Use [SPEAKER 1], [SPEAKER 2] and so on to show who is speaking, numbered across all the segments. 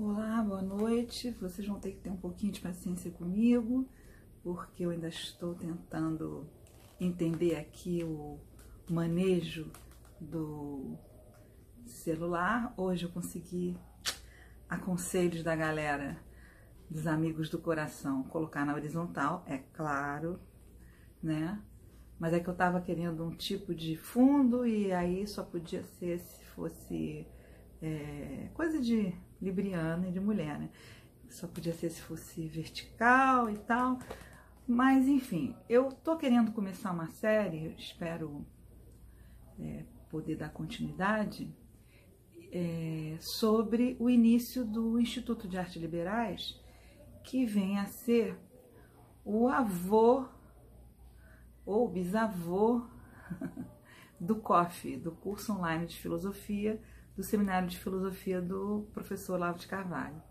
[SPEAKER 1] Olá, boa noite. Vocês vão ter que ter um pouquinho de paciência comigo, porque eu ainda estou tentando entender aqui o manejo do celular. Hoje eu consegui aconselhos da galera, dos amigos do coração, colocar na horizontal, é claro, né? Mas é que eu tava querendo um tipo de fundo e aí só podia ser se fosse é, coisa de libriana e de mulher, né? Só podia ser se fosse vertical e tal. Mas, enfim, eu tô querendo começar uma série, espero é, poder dar continuidade, é, sobre o início do Instituto de Artes Liberais, que vem a ser o avô ou bisavô do COF, do curso online de filosofia do Seminário de Filosofia do professor Olavo de Carvalho.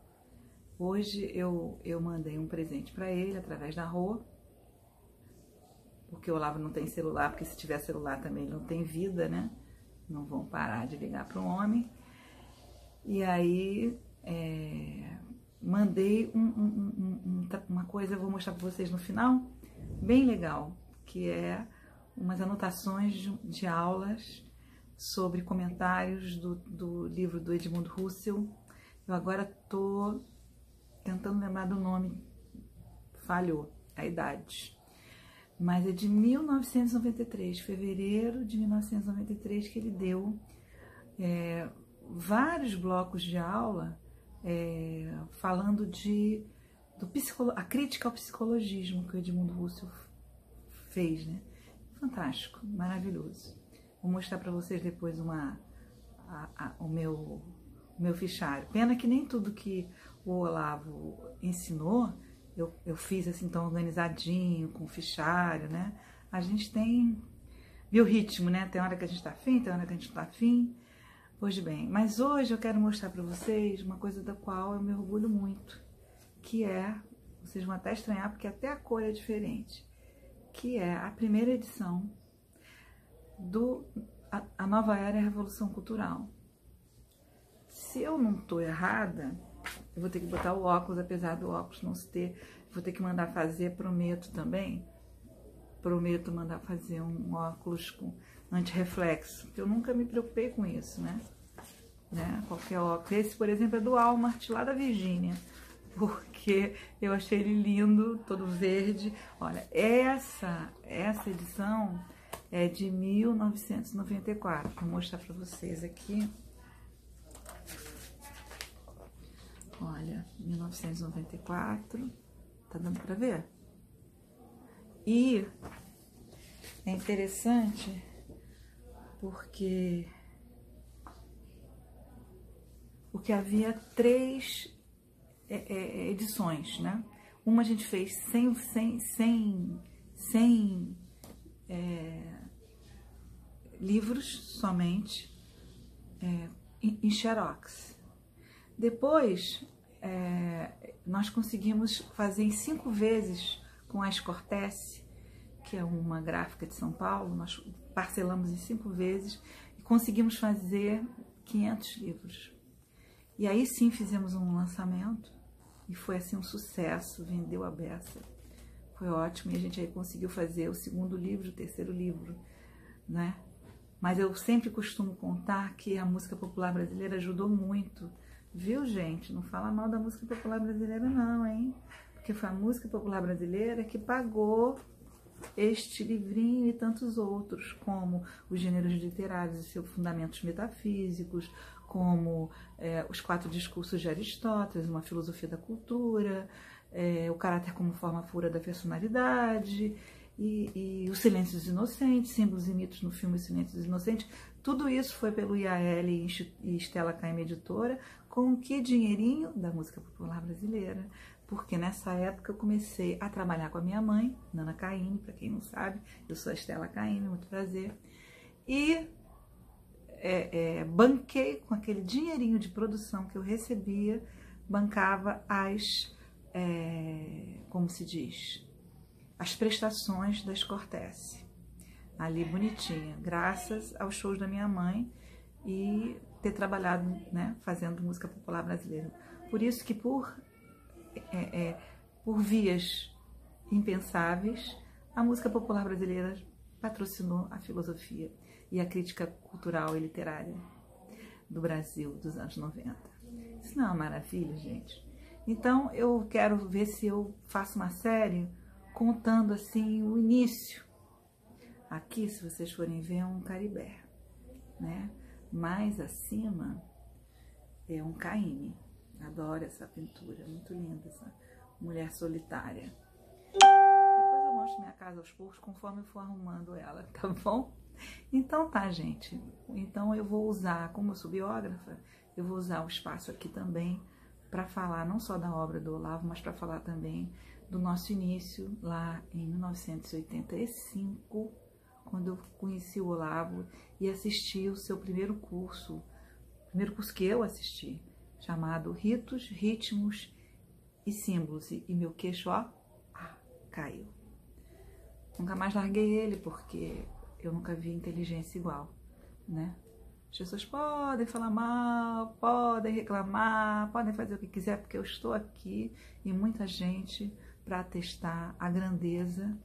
[SPEAKER 1] Hoje eu, eu mandei um presente para ele através da rua, porque o Olavo não tem celular, porque se tiver celular também ele não tem vida, né? Não vão parar de ligar para um homem. E aí é, mandei um, um, um, uma coisa, eu vou mostrar para vocês no final, bem legal, que é umas anotações de, de aulas sobre comentários do, do livro do Edmundo Russell. Eu agora tô tentando lembrar do nome, falhou a idade. Mas é de 1993, fevereiro de 1993, que ele deu é, vários blocos de aula é, falando de do a crítica ao psicologismo que o Edmundo Russell fez, né? Fantástico, maravilhoso. Vou mostrar para vocês depois uma, a, a, o, meu, meu fichário. Pena que nem tudo que o Olavo ensinou eu, eu fiz assim tão organizadinho, com fichário, né? A gente tem. Viu o ritmo, né? Tem hora que a gente tá afim, tem hora que a gente tá afim. Pois bem, mas hoje eu quero mostrar para vocês uma coisa da qual eu me orgulho muito, que é, vocês vão até estranhar porque até a cor é diferente, que é a primeira edição do a, a nova era e a revolução cultural. Se eu não estou errada, eu vou ter que botar o óculos, apesar do óculos não se ter, vou ter que mandar fazer, prometo também, prometo mandar fazer um óculos com anti-reflexo, porque eu nunca me preocupei com isso, né? né? Qualquer óculos. Esse, por exemplo, é do Walmart, lá da Virgínia, porque eu achei ele lindo, todo verde. Olha, essa, essa edição é de 1994. Vou mostrar para vocês aqui. Olha, 1994. Tá dando para ver? E é interessante porque porque havia três é, é, edições, né? Uma a gente fez sem, sem, sem, sem é, livros somente é, em xerox. Depois, é, nós conseguimos fazer em cinco vezes com a Escortece, que é uma gráfica de São Paulo, nós parcelamos em cinco vezes e conseguimos fazer 500 livros. E aí sim fizemos um lançamento e foi assim um sucesso, vendeu a beça. Foi ótimo e a gente aí conseguiu fazer o segundo livro, o terceiro livro, né? Mas eu sempre costumo contar que a música popular brasileira ajudou muito, viu, gente? Não fala mal da música popular brasileira, não, hein? Porque foi a música popular brasileira que pagou este livrinho e tantos outros, como os gêneros literários e seus fundamentos metafísicos, como é, os quatro discursos de Aristóteles, uma filosofia da cultura, é, o caráter como forma pura da personalidade, e, e Os Silêncios Inocentes, Símbolos e Mitos no filme Silêncios Inocentes, tudo isso foi pelo IAL e Estela Caime Editora, com que dinheirinho da música popular brasileira, porque nessa época eu comecei a trabalhar com a minha mãe, Nana Caime, para quem não sabe, eu sou a Estela Caime, muito prazer, e é, é, banquei com aquele dinheirinho de produção que eu recebia, bancava as, é, como se diz, as prestações da Escortece. Ali bonitinha, graças aos shows da minha mãe e ter trabalhado, né, fazendo música popular brasileira. Por isso que por, é, é, por vias impensáveis, a música popular brasileira patrocinou a filosofia e a crítica cultural e literária do Brasil dos anos 90. Isso não é uma maravilha, gente? Então eu quero ver se eu faço uma série contando assim o início. Aqui, se vocês forem ver, é um caribé, né? Mais acima é um caíme. Adoro essa pintura, muito linda essa mulher solitária. Depois eu mostro minha casa aos poucos conforme eu for arrumando ela, tá bom? Então tá, gente. Então eu vou usar, como eu sou biógrafa, eu vou usar o espaço aqui também para falar não só da obra do Olavo, mas para falar também do nosso início lá em 1985, quando eu conheci o Olavo e assisti o seu primeiro curso, primeiro curso que eu assisti, chamado Ritos, Ritmos e Símbolos. E meu queixo, ó, ah, caiu. Nunca mais larguei ele, porque eu nunca vi inteligência igual, né? As pessoas podem falar mal, podem reclamar, podem fazer o que quiser, porque eu estou aqui e muita gente para atestar a grandeza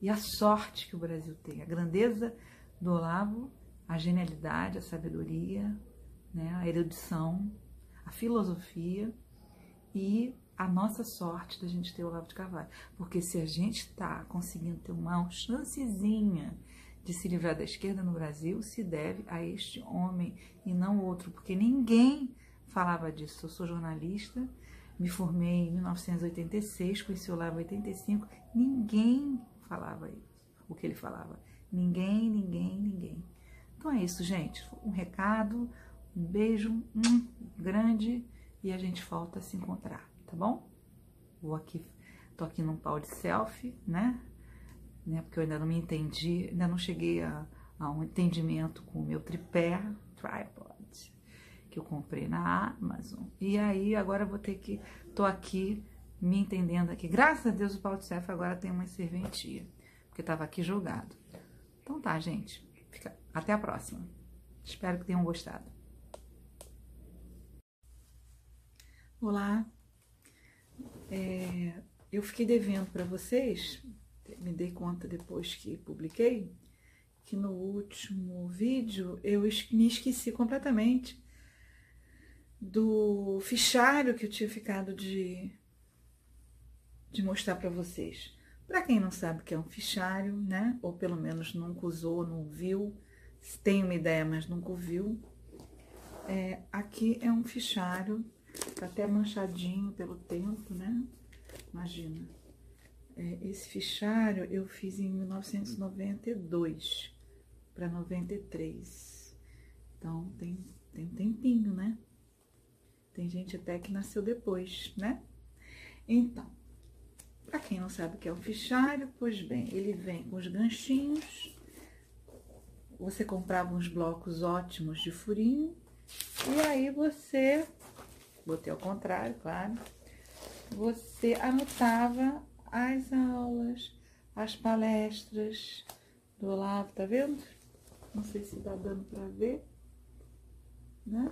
[SPEAKER 1] e a sorte que o Brasil tem. A grandeza do Olavo, a genialidade, a sabedoria, né, a erudição, a filosofia e a nossa sorte da gente ter o Olavo de Carvalho. Porque se a gente está conseguindo ter uma chancezinha de se livrar da esquerda no Brasil se deve a este homem e não outro, porque ninguém falava disso. Eu sou jornalista, me formei em 1986, conheci o Olavo em 85, ninguém falava o que ele falava. Ninguém, ninguém, ninguém. Então é isso, gente. Um recado, um beijo um grande e a gente volta a se encontrar, tá bom? Vou aqui, tô aqui num pau de selfie, né? né? Porque eu ainda não me entendi, ainda não cheguei a, a um entendimento com o meu tripé, tripod, que eu comprei na Amazon. E aí agora vou ter que, tô aqui me entendendo aqui. Graças a Deus o pau de selfie agora tem uma serventia, porque tava aqui jogado. Então tá, gente. Fica, até a próxima. Espero que tenham gostado. Olá. É, eu fiquei devendo para vocês me dei conta depois que publiquei, que no último vídeo eu me esqueci completamente do fichário que eu tinha ficado de, de mostrar para vocês. Para quem não sabe o que é um fichário, né? Ou pelo menos nunca usou, não viu, tem uma ideia, mas nunca viu. É, aqui é um fichário, tá até manchadinho pelo tempo, né? Imagina. É, esse fichário eu fiz em 1992 para 93. Então tem, tem um tempinho, né? Tem gente até que nasceu depois, né? Então, para quem não sabe o que é um fichário, pois bem, ele vem com os ganchinhos. Você comprava uns blocos ótimos de furinho e aí você, botei ao contrário, claro, você anotava as aulas, as palestras do Olavo, tá vendo? Não sei se tá dando para ver, né?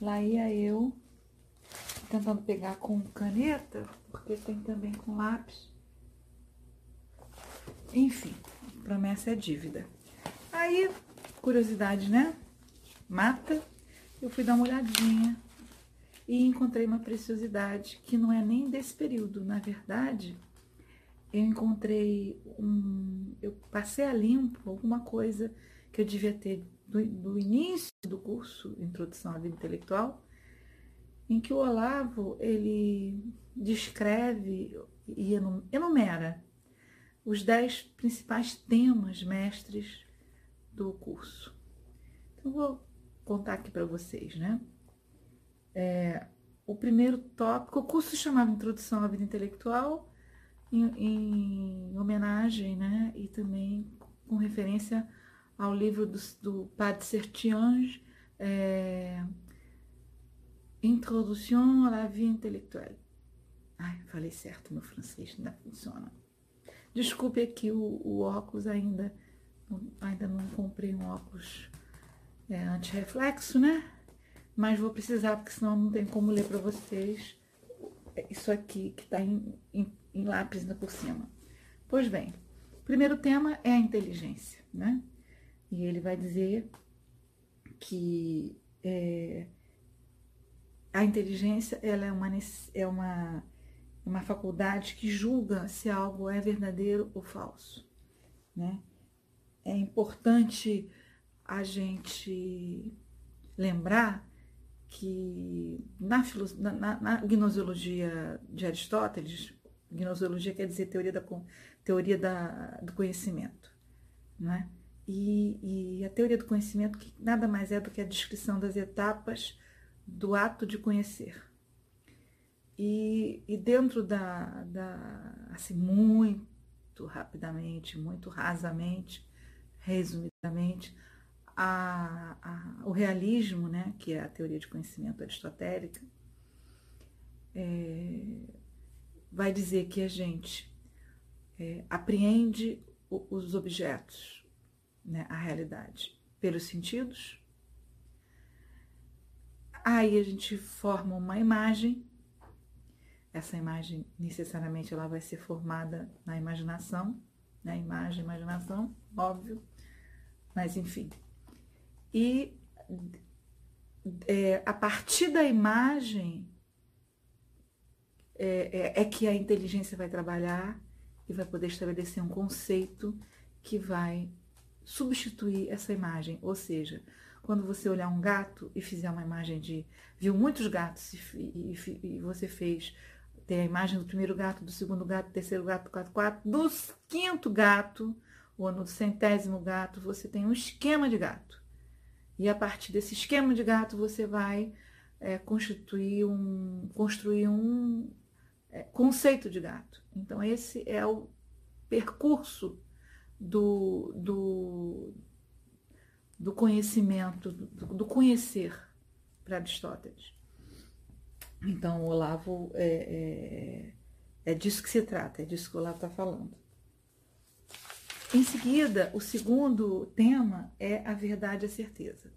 [SPEAKER 1] Lá ia eu tentando pegar com caneta, porque tem também com lápis. Enfim, promessa é dívida. Aí, curiosidade, né? Mata. Eu fui dar uma olhadinha e encontrei uma preciosidade que não é nem desse período, na verdade, eu encontrei um. Eu passei a limpo alguma coisa que eu devia ter do, do início do curso Introdução à Vida Intelectual, em que o Olavo ele descreve e enumera os dez principais temas mestres do curso. Então, vou contar aqui para vocês, né? É, o primeiro tópico, o curso chamava Introdução à Vida Intelectual, em, em homenagem, né? E também com referência ao livro do, do Padre Sertiange, é, Introdução à la vie intellectuelle. Ai, falei certo, meu francês ainda funciona. Desculpe aqui o, o óculos ainda, ainda não comprei um óculos é, anti-reflexo, né? mas vou precisar, porque senão não tem como ler para vocês isso aqui que está em, em, em lápis por cima. Pois bem, o primeiro tema é a inteligência, né? E ele vai dizer que é, a inteligência ela é uma, é uma, uma faculdade que julga se algo é verdadeiro ou falso, né? É importante a gente lembrar que na, na, na gnoseologia de Aristóteles, gnoseologia quer dizer teoria, da, teoria da, do conhecimento, não é? E, e, a teoria do conhecimento que nada mais é do que a descrição das etapas do ato de conhecer. E, e dentro da, da, assim, muito rapidamente, muito rasamente, resumidamente, a, a, o realismo, né, que é a teoria de conhecimento aristotélica, é, vai dizer que a gente é, apreende os objetos, né, a realidade, pelos sentidos. Aí a gente forma uma imagem. Essa imagem necessariamente ela vai ser formada na imaginação, né? Imagem, imaginação, óbvio. Mas enfim, e é, a partir da imagem é, é, é que a inteligência vai trabalhar e vai poder estabelecer um conceito que vai substituir essa imagem. Ou seja, quando você olhar um gato e fizer uma imagem de. viu muitos gatos e, e, e você fez. Tem a imagem do primeiro gato, do segundo gato, do terceiro gato, do quarto, quarto, do quinto gato, ou no centésimo gato, você tem um esquema de gato. E a partir desse esquema de gato você vai é, constituir um, construir um é, conceito de gato. Então esse é o percurso do, do, do conhecimento, do, do conhecer para Aristóteles. Então o Olavo é, é, é disso que se trata, é disso que o Olavo está falando. Em seguida, o segundo tema é a verdade e a certeza.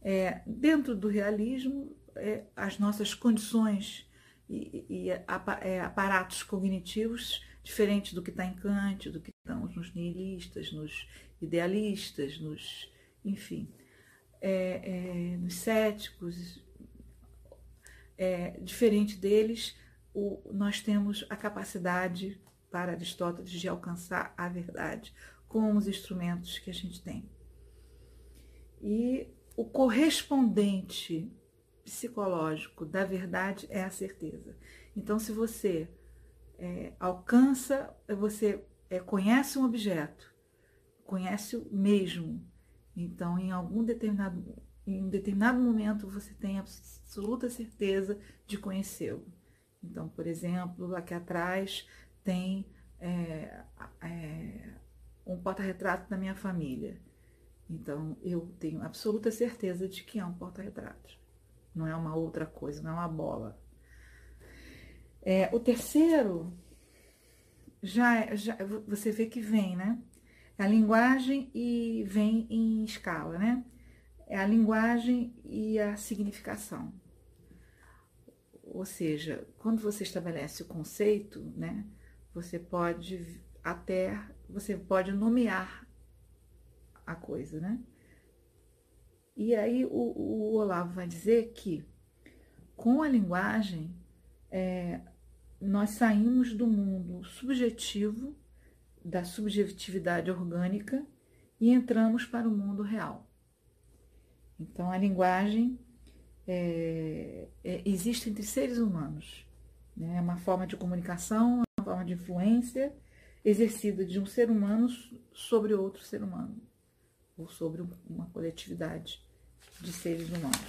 [SPEAKER 1] É, dentro do realismo, é, as nossas condições e, e é, aparatos cognitivos diferentes do que está em Kant, do que estão nos nihilistas, nos idealistas, nos, enfim, é, é, nos céticos, é, diferente deles, o, nós temos a capacidade para Aristóteles de alcançar a verdade com os instrumentos que a gente tem. E o correspondente psicológico da verdade é a certeza. Então, se você é, alcança, você é, conhece um objeto, conhece o mesmo, então em algum determinado, em um determinado momento você tem absoluta certeza de conhecê-lo. Então, por exemplo, aqui atrás tem é, é, um porta-retrato da minha família. Então, eu tenho absoluta certeza de que é um porta-retrato. Não é uma outra coisa, não é uma bola. É, o terceiro, já, já você vê que vem, né? É a linguagem e vem em escala, né? É a linguagem e a significação. Ou seja, quando você estabelece o conceito, né? Você pode até, você pode nomear a coisa, né? E aí o, o Olavo vai dizer que com a linguagem é, nós saímos do mundo subjetivo, da subjetividade orgânica e entramos para o mundo real. Então a linguagem é, é, existe entre seres humanos. Né? É uma forma de comunicação, uma forma de influência exercida de um ser humano sobre outro ser humano ou sobre uma coletividade de seres humanos.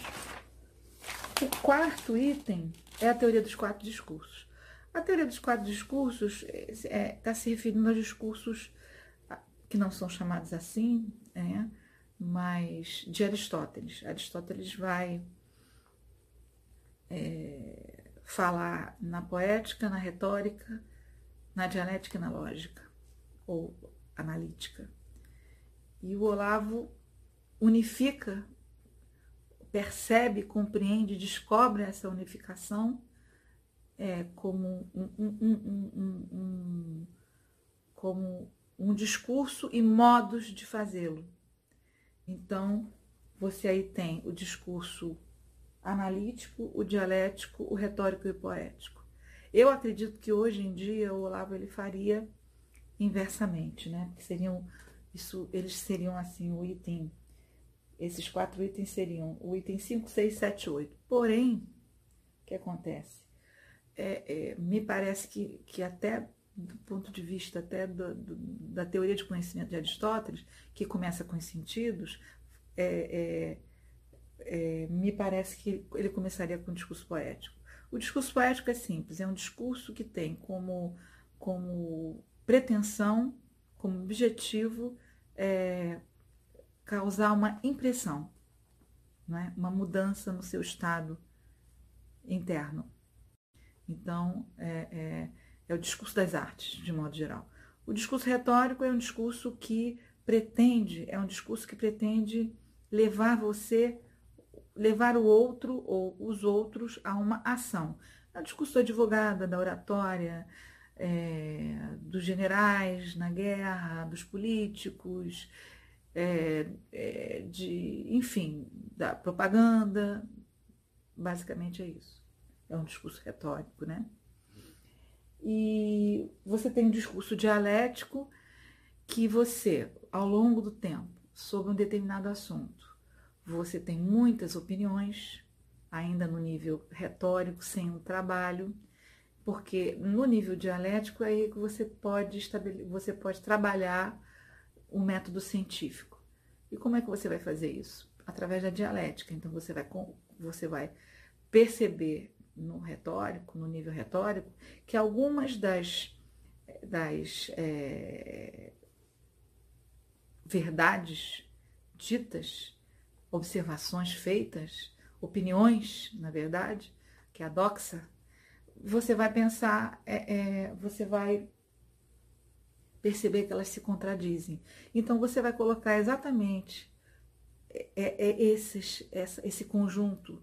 [SPEAKER 1] O quarto item é a teoria dos quatro discursos. A teoria dos quatro discursos está é, tá se referindo aos discursos ah, que não são chamados assim, né, mas de Aristóteles. Aristóteles vai é, falar na poética, na retórica, na dialética e na lógica, ou analítica. E o Olavo unifica percebe, compreende, descobre essa unificação é, como um, um, um, como um discurso e modos de fazê-lo. Então, você aí tem o discurso analítico, o dialético, o retórico e o poético. Eu acredito que hoje em dia o Olavo ele faria inversamente, né? seriam isso, eles seriam assim o item, esses quatro itens seriam o item 5, 6, 7, 8. Porém, o que acontece? É, é, me parece que, que até do ponto de vista até do, do, da teoria de conhecimento de Aristóteles, que começa com os sentidos, é, é, é, me parece que ele começaria com o discurso poético. O discurso poético é simples, é um discurso que tem como, como pretensão, como objetivo, é, causar uma impressão, não é? uma mudança no seu estado interno. Então, é, é, é o discurso das artes, de modo geral. O discurso retórico é um discurso que pretende, é um discurso que pretende levar você, levar o outro ou os outros a uma ação. É o discurso do advogado, da oratória, é, dos generais na guerra, dos políticos, é, é, de, enfim, da propaganda. Basicamente é isso. É um discurso retórico, né? E você tem um discurso dialético que você, ao longo do tempo, sobre um determinado assunto, você tem muitas opiniões, ainda no nível retórico, sem um trabalho, porque no nível dialético é aí que você pode você pode trabalhar o método científico. E como é que você vai fazer isso? Através da dialética. Então você vai, você vai perceber no retórico, no nível retórico, que algumas das, das é, verdades ditas, observações feitas, opiniões, na verdade, que é a doxa, você vai pensar, é, é, você vai perceber que elas se contradizem. Então você vai colocar exatamente é, é, é esses, essa, esse conjunto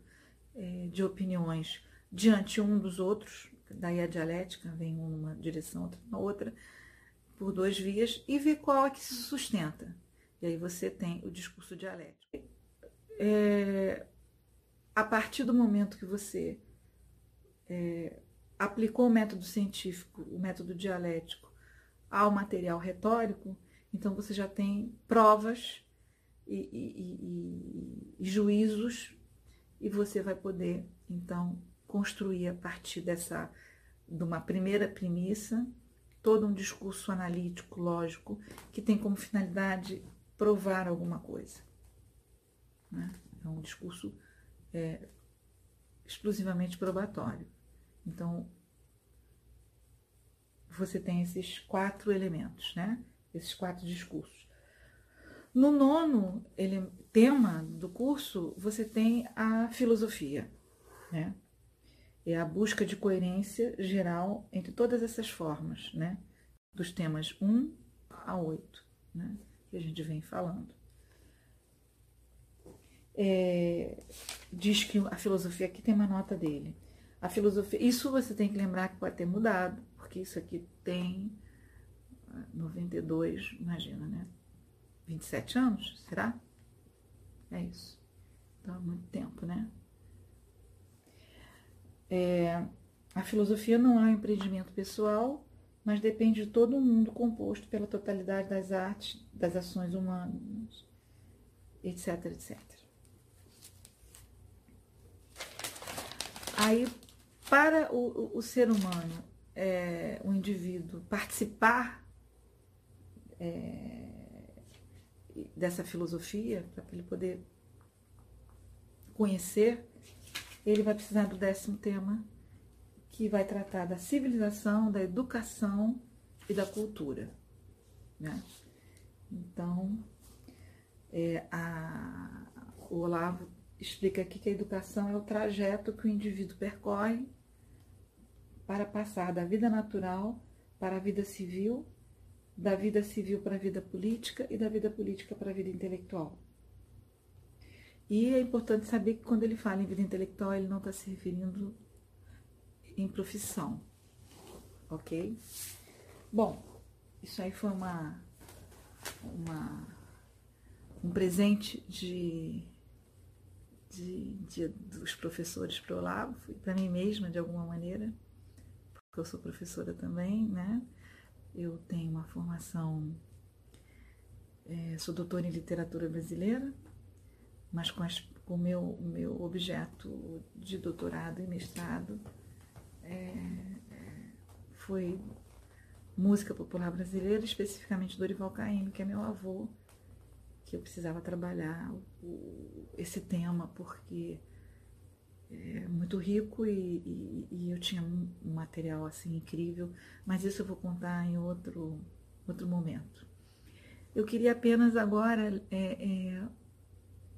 [SPEAKER 1] de opiniões diante um dos outros, daí a dialética vem uma direção, outra na outra, por duas vias, e ver qual é que se sustenta. E aí você tem o discurso dialético. É, a partir do momento que você é, aplicou o método científico, o método dialético, ao material retórico, então você já tem provas e, e, e, e juízos e você vai poder então construir a partir dessa de uma primeira premissa todo um discurso analítico, lógico, que tem como finalidade provar alguma coisa. Né? É um discurso é, exclusivamente probatório. Então, você tem esses quatro elementos, né? esses quatro discursos. No nono ele, tema do curso, você tem a filosofia. Né? É a busca de coerência geral entre todas essas formas, né? Dos temas 1 a 8, né? Que a gente vem falando. É, diz que a filosofia aqui tem uma nota dele. A filosofia, isso você tem que lembrar que pode ter mudado, porque isso aqui tem 92, imagina, né? 27 anos, será? É isso. Então, é muito tempo, né? É, a filosofia não é um empreendimento pessoal, mas depende de todo mundo composto pela totalidade das artes, das ações humanas, etc, etc. Aí, para o, o ser humano, é, o indivíduo, participar é, dessa filosofia, para ele poder conhecer ele vai precisar do décimo tema, que vai tratar da civilização, da educação e da cultura. Né? Então, é, a, o Olavo explica aqui que a educação é o trajeto que o indivíduo percorre para passar da vida natural para a vida civil, da vida civil para a vida política e da vida política para a vida intelectual. E é importante saber que quando ele fala em vida intelectual, ele não está se referindo em profissão, ok? Bom, isso aí foi uma, uma um presente de, de, de dos professores para o Olavo, para mim mesma de alguma maneira, porque eu sou professora também, né? Eu tenho uma formação, é, sou doutora em literatura brasileira, mas com, o meu, meu objeto de doutorado e mestrado é, é, foi música popular brasileira, especificamente Dorival Caymmi, que é meu avô, que eu precisava trabalhar o, esse tema porque é muito rico e, e, e, eu tinha um material assim incrível, mas isso eu vou contar em outro, outro momento. Eu queria apenas agora é, é,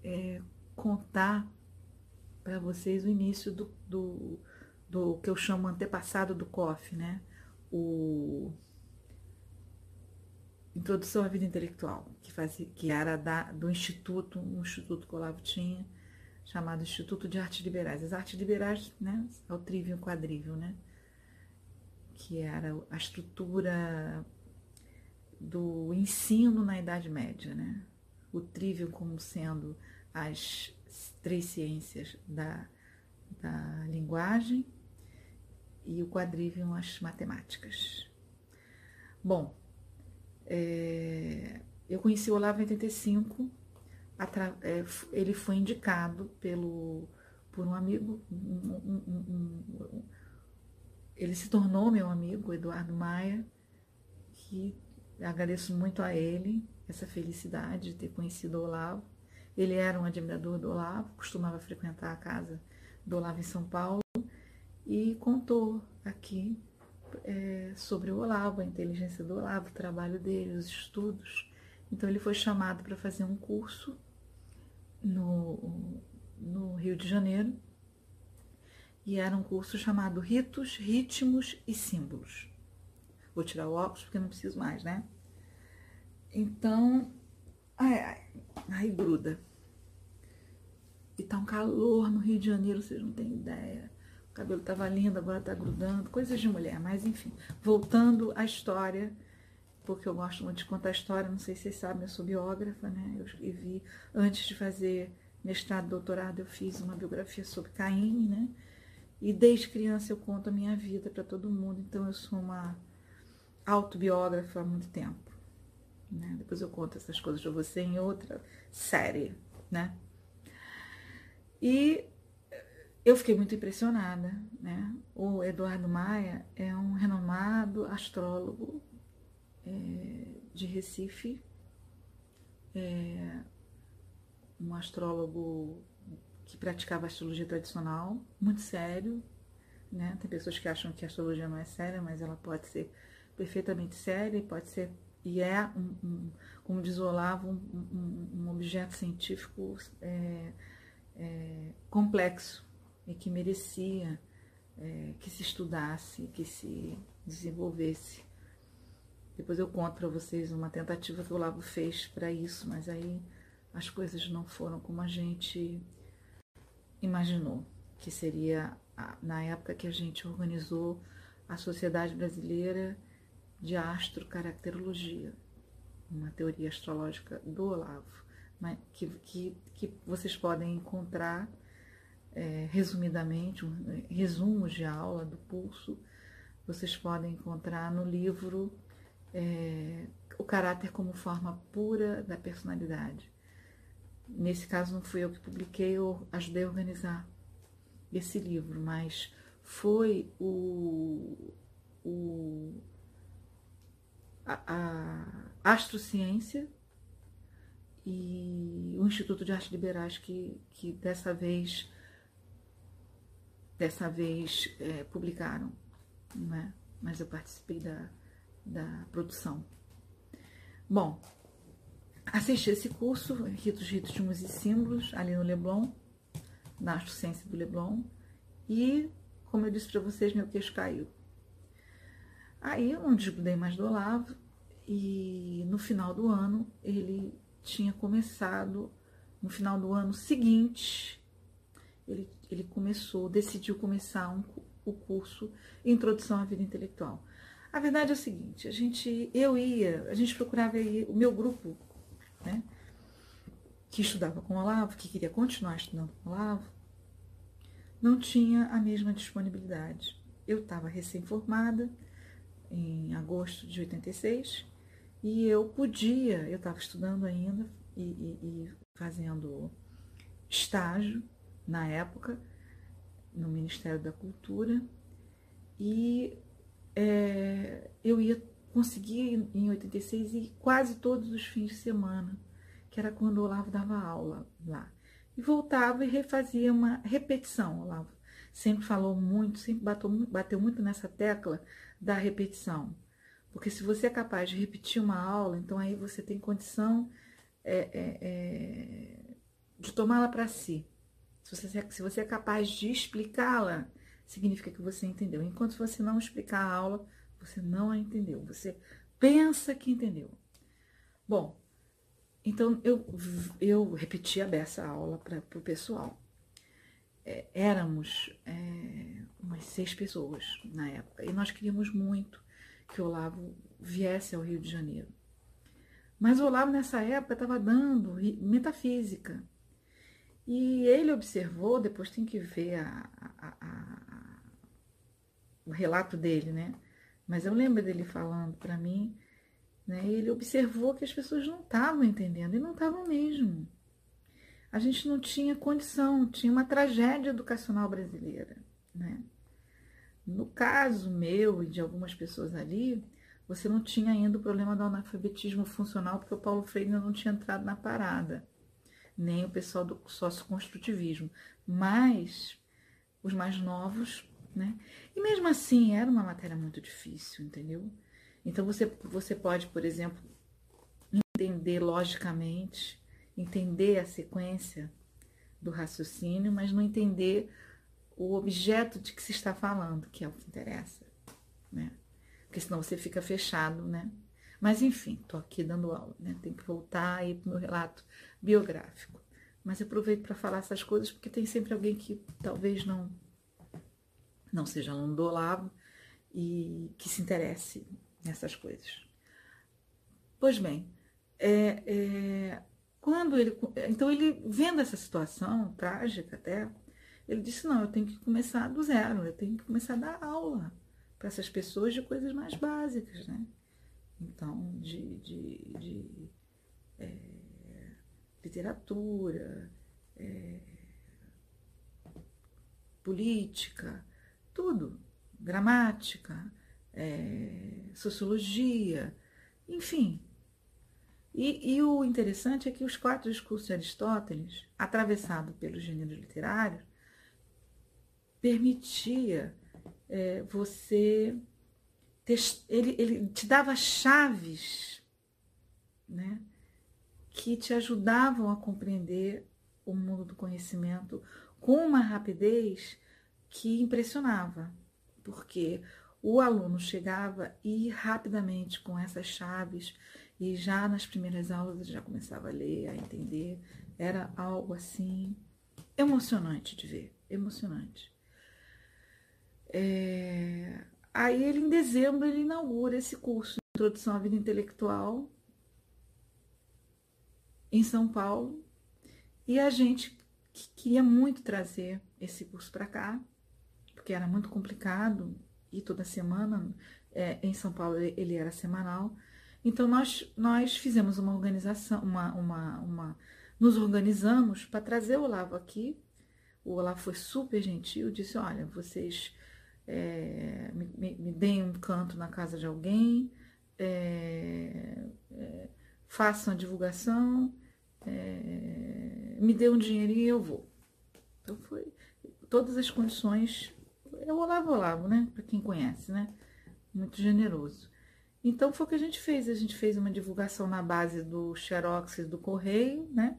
[SPEAKER 1] é, contar para vocês o início do, do, do, que eu chamo antepassado do COF, né? O Introdução à Vida Intelectual, que, fazia, que era da, do Instituto, um instituto que o Olavo tinha, chamado Instituto de Artes Liberais. As artes liberais, né, é o trívio e o quadrívio, né? Que era a estrutura do ensino na Idade Média, né? O trívio como sendo as três ciências da, da linguagem e o quadrívio as matemáticas. Bom, é, eu conheci o Olavo em 85, é, ele foi indicado pelo, por um amigo, um, um, um, ele se tornou meu amigo, Eduardo Maia, que agradeço muito a ele essa felicidade de ter conhecido o Olavo. Ele era um admirador do Olavo, costumava frequentar a casa do Olavo em São Paulo e contou aqui é, sobre o Olavo, a inteligência do Olavo, o trabalho dele, os estudos. Então ele foi chamado para fazer um curso no, no Rio de Janeiro e era um curso chamado Ritos, Ritmos e Símbolos. Vou tirar o óculos porque não preciso mais, né? Então, ai, ai, ai gruda. E tá um calor no Rio de Janeiro, vocês não têm ideia. O cabelo estava lindo, agora está grudando, coisas de mulher, mas enfim. Voltando à história, porque eu gosto muito de contar história, não sei se vocês sabem, eu sou biógrafa, né? Eu escrevi, antes de fazer mestrado, doutorado, eu fiz uma biografia sobre Caim, né? E desde criança eu conto a minha vida para todo mundo, então eu sou uma autobiógrafa há muito tempo. Né? Depois eu conto essas coisas para você em outra série, né? E eu fiquei muito impressionada, né? O Eduardo Maia é um renomado astrólogo é, de Recife, é, um astrólogo que praticava astrologia tradicional, muito sério, né? Tem pessoas que acham que a astrologia não é séria, mas ela pode ser perfeitamente séria e pode ser e é um, um como diz Olavo, um, um, objeto científico é, é, complexo e que merecia é, que se estudasse, que se desenvolvesse. Depois eu conto para vocês uma tentativa que o Lavo fez para isso, mas aí as coisas não foram como a gente imaginou, que seria na época que a gente organizou a Sociedade Brasileira de Astrocaracterologia, uma teoria astrológica do Olavo, que, que, que vocês podem encontrar é, resumidamente, um, é, resumos de aula do pulso, vocês podem encontrar no livro é, O Caráter como Forma Pura da Personalidade. Nesse caso, não fui eu que publiquei, eu ajudei a organizar esse livro, mas foi o, o a, a astrociência e o Instituto de Artes Liberais que, que dessa vez dessa vez é, publicaram, não é? mas eu participei da, da produção. Bom, assisti esse curso, Ritos, Ritmos e Símbolos, ali no Leblon, na Astrociência do Leblon, e, como eu disse para vocês, meu queixo caiu. Aí eu não desgrudei mais do Olavo, e no final do ano ele tinha começado no final do ano seguinte, ele, ele começou, decidiu começar um, o curso Introdução à Vida Intelectual. A verdade é o seguinte, a gente, eu ia, a gente procurava ir, o meu grupo, né, que estudava com o Olavo, que queria continuar estudando com o Olavo, não tinha a mesma disponibilidade. Eu estava recém-formada, em agosto de 86, e eu podia, eu estava estudando ainda e, e, e fazendo estágio na época no Ministério da Cultura e é, eu ia conseguir em 86 e quase todos os fins de semana, que era quando o Olavo dava aula lá. E voltava e refazia uma repetição. Olavo sempre falou muito, sempre bateu, bateu muito nessa tecla da repetição. Porque se você é capaz de repetir uma aula, então aí você tem condição é, é, é, de tomá-la para si. Se você, se você é capaz de explicá-la, significa que você entendeu. Enquanto você não explicar a aula, você não a entendeu. Você pensa que entendeu. Bom, então eu, eu repeti a beça aula para o pessoal. É, éramos é, umas seis pessoas na época e nós queríamos muito que o Olavo viesse ao Rio de Janeiro. Mas o Olavo, nessa época, estava dando metafísica. E ele observou, depois tem que ver a, a, a, o relato dele, né? Mas eu lembro dele falando para mim, né? Ele observou que as pessoas não estavam entendendo, e não estavam mesmo. A gente não tinha condição, tinha uma tragédia educacional brasileira, né? No caso meu e de algumas pessoas ali, você não tinha ainda o problema do analfabetismo funcional, porque o Paulo Freire ainda não tinha entrado na parada, nem o pessoal do socioconstrutivismo. Mas os mais novos, né? E mesmo assim, era uma matéria muito difícil, entendeu? Então você, você pode, por exemplo, entender logicamente, entender a sequência do raciocínio, mas não entender o objeto de que se está falando, que é o que interessa, né? Porque senão você fica fechado, né? Mas enfim, tô aqui dando aula, né? Tem que voltar aí pro meu relato biográfico. Mas aproveito para falar essas coisas porque tem sempre alguém que talvez não não seja aluno do Olavo e que se interesse nessas coisas. Pois bem, é, é, quando ele, então ele vendo essa situação trágica até, ele disse: não, eu tenho que começar do zero, eu tenho que começar a dar aula para essas pessoas de coisas mais básicas, né? Então, de, de, de é, literatura, é, política, tudo, gramática, é, sociologia, enfim. E, e, o interessante é que os quatro discursos de Aristóteles, atravessado pelos gêneros literários, permitia é, você ele, ele te dava chaves, né, que te ajudavam a compreender o mundo do conhecimento com uma rapidez que impressionava, porque o aluno chegava e rapidamente com essas chaves e já nas primeiras aulas ele já começava a ler, a entender, era algo assim emocionante de ver, emocionante. É... Aí ele, em dezembro, ele inaugura esse curso de Introdução à Vida Intelectual em São Paulo. E a gente queria muito trazer esse curso para cá, porque era muito complicado e toda semana. É, em São Paulo ele era semanal. Então nós, nós fizemos uma organização, uma, uma, uma nos organizamos para trazer o Olavo aqui. O Olavo foi super gentil, disse: olha, vocês é, me, me, me deem um canto na casa de alguém, é, é, façam a divulgação, é, me dê um dinheirinho e eu vou. Então foi todas as condições. É o Olavo Olavo, né? Para quem conhece, né? Muito generoso. Então foi o que a gente fez. A gente fez uma divulgação na base do Xerox do Correio, né?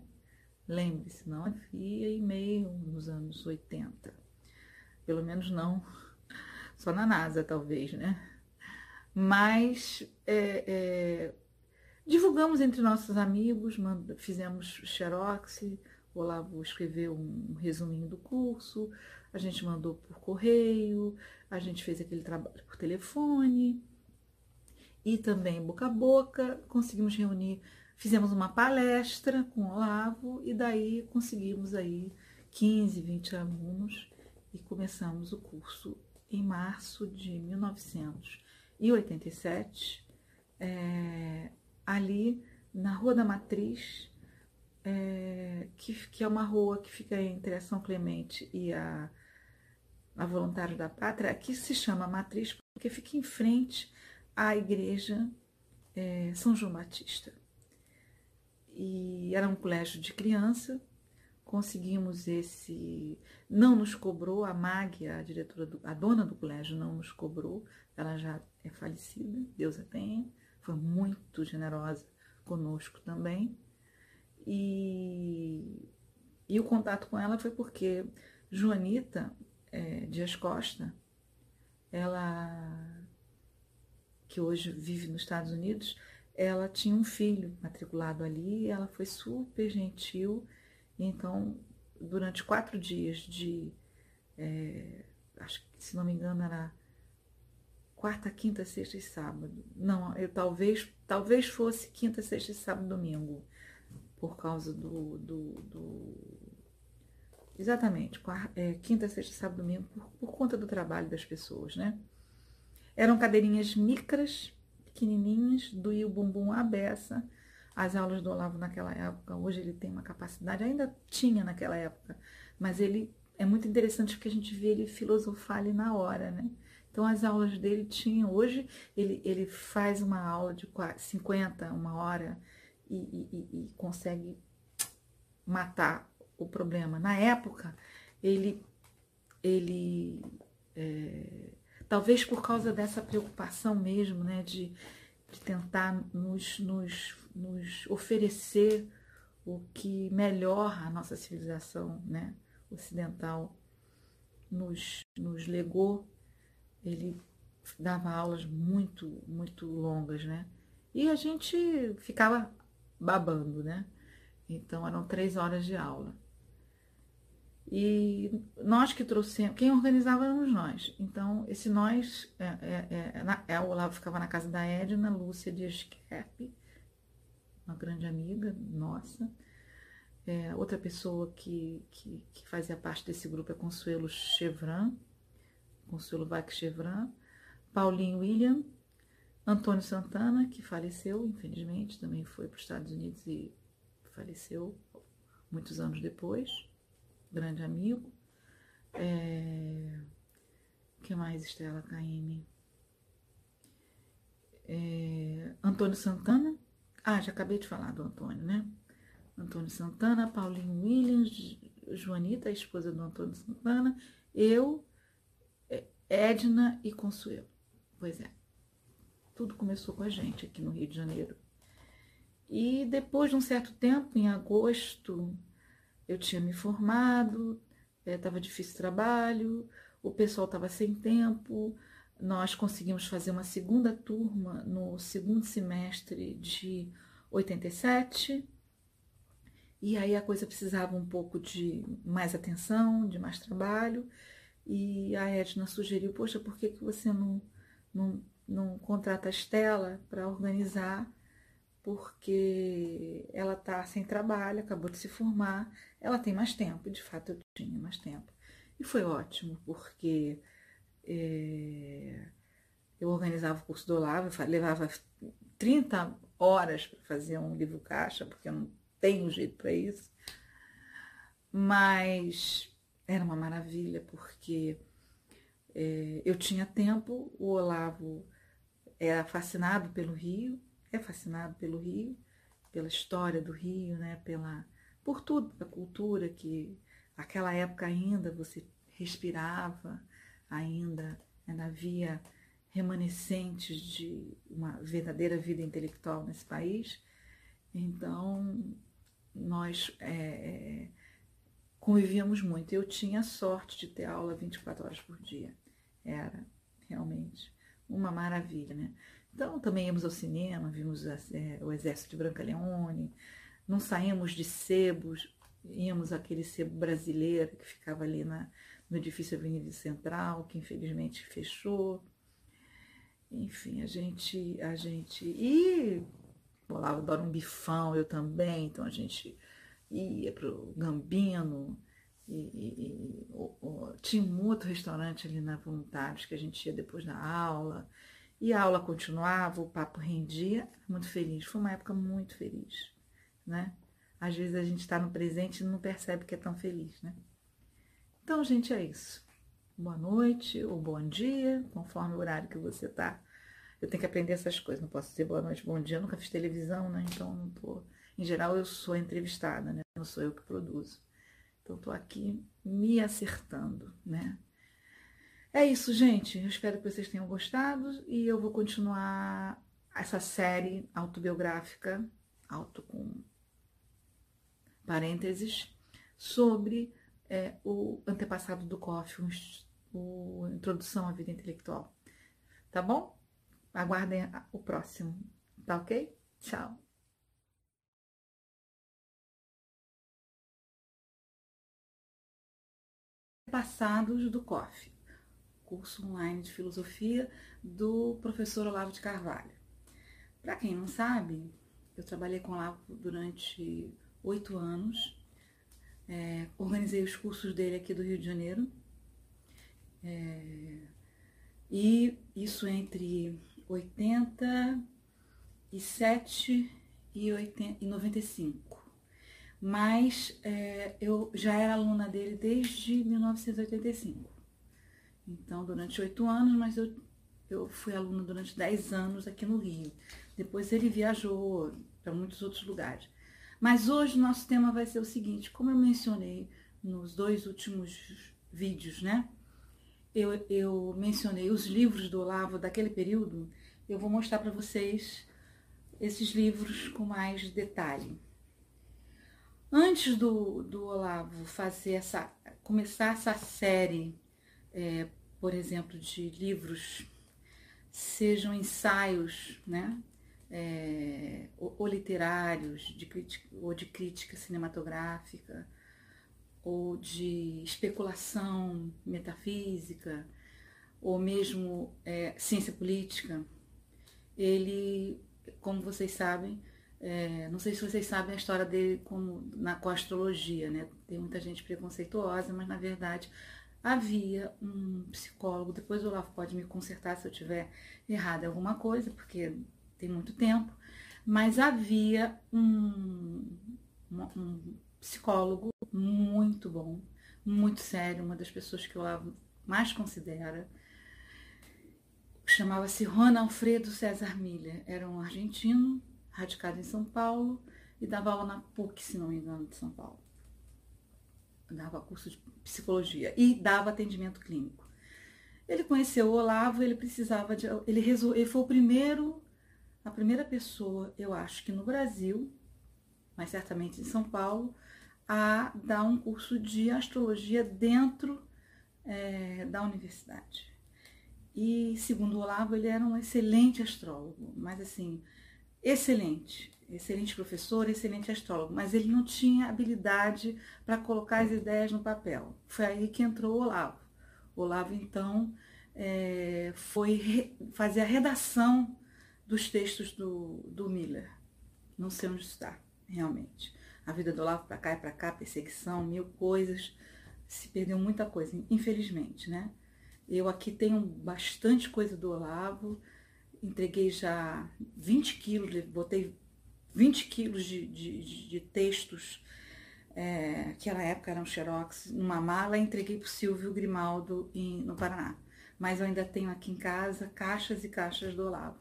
[SPEAKER 1] Lembre-se, não havia e-mail nos anos 80. Pelo menos não só na NASA, talvez, né? Mas é, é, divulgamos entre nossos amigos, fizemos xerox, o Olavo escreveu um resuminho do curso, a gente mandou por correio, a gente fez aquele trabalho por telefone e também boca a boca, conseguimos reunir, fizemos uma palestra com o Olavo e daí conseguimos aí 15, 20 alunos e começamos o curso em março de 1987, é, ali na Rua da Matriz, é, que, que é uma rua que fica entre a São Clemente e a, a Voluntário da Pátria, aqui se chama Matriz porque fica em frente à igreja é, São João Batista. E era um colégio de criança, conseguimos esse. Não nos cobrou, a Mag, a diretora, do, a dona do colégio, não nos cobrou, ela já é falecida, Deus a tenha, foi muito generosa conosco também. E, e o contato com ela foi porque Joanita é, Dias Costa, ela que hoje vive nos Estados Unidos, ela tinha um filho matriculado ali, ela foi super gentil, então durante quatro dias de, é, acho que se não me engano era quarta, quinta, sexta e sábado. Não, eu talvez, talvez fosse quinta, sexta e sábado, domingo por causa do. do, do exatamente, é, quinta, sexta, sábado, domingo, por, por conta do trabalho das pessoas, né? Eram cadeirinhas micras, pequenininhas, doía o bumbum à beça. As aulas do Olavo naquela época, hoje ele tem uma capacidade, ainda tinha naquela época, mas ele é muito interessante porque a gente vê ele filosofar ali na hora, né? Então as aulas dele tinham, hoje ele, ele faz uma aula de 50, uma hora, e, e, e consegue matar o problema. Na época, ele, ele é, talvez por causa dessa preocupação mesmo, né, de, de tentar nos, nos, nos oferecer o que melhor a nossa civilização né, ocidental nos, nos legou, ele dava aulas muito, muito longas, né? E a gente ficava babando, né? Então eram três horas de aula. E nós que trouxemos, quem organizava éramos nós. Então, esse nós, é, é, é, é, o Olavo ficava na casa da Edna, Lúcia de Esquerpe, uma grande amiga nossa. É, outra pessoa que, que, que, fazia parte desse grupo é Consuelo Chevran, Consuelo Vac Chevran, Paulinho William, Antônio Santana, que faleceu, infelizmente, também foi para os Estados Unidos e faleceu muitos anos depois, grande amigo. É... que mais, Estela Caime? É... Antônio Santana. Ah, já acabei de falar do Antônio, né? Antônio Santana, Paulinho Williams, Joanita, a esposa do Antônio Santana, eu, Edna e Consuelo. Pois é. Tudo começou com a gente aqui no Rio de Janeiro. E depois de um certo tempo, em agosto, eu tinha me formado, estava é, difícil trabalho, o pessoal estava sem tempo. Nós conseguimos fazer uma segunda turma no segundo semestre de 87. E aí a coisa precisava um pouco de mais atenção, de mais trabalho. E a Edna sugeriu: Poxa, por que, que você não, não não contrata a Estela para organizar, porque ela está sem trabalho, acabou de se formar, ela tem mais tempo, de fato eu tinha mais tempo. E foi ótimo, porque é, eu organizava o curso do Olavo, levava 30 horas para fazer um livro caixa, porque eu não tenho jeito para isso. Mas era uma maravilha, porque é, eu tinha tempo, o Olavo é fascinado pelo Rio, é fascinado pelo Rio, pela história do Rio, né, pela por tudo, a cultura que aquela época ainda você respirava, ainda, ainda havia remanescentes de uma verdadeira vida intelectual nesse país. Então, nós é, é convivíamos muito. Eu tinha sorte de ter aula 24 horas por dia. Era, realmente uma maravilha, né? Então também íamos ao cinema, vimos é, o Exército de Branca Leone, não saímos de sebos, íamos aquele sebo brasileiro que ficava ali na, no edifício Avenida Central, que infelizmente fechou. Enfim, a gente, a gente. E o Olavo adora um bifão, eu também, então a gente ia pro Gambino. E, e, e o, o, tinha um outro restaurante ali na Voluntários que a gente ia depois da aula. E a aula continuava, o papo rendia, muito feliz. Foi uma época muito feliz, né? Às vezes a gente está no presente e não percebe que é tão feliz, né? Então, gente, é isso. Boa noite ou bom dia, conforme o horário que você tá. Eu tenho que aprender essas coisas, não posso dizer boa noite, bom dia, eu nunca fiz televisão, né? Então não tô. Em geral, eu sou entrevistada, né? Não sou eu que produzo. Então, tô aqui me acertando, né? É isso, gente. Eu espero que vocês tenham gostado e eu vou continuar essa série autobiográfica, auto com parênteses, sobre é, o antepassado do Koff, o Introdução à Vida Intelectual. Tá bom? Aguardem o próximo, tá ok? Tchau! Passados do COF, curso online de filosofia do professor Olavo de Carvalho. Para quem não sabe, eu trabalhei com Olavo durante oito anos. É, organizei os cursos dele aqui do Rio de Janeiro. É, e isso entre 87 e, 80, e 95. Mas é, eu já era aluna dele desde 1985. Então, durante oito anos, mas eu, eu fui aluna durante dez anos aqui no Rio. Depois ele viajou para muitos outros lugares. Mas hoje nosso tema vai ser o seguinte, como eu mencionei nos dois últimos vídeos, né? Eu, eu mencionei os livros do Olavo daquele período, eu vou mostrar para vocês esses livros com mais detalhe. Antes do, do Olavo fazer essa, começar essa série, é, por exemplo, de livros, sejam ensaios, né? é, ou, ou, literários, de crítica, ou de crítica cinematográfica, ou de especulação metafísica, ou mesmo é, ciência política, ele, como vocês sabem, é, não sei se vocês sabem a história dele como, na, com a astrologia, né? Tem muita gente preconceituosa, mas na verdade havia um psicólogo, depois o Olavo pode me consertar se eu tiver errado alguma coisa, porque tem muito tempo, mas havia um, um psicólogo muito bom, muito sério, uma das pessoas que eu mais considera, chamava-se Juan Alfredo César Miller, era um argentino, radicado em São Paulo e dava aula na PUC, se não me engano, de São Paulo. Dava curso de psicologia e dava atendimento clínico. Ele conheceu o Olavo, ele precisava de. Ele, resol, ele foi o primeiro a primeira pessoa, eu acho que no Brasil, mas certamente em São Paulo, a dar um curso de astrologia dentro é, da universidade. E segundo o Olavo, ele era um excelente astrólogo, mas assim, excelente, excelente professor, excelente astrólogo, mas ele não tinha habilidade para colocar as ideias no papel. Foi aí que entrou o Olavo. O Olavo, então, é, foi fazer a redação dos textos do, do Miller. Não sei onde está, realmente. A vida do Olavo para cá e para cá, perseguição, mil coisas. Se perdeu muita coisa, infelizmente, né? Eu aqui tenho bastante coisa do Olavo. Entreguei já 20 quilos, botei 20 quilos de, de, de textos, é, aquela época eram xerox, numa mala, entreguei para o Silvio Grimaldo em, no Paraná. Mas eu ainda tenho aqui em casa caixas e caixas do Olavo.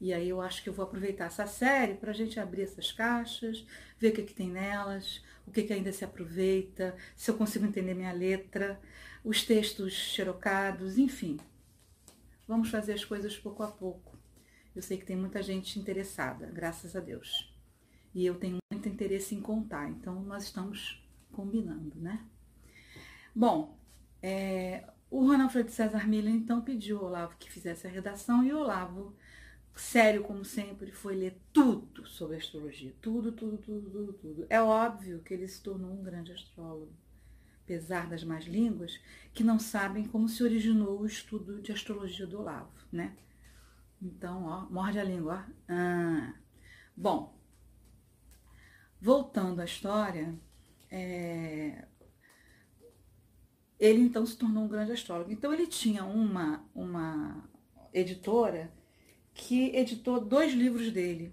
[SPEAKER 1] E aí eu acho que eu vou aproveitar essa série para a gente abrir essas caixas, ver o que, que tem nelas, o que, que ainda se aproveita, se eu consigo entender minha letra, os textos xerocados, enfim. Vamos fazer as coisas pouco a pouco. Eu sei que tem muita gente interessada, graças a Deus. E eu tenho muito interesse em contar, então nós estamos combinando, né? Bom, é, o Ronaldo César Miller então pediu ao Olavo que fizesse a redação e o Olavo sério como sempre, foi ler tudo sobre astrologia. Tudo, tudo, tudo, tudo, tudo. É óbvio que ele se tornou um grande astrólogo, apesar das más línguas, que não sabem como se originou o estudo de astrologia do Olavo, né? Então, ó, morde a língua, ó. Ah. Bom, voltando à história, é... ele então se tornou um grande astrólogo. Então, ele tinha uma, uma editora que editou dois livros dele.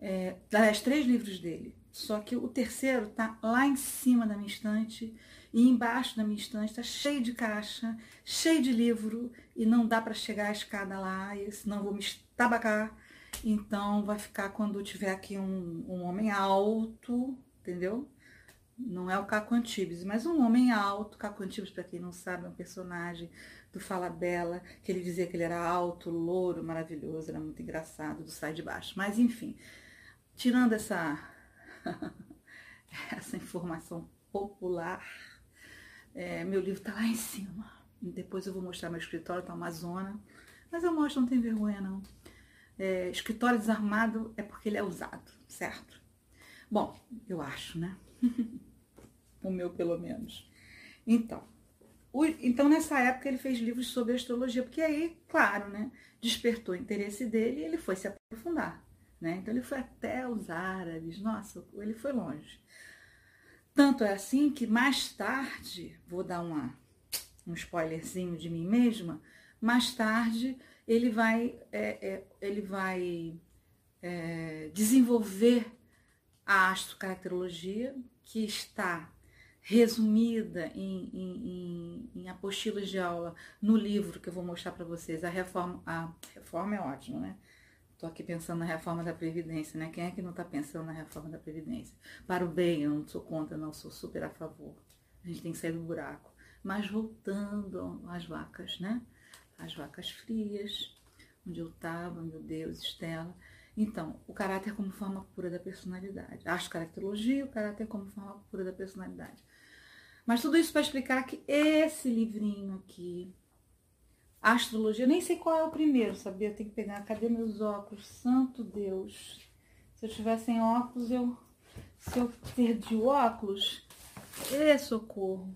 [SPEAKER 1] É, aliás, três livros dele. Só que o terceiro tá lá em cima da minha estante e embaixo da minha estante está cheio de caixa, cheio de livro e não dá para chegar a escada lá, senão vou me estabacar. Então vai ficar quando tiver aqui um, um homem alto, entendeu? Não é o Caco Antibes, mas um homem alto. Caco Antibes, para quem não sabe, é um personagem do Fala Bela, que ele dizia que ele era alto, louro, maravilhoso, era muito engraçado, do Sai de Baixo. Mas enfim, tirando essa, essa informação popular, é, meu livro está lá em cima. Depois eu vou mostrar meu escritório, tá uma zona. Mas eu mostro, não tem vergonha não. É, escritório desarmado é porque ele é usado, certo? Bom, eu acho, né? o meu pelo menos. Então, o, então, nessa época, ele fez livros sobre astrologia, porque aí, claro, né, despertou o interesse dele e ele foi se aprofundar. Né? Então, ele foi até os árabes, nossa, ele foi longe. Tanto é assim que mais tarde, vou dar uma, um spoilerzinho de mim mesma, mais tarde ele vai, é, é, ele vai é, desenvolver a astrocaracterologia, que está resumida em, em, em, apostilas de aula no livro que eu vou mostrar para vocês. A reforma, a reforma é ótima, né? Estou aqui pensando na reforma da Previdência, né? Quem é que não está pensando na reforma da Previdência? Para o bem, eu não sou contra, não, sou super a favor. A gente tem que sair do buraco. Mas voltando às vacas, né? As vacas frias, onde eu estava, meu Deus, Estela. Então, o caráter como forma pura da personalidade. Acho caracterologia, o caráter como forma pura da personalidade. Mas tudo isso para explicar que esse livrinho aqui, Astrologia, nem sei qual é o primeiro, sabia? Eu tenho que pegar, cadê meus óculos? Santo Deus. Se eu tivesse óculos, eu. Se eu perdi o óculos, ê, socorro.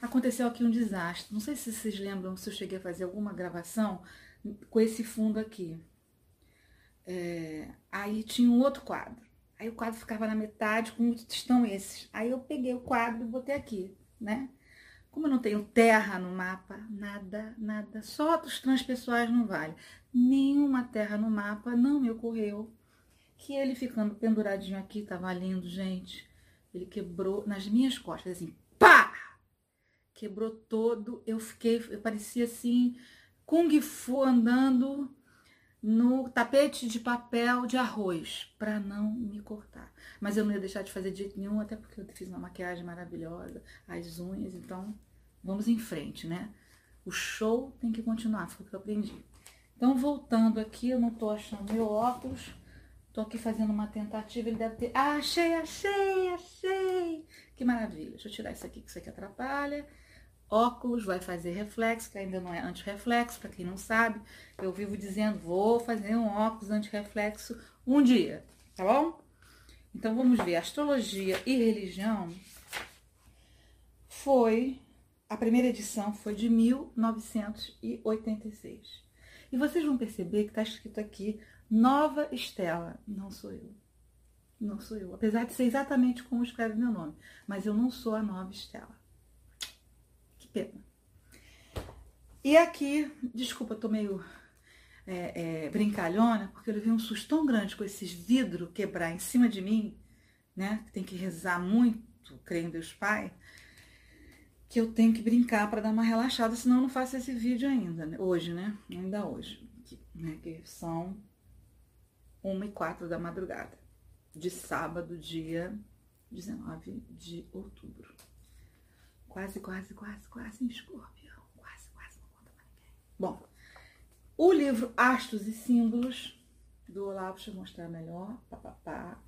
[SPEAKER 1] Aconteceu aqui um desastre. Não sei se vocês lembram se eu cheguei a fazer alguma gravação com esse fundo aqui. É, aí tinha um outro quadro. Aí o quadro ficava na metade, como estão esses. Aí eu peguei o quadro e botei aqui, né? Como eu não tenho terra no mapa, nada, nada, só dos transpessoais não vale. Nenhuma terra no mapa não me ocorreu que ele ficando penduradinho aqui, tava lindo, gente. Ele quebrou nas minhas costas, assim, pá! Quebrou todo. Eu fiquei, eu parecia assim, Kung Fu andando no tapete de papel de arroz para não me cortar. Mas eu não ia deixar de fazer de jeito nenhum, até porque eu fiz uma maquiagem maravilhosa, as unhas, então vamos em frente, né? O show tem que continuar, foi o que eu aprendi. Então, voltando aqui, eu não tô achando meu óculos, tô aqui fazendo uma tentativa, ele deve ter... Ah, achei, achei, achei! Que maravilha! Deixa eu tirar isso aqui, que isso aqui atrapalha óculos, vai fazer reflexo, que ainda não é antirreflexo, para quem não sabe. Eu vivo dizendo, vou fazer um óculos antirreflexo um dia, tá bom? Então vamos ver, astrologia e religião foi, a primeira edição foi de 1986. E vocês vão perceber que está escrito aqui Nova Estela, não sou eu. Não sou eu, apesar de ser exatamente como escreve meu nome, mas eu não sou a Nova Estela pena. E aqui, desculpa, tô meio é, é, brincalhona, porque eu levei um susto tão grande com esses vidros quebrar em cima de mim, né? Tem que rezar muito, creio em Deus Pai, que eu tenho que brincar para dar uma relaxada, senão eu não faço esse vídeo ainda, né? hoje, né? Ainda hoje, que, né? que são uma e quatro da madrugada, de sábado, dia 19 de outubro. Quase, quase, quase, quase em escorpião. Quase, quase, não conta pra ninguém. Bom, o livro Astros e Símbolos, do Olavo, deixa eu mostrar melhor. Pá, pá, pá.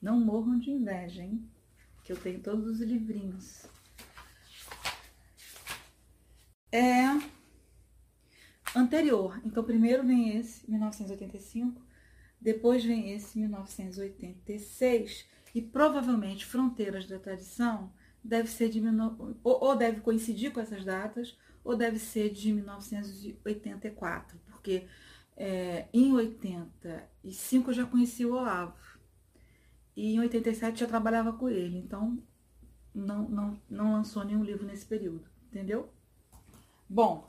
[SPEAKER 1] Não morram de inveja, hein? Que eu tenho todos os livrinhos. É anterior. Então, primeiro vem esse, 1985, depois vem esse, 1986, e provavelmente Fronteiras da Tradição deve ser de ou, ou deve coincidir com essas datas, ou deve ser de 1984, porque é, em 85 eu já conheci o Olavo. E em 87 já trabalhava com ele, então não, não, não lançou nenhum livro nesse período, entendeu? Bom,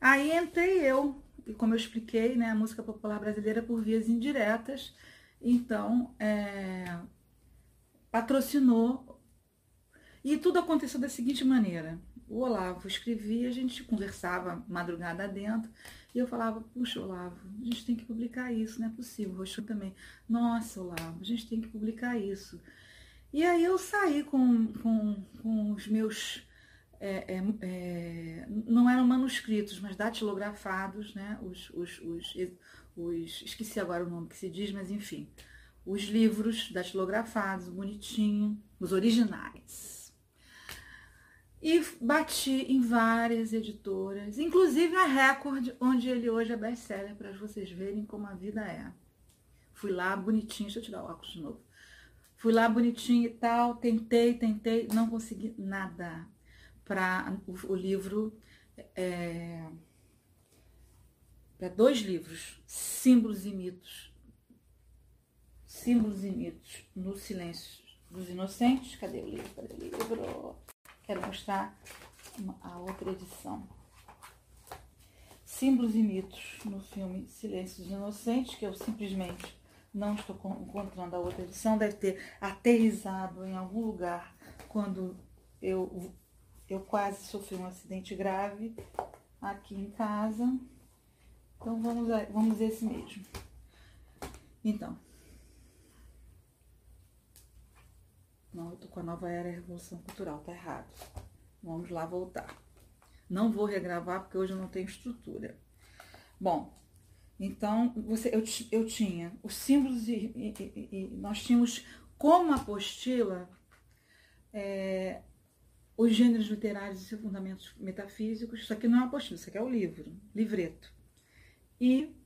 [SPEAKER 1] aí entrei eu, e como eu expliquei, né, a música popular brasileira por vias indiretas, então é, patrocinou. E tudo aconteceu da seguinte maneira. O Olavo escrevia, a gente conversava madrugada dentro, e eu falava, puxa, Olavo, a gente tem que publicar isso, não é possível. O Roxo também, nossa, Olavo, a gente tem que publicar isso. E aí eu saí com, com, com os meus. É, é, é, não eram manuscritos, mas datilografados, né? Os, os, os, os, esqueci agora o nome que se diz, mas enfim, os livros datilografados, bonitinho, os originais. E bati em várias editoras, inclusive a Record, onde ele hoje é best-seller, para vocês verem como a vida é. Fui lá bonitinho, deixa eu tirar o óculos de novo. Fui lá bonitinho e tal, tentei, tentei, não consegui nada para o, o, livro. É, para dois livros, Símbolos e Mitos. Símbolos e Mitos no Silêncio dos Inocentes. Cadê o livro? Cadê o livro? Quero mostrar a outra edição. Símbolos e mitos no filme Silêncios Inocentes, que eu simplesmente não estou encontrando a outra edição, deve ter aterrizado em algum lugar quando eu, eu quase sofri um acidente grave aqui em casa. Então vamos, a, vamos esse mesmo. Então, Não, eu tô com a nova era Revolução Cultural, tá errado. Vamos lá voltar. Não vou regravar porque hoje eu não tenho estrutura. Bom, então você, eu, eu tinha os símbolos e, e, e, e nós tínhamos como apostila é, os gêneros literários e fundamentos metafísicos. Isso aqui não é uma apostila, isso aqui é o livro, livreto. E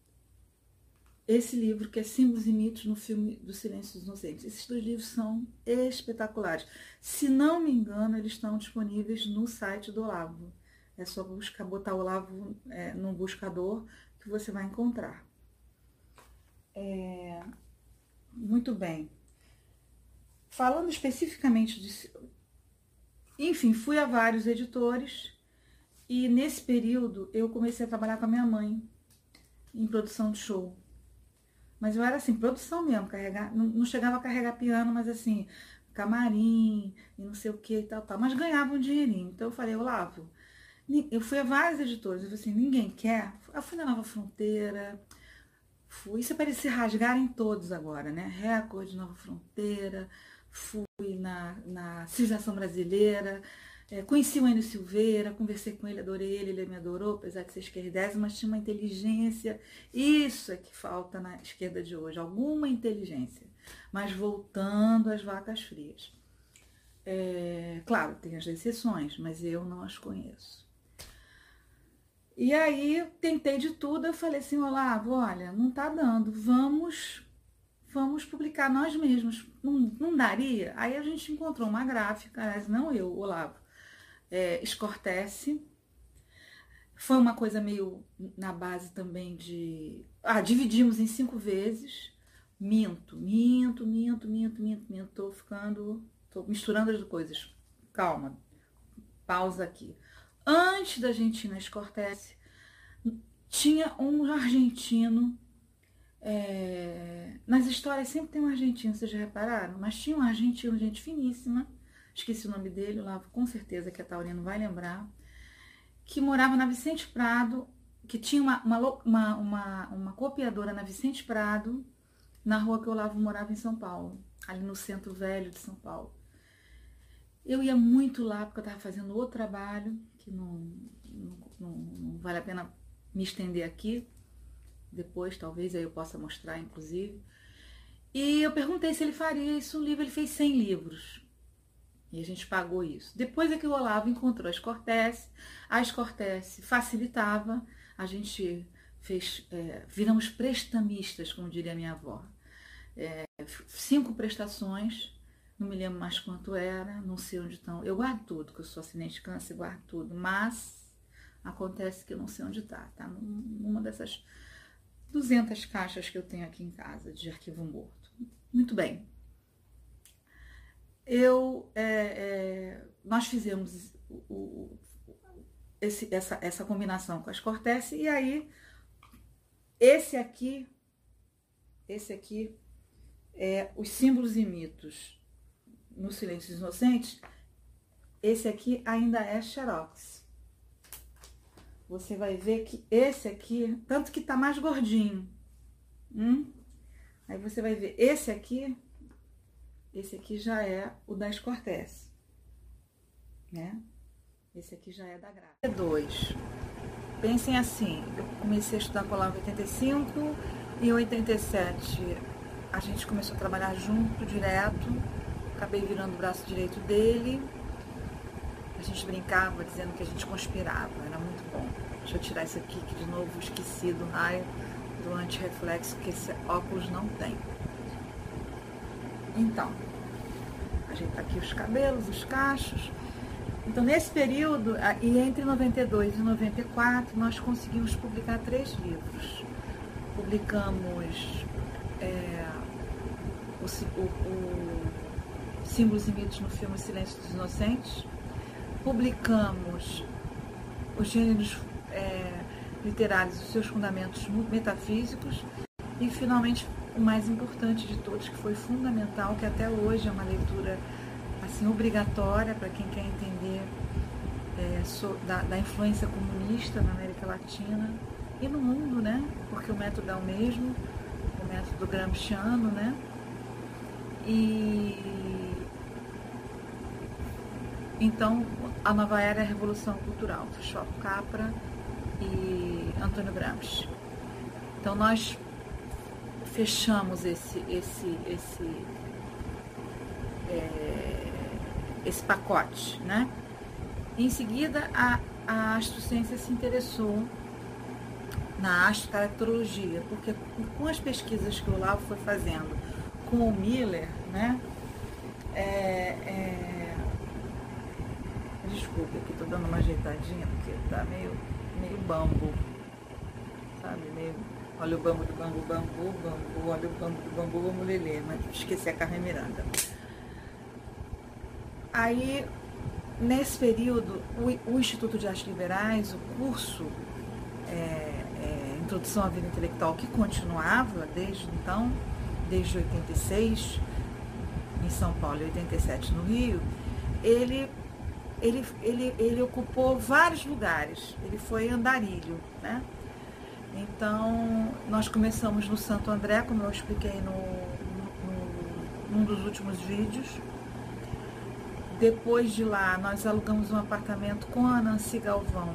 [SPEAKER 1] esse livro que é Símbolos e Mitos no filme do Silêncio dos Inocentes. Esses dois livros são espetaculares. Se não me engano, eles estão disponíveis no site do Olavo. É só buscar, botar o Olavo é, no buscador que você vai encontrar. É, muito bem. Falando especificamente de. Enfim, fui a vários editores e nesse período eu comecei a trabalhar com a minha mãe em produção de show. Mas eu era assim, produção mesmo, carregar, não, não chegava a carregar piano, mas assim, camarim e não sei o que e tal, tal. Mas ganhava um dinheirinho. Então eu falei, Olavo, eu fui a vários editores, eu falei assim, ninguém quer? Eu fui na Nova Fronteira, fui, isso é para se rasgarem todos agora, né? Record, Nova Fronteira, fui na, na Civilização Brasileira, é, conheci o Enio Silveira, conversei com ele, adorei ele, ele me adorou, apesar de ser esquerdésimo, mas tinha uma inteligência. Isso é que falta na esquerda de hoje, alguma inteligência. Mas voltando às vacas frias. É, claro, tem as exceções, mas eu não as conheço. E aí tentei de tudo, eu falei assim, Olavo, olha, não tá dando, vamos vamos publicar nós mesmos. Não, não daria? Aí a gente encontrou uma gráfica, não eu, Olavo, é, escortece. Foi uma coisa meio na base também de. Ah, dividimos em cinco vezes. Minto, minto, minto, minto, minto, minto. Tô ficando. Tô misturando as coisas. Calma. Pausa aqui. Antes da Argentina escortece, tinha um argentino. É... Nas histórias sempre tem um argentino, vocês já repararam? Mas tinha um argentino, gente finíssima esqueci o nome dele lá, com certeza que a Taurino vai lembrar, que morava na Vicente Prado, que tinha uma, uma, uma, uma, copiadora na Vicente Prado, na rua que o Olavo morava em São Paulo, ali no centro velho de São Paulo. Eu ia muito lá porque eu estava fazendo outro trabalho, que não, não, não, não, vale a pena me estender aqui. Depois, talvez, aí eu possa mostrar, inclusive. E eu perguntei se ele faria isso um livro. Ele fez 100 livros. E a gente pagou isso. Depois é que o Olavo encontrou a Escortece, a Escortece facilitava, a gente fez, é, viramos prestamistas, como diria minha avó. É, cinco prestações, não me lembro mais quanto era, não sei onde estão. Eu guardo tudo, que eu sou assinante de câncer, guardo tudo, mas acontece que eu não sei onde está, tá? Numa dessas 200 caixas que eu tenho aqui em casa de arquivo morto. Muito bem. Eu, é, é, nós fizemos o, o, esse, essa, essa combinação com as cortese e aí esse aqui, esse aqui é os símbolos e mitos no Silêncio Inocentes. Esse aqui ainda é xerox você vai ver que esse aqui, tanto que tá mais gordinho. Hum? Aí você vai ver, esse aqui, esse aqui já é o das Cortés, né? Esse aqui já é da Graça. Dois. Pensem assim, eu comecei a estudar colar em 85 e em 87 a gente começou a trabalhar junto, direto. Acabei virando o braço direito dele a gente brincava dizendo que a gente conspirava, era muito bom. Deixa eu tirar isso aqui que de novo esqueci do raio do anti-reflexo que esse óculos não tem. Então, a gente tá aqui os cabelos, os cachos. Então, nesse período, e entre 92 e 94, nós conseguimos publicar três livros. Publicamos é, o, o, o Símbolos e Mitos no filme Silêncio dos Inocentes, publicamos os gêneros é, literários, os seus fundamentos metafísicos e, finalmente, o mais importante de todos, que foi fundamental, que até hoje é uma leitura assim obrigatória para quem quer entender é, so, da, da, influência comunista na América Latina e no mundo, né? Porque o método é o mesmo, o método gramsciano, né? E então a nova era é a revolução cultural, Foucault Capra e Antônio Gramsci. Então nós fechamos esse esse esse é, esse pacote, né? em seguida a, a astrociência se interessou na astrocaracterologia, porque com as pesquisas que o Olavo foi fazendo com o Miller, né? É, é, Desculpa, aqui tô dando uma ajeitadinha, porque tá meio, meio bambu. Sabe? Meio. Olha o bambu do bambu, bambu, bambu, olha o bambu do bambu, vamos lelê, mas esqueci a Carmen Miranda. Aí, nesse período, o, o Instituto de Artes Liberais, o curso é, é, Introdução à Vida Intelectual, que continuava desde então, desde 86, em São Paulo e 87 no Rio, ele ele, ele, ele ocupou vários lugares, ele foi andarilho, né? Então, nós começamos no Santo André, como eu expliquei no, no, num dos últimos vídeos. Depois de lá, nós alugamos um apartamento com a Nancy Galvão,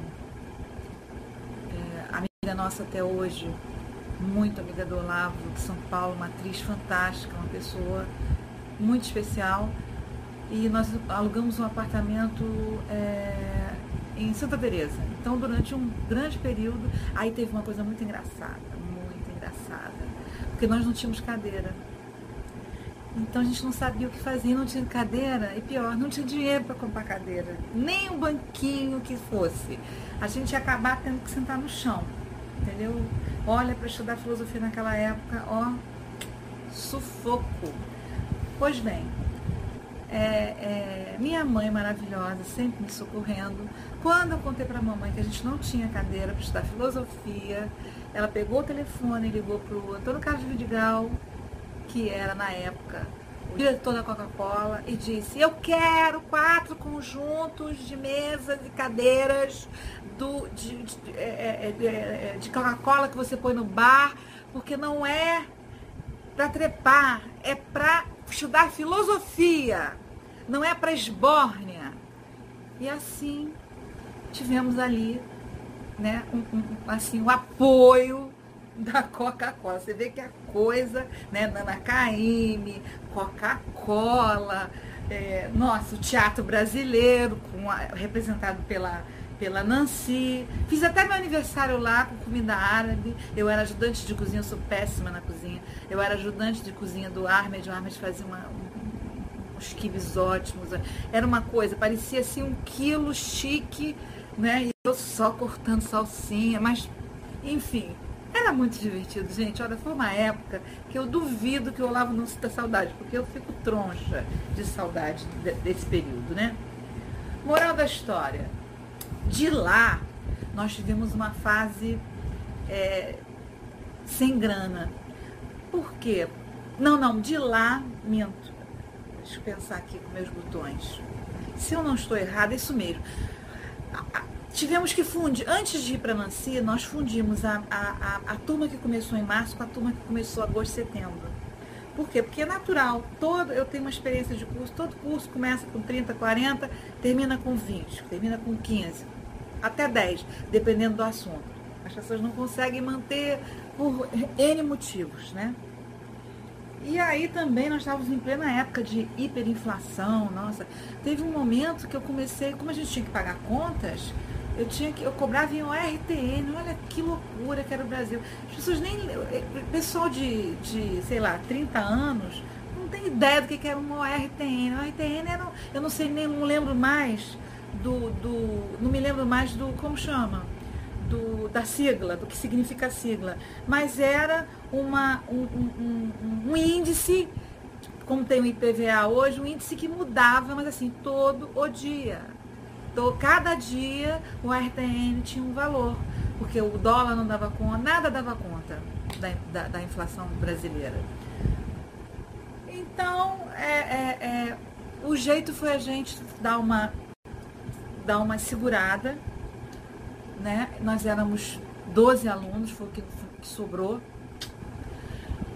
[SPEAKER 1] é, amiga nossa até hoje, muito amiga do Olavo de São Paulo, uma atriz fantástica, uma pessoa muito especial e nós alugamos um apartamento é, em Santa Teresa. Então, durante um grande período, aí teve uma coisa muito engraçada, muito engraçada, porque nós não tínhamos cadeira. Então a gente não sabia o que fazer, não tinha cadeira, e pior, não tinha dinheiro para comprar cadeira, nem um banquinho que fosse. A gente ia acabar tendo que sentar no chão, entendeu? Olha, para estudar filosofia naquela época, ó, sufoco. Pois bem, é, é, minha mãe maravilhosa, sempre me socorrendo. Quando eu contei para a mamãe que a gente não tinha cadeira para estudar filosofia, ela pegou o telefone e ligou para o Antônio Carlos Vidigal, que era na época diretor da Coca-Cola, e disse: Eu quero quatro conjuntos de mesas e cadeiras do, de, de, de, é, é, é, de Coca-Cola que você põe no bar, porque não é para trepar, é para estudar filosofia, não é para esbórnia. E assim tivemos ali, né, um, um, assim, o apoio da Coca-Cola. Você vê que a coisa, né, Nana Caymmi, Coca-Cola, é, teatro brasileiro, com a, representado pela pela Nancy. Fiz até meu aniversário lá com comida árabe. Eu era ajudante de cozinha, eu sou péssima na cozinha. Eu era ajudante de cozinha do Ahmed. O Ahmed fazia uma, um, uns quibes ótimos. Era uma coisa, parecia assim um quilo chique, né? E eu só cortando salsinha, mas enfim. Era muito divertido, gente. Olha, foi uma época que eu duvido que o Olavo não sinta saudade, porque eu fico troncha de saudade desse período, né? Moral da história de lá, nós tivemos uma fase é, sem grana. Por quê? Não, não, de lá, minto. Deixa eu pensar aqui com meus botões. Se eu não estou errada, é isso mesmo. Tivemos que fundir, antes de ir para Nancy, nós fundimos a, a, a, a turma que começou em março com a turma que começou agosto setembro. Por quê? Porque é natural. Todo, eu tenho uma experiência de curso, todo curso começa com 30, 40, termina com 20, termina com 15 até 10, dependendo do assunto. As pessoas não conseguem manter por N motivos, né? E aí também nós estávamos em plena época de hiperinflação, nossa. Teve um momento que eu comecei, como a gente tinha que pagar contas, eu tinha que eu cobrava em ORTN, olha que loucura que era o Brasil. As pessoas nem pessoal de, de sei lá, 30 anos não tem ideia do que era uma ORTN. ORTN era, eu não sei nem não lembro mais do, do não me lembro mais do, como chama? Do, da sigla, do que significa sigla, mas era uma, um, um, um, um índice, como tem o IPVA hoje, um índice que mudava, mas assim, todo o dia. Então, cada dia o RTN tinha um valor, porque o dólar não dava conta, nada dava conta da, da, da inflação brasileira. Então, é, é, é, o jeito foi a gente dar uma dar uma segurada, né? Nós éramos 12 alunos, foi o que, que sobrou.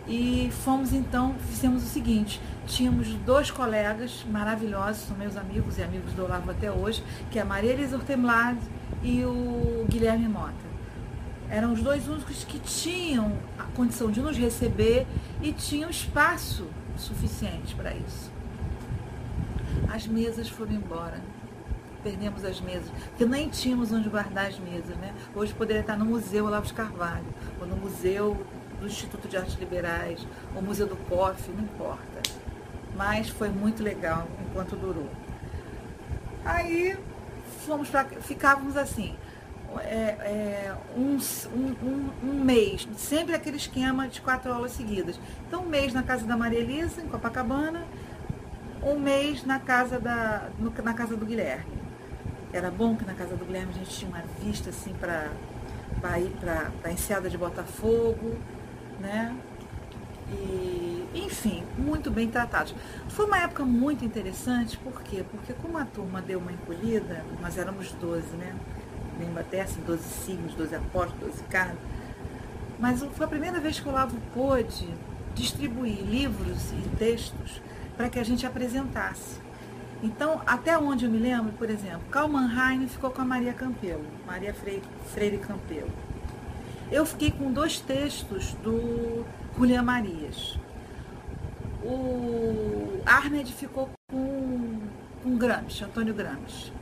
[SPEAKER 1] E fomos então, fizemos o seguinte, tínhamos dois colegas maravilhosos, são meus amigos e amigos do Olavo até hoje, que é a Maria Elisa Ortemlad e o Guilherme Mota. Eram os dois únicos que tinham a condição de nos receber e tinham espaço suficiente para isso. As mesas foram embora perdemos as mesas, porque nem tínhamos onde guardar as mesas, né? Hoje poderia estar no Museu Olavo Carvalho, ou no Museu do Instituto de Artes Liberais, ou Museu do COF, não importa. Mas foi muito legal enquanto durou. Aí fomos para. ficávamos assim. É, é, um, um, um, mês, sempre aquele esquema de quatro aulas seguidas. Então, um mês na casa da Maria Elisa, em Copacabana, um mês na casa, da, no, na casa do Guilherme. Era bom que na casa do Guilherme a gente tinha uma vista assim para para a enseada de Botafogo, né? E, enfim, muito bem tratados. Foi uma época muito interessante, por quê? Porque como a turma deu uma encolhida, nós éramos 12, né? Lembra até assim, 12 signos, 12 apóstolos, 12 carnes. Mas foi a primeira vez que o Lavo pôde distribuir livros e textos para que a gente apresentasse. Então, até onde eu me lembro, por exemplo, Kalman ficou com a Maria Campelo, Maria Freire, Freire Campelo. Eu fiquei com dois textos do Julian Marias. O Arned ficou com, com Gramsci, Antônio Gramsci.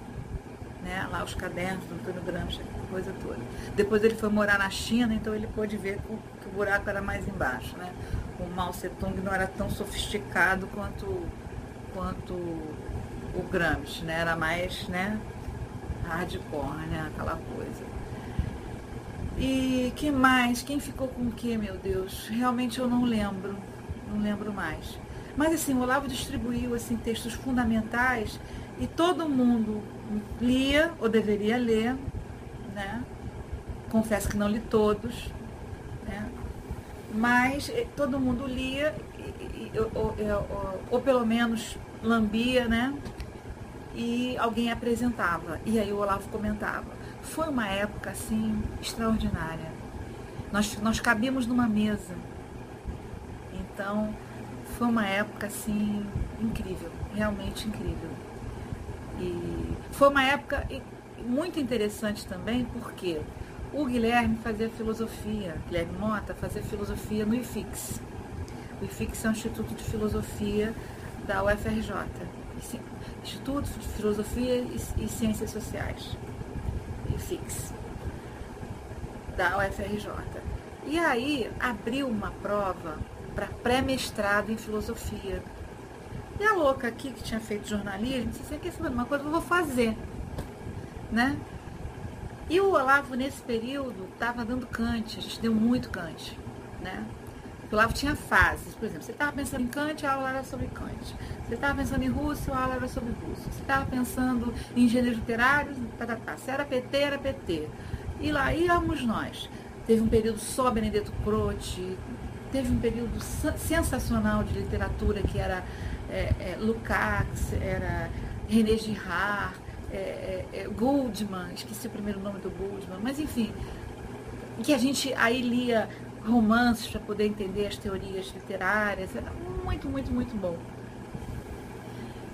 [SPEAKER 1] Né? Lá os cadernos do Antônio Gramsci, coisa toda. Depois ele foi morar na China, então ele pôde ver que o, que o buraco era mais embaixo. Né? O Mao Tse Tung não era tão sofisticado quanto, quanto o Gramsci, né? Era mais, né? Hardcore, né? Aquela coisa. E que mais? Quem ficou com o que, meu Deus? Realmente eu não lembro. Não lembro mais. Mas assim, o Olavo distribuiu assim, textos fundamentais e todo mundo lia, ou deveria ler, né? Confesso que não li todos, né? Mas eh, todo mundo lia, ou, ou, ou pelo menos lambia, né? E alguém apresentava. E aí o Olavo comentava. Foi uma época assim extraordinária. Nós, nós cabíamos numa mesa. Então foi uma época assim incrível, realmente incrível. E foi uma época muito interessante também porque o Guilherme fazia filosofia, Guilherme Mota fazia filosofia no IFIX. O IFIX é um instituto de filosofia da UFRJ. Instituto de Filosofia e, Ciências Sociais. Fix, da UFRJ. E aí abriu uma prova para pré-mestrado em filosofia. E a louca aqui que tinha feito jornalismo disse assim, quer saber uma coisa, eu vou fazer. Né? E o Olavo, nesse período, estava dando Kant, a gente deu muito Kant. Né? O Olavo tinha fases, por exemplo, você estava pensando em Kant, a aula era sobre Kant. Você estava pensando em Russo, a aula era sobre Russo. Você estava pensando em gêneros literários, tá, tá, tá. se era PT, era PT. E lá íamos nós. Teve um período só Benedetto Croce, teve um período sensacional de literatura que era é, é, Lukács, era René Girard, é, é, é, Goldman, esqueci o primeiro nome do Goldman, mas enfim, que a gente aí lia romances para poder entender as teorias literárias, era muito, muito, muito bom.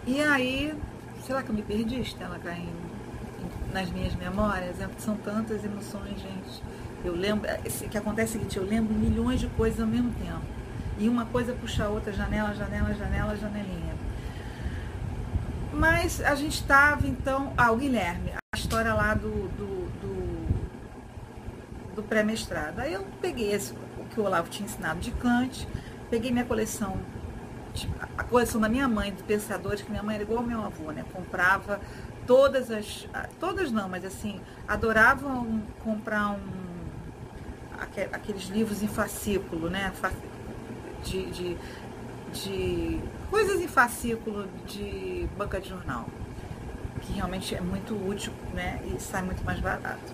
[SPEAKER 1] E aí, sei lá que eu me perdi, Estela, em, nas minhas memórias, é, são tantas emoções, gente. Eu lembro, o que acontece é o seguinte, eu lembro milhões de coisas ao mesmo tempo. E uma coisa puxa a outra, janela, janela, janela, janelinha. Mas a gente estava, então. Ah, o Guilherme, a história lá do, do, do, do pré-mestrado. Aí eu peguei esse, que o Olavo tinha ensinado de Kant, peguei minha coleção, a coleção da minha mãe, de pensadores, que minha mãe era igual ao meu avô, né? Comprava todas as. Todas não, mas assim, adorava um, comprar um. Aqueles livros em fascículo, né? De, de, de coisas em fascículo de banca de jornal, que realmente é muito útil né, e sai muito mais barato.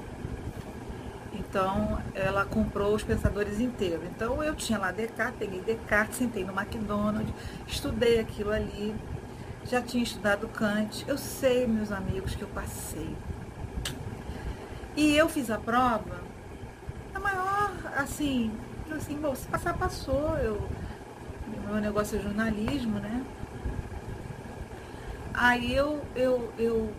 [SPEAKER 1] Então ela comprou os pensadores inteiros. Então eu tinha lá Descartes, peguei Descartes, sentei no McDonald's, estudei aquilo ali, já tinha estudado Kant. Eu sei, meus amigos, que eu passei. E eu fiz a prova, a maior, assim, assim, bom, se passar, passou. Eu meu negócio é jornalismo, né? Aí eu, eu, eu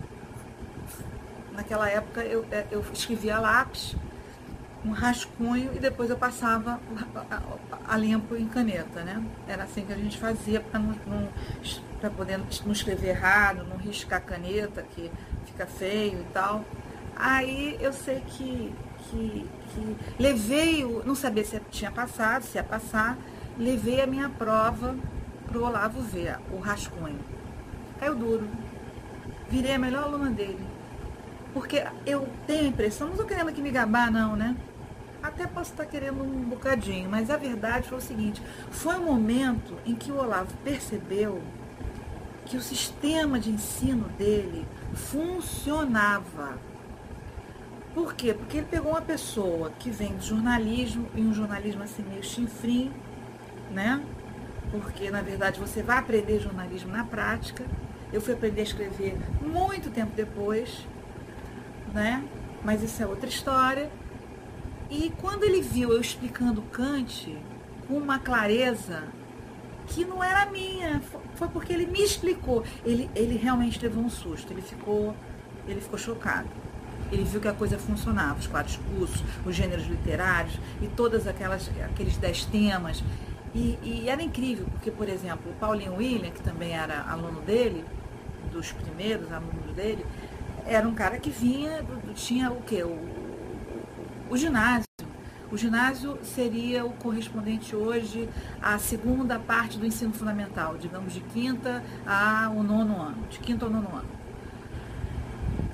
[SPEAKER 1] naquela época eu, é, eu escrevia lápis, um rascunho e depois eu passava a, limpo em caneta, né? Era assim que a gente fazia para não, não para poder não escrever errado, não riscar a caneta que fica feio e tal. Aí eu sei que, que, que levei, o, não sabia se tinha passado, se ia passar, levei a minha prova pro Olavo ver, o rascunho. Caiu duro. Virei a melhor aluna dele. Porque eu tenho a impressão, não estou querendo aqui me gabar não, né? Até posso estar querendo um bocadinho, mas a verdade foi o seguinte, foi um momento em que o Olavo percebeu que o sistema de ensino dele funcionava. Por quê? Porque ele pegou uma pessoa que vem do jornalismo, e um jornalismo assim meio chinfrim, né? Porque na verdade você vai aprender jornalismo na prática. Eu fui aprender a escrever muito tempo depois, né? Mas isso é outra história. E quando ele viu eu explicando Kant com uma clareza que não era minha, foi porque ele me explicou. Ele, ele realmente levou um susto, ele ficou, ele ficou chocado. Ele viu que a coisa funcionava, os quatro cursos, os gêneros literários e todas aquelas aqueles dez temas. E, e, era incrível, porque, por exemplo, o Paulinho William, que também era aluno dele, dos primeiros alunos dele, era um cara que vinha, tinha o quê? O, o, ginásio. O ginásio seria o correspondente hoje à segunda parte do ensino fundamental, digamos, de quinta ao nono ano, de quinto ao nono ano.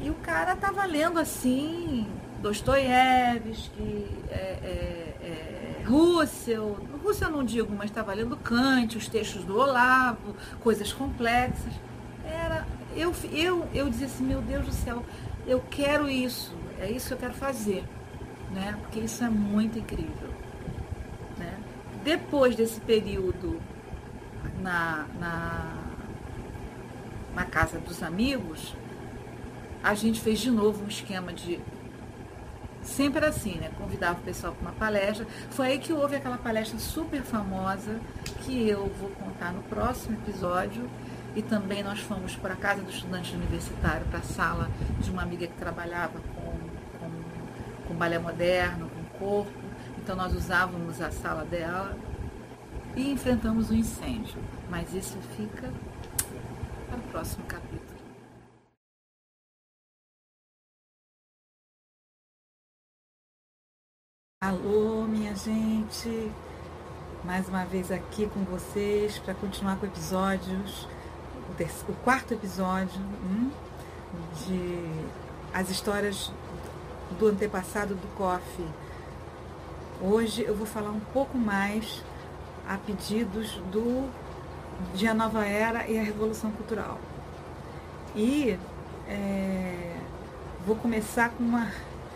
[SPEAKER 1] E o cara estava lendo assim, Dostoiévski, é, é, é, Russell, Russell não digo, mas estava lendo Kant, os textos do Olavo, coisas complexas. Era, eu, eu, eu dizia assim, meu Deus do céu, eu quero isso, é isso que eu quero fazer, né? Porque isso é muito incrível. Né? Depois desse período na, na, na casa dos amigos, a gente fez de novo um esquema de sempre assim, né? Convidava o pessoal para uma palestra. Foi aí que houve aquela palestra super famosa que eu vou contar no próximo episódio. E também nós fomos para a casa do estudante universitário, para a sala de uma amiga que trabalhava com balé moderno, com corpo. Então nós usávamos a sala dela e enfrentamos um incêndio. Mas isso fica para o próximo capítulo. Alô, minha gente, mais uma vez aqui com vocês para continuar com episódios, o, quarto episódio hum, de as histórias do antepassado do COF. Hoje eu vou falar um pouco mais a pedidos do de A Nova Era e a Revolução Cultural. E é, vou começar com uma,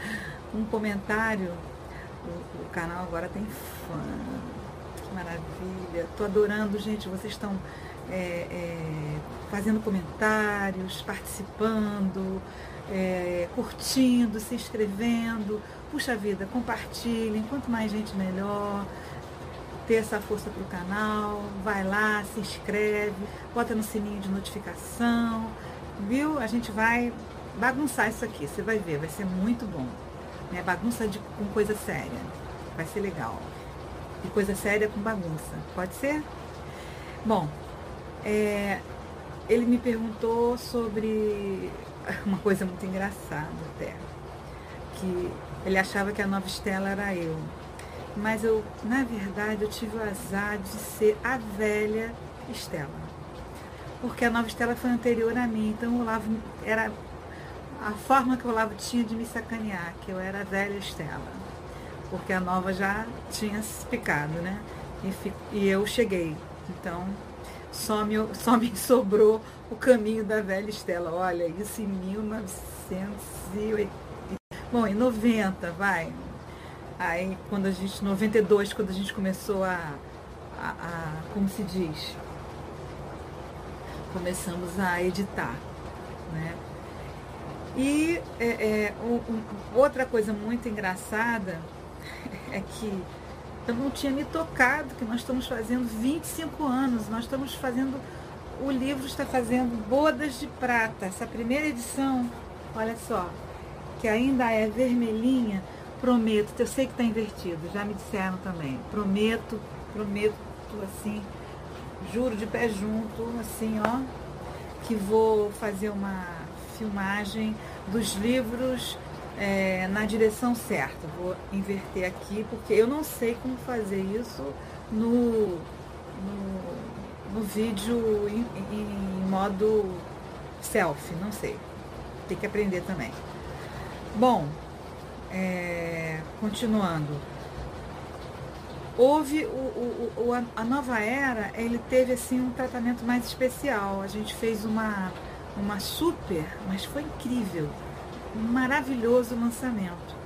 [SPEAKER 1] um comentário o, o canal agora tem fã. Que maravilha. Tô adorando, gente. Vocês estão é, é, fazendo comentários, participando, é, curtindo, se inscrevendo. Puxa vida, compartilhem. Quanto mais gente, melhor. Ter essa força para o canal. Vai lá, se inscreve, bota no sininho de notificação. Viu? A gente vai bagunçar isso aqui. Você vai ver, vai ser muito bom. Né? Bagunça de, com coisa séria. Vai ser legal. E coisa séria com bagunça. Pode ser? Bom, é, ele me perguntou sobre uma coisa muito engraçada até. Que ele achava que a nova Estela era eu. Mas eu, na verdade, eu tive o azar de ser a velha Estela. Porque a nova Estela foi anterior a mim, então o Olavo era a forma que o Olavo tinha de me sacanear, que eu era a velha Estela, porque a nova já tinha se picado, né? E, e eu cheguei. Então, só me, só me sobrou o caminho da velha Estela. Olha, isso em 1980. Bom, em 90, vai. Aí, quando a gente, 92, quando a gente começou a, a, a como se diz? Começamos a editar, né? E é, é, um, outra coisa muito engraçada é que eu não tinha me tocado que nós estamos fazendo 25 anos, nós estamos fazendo, o livro está fazendo Bodas de Prata, essa primeira edição, olha só, que ainda é vermelhinha, prometo, eu sei que está invertido, já me disseram também, prometo, prometo assim, juro de pé junto, assim, ó, que vou fazer uma filmagem dos livros é, na direção certa. Vou inverter aqui, porque eu não sei como fazer isso no, no, no vídeo em, em modo selfie, não sei. Tem que aprender também. Bom, é, continuando. Houve o, o, o, a nova era, ele teve assim um tratamento mais especial. A gente fez uma uma super, mas foi incrível, um maravilhoso lançamento.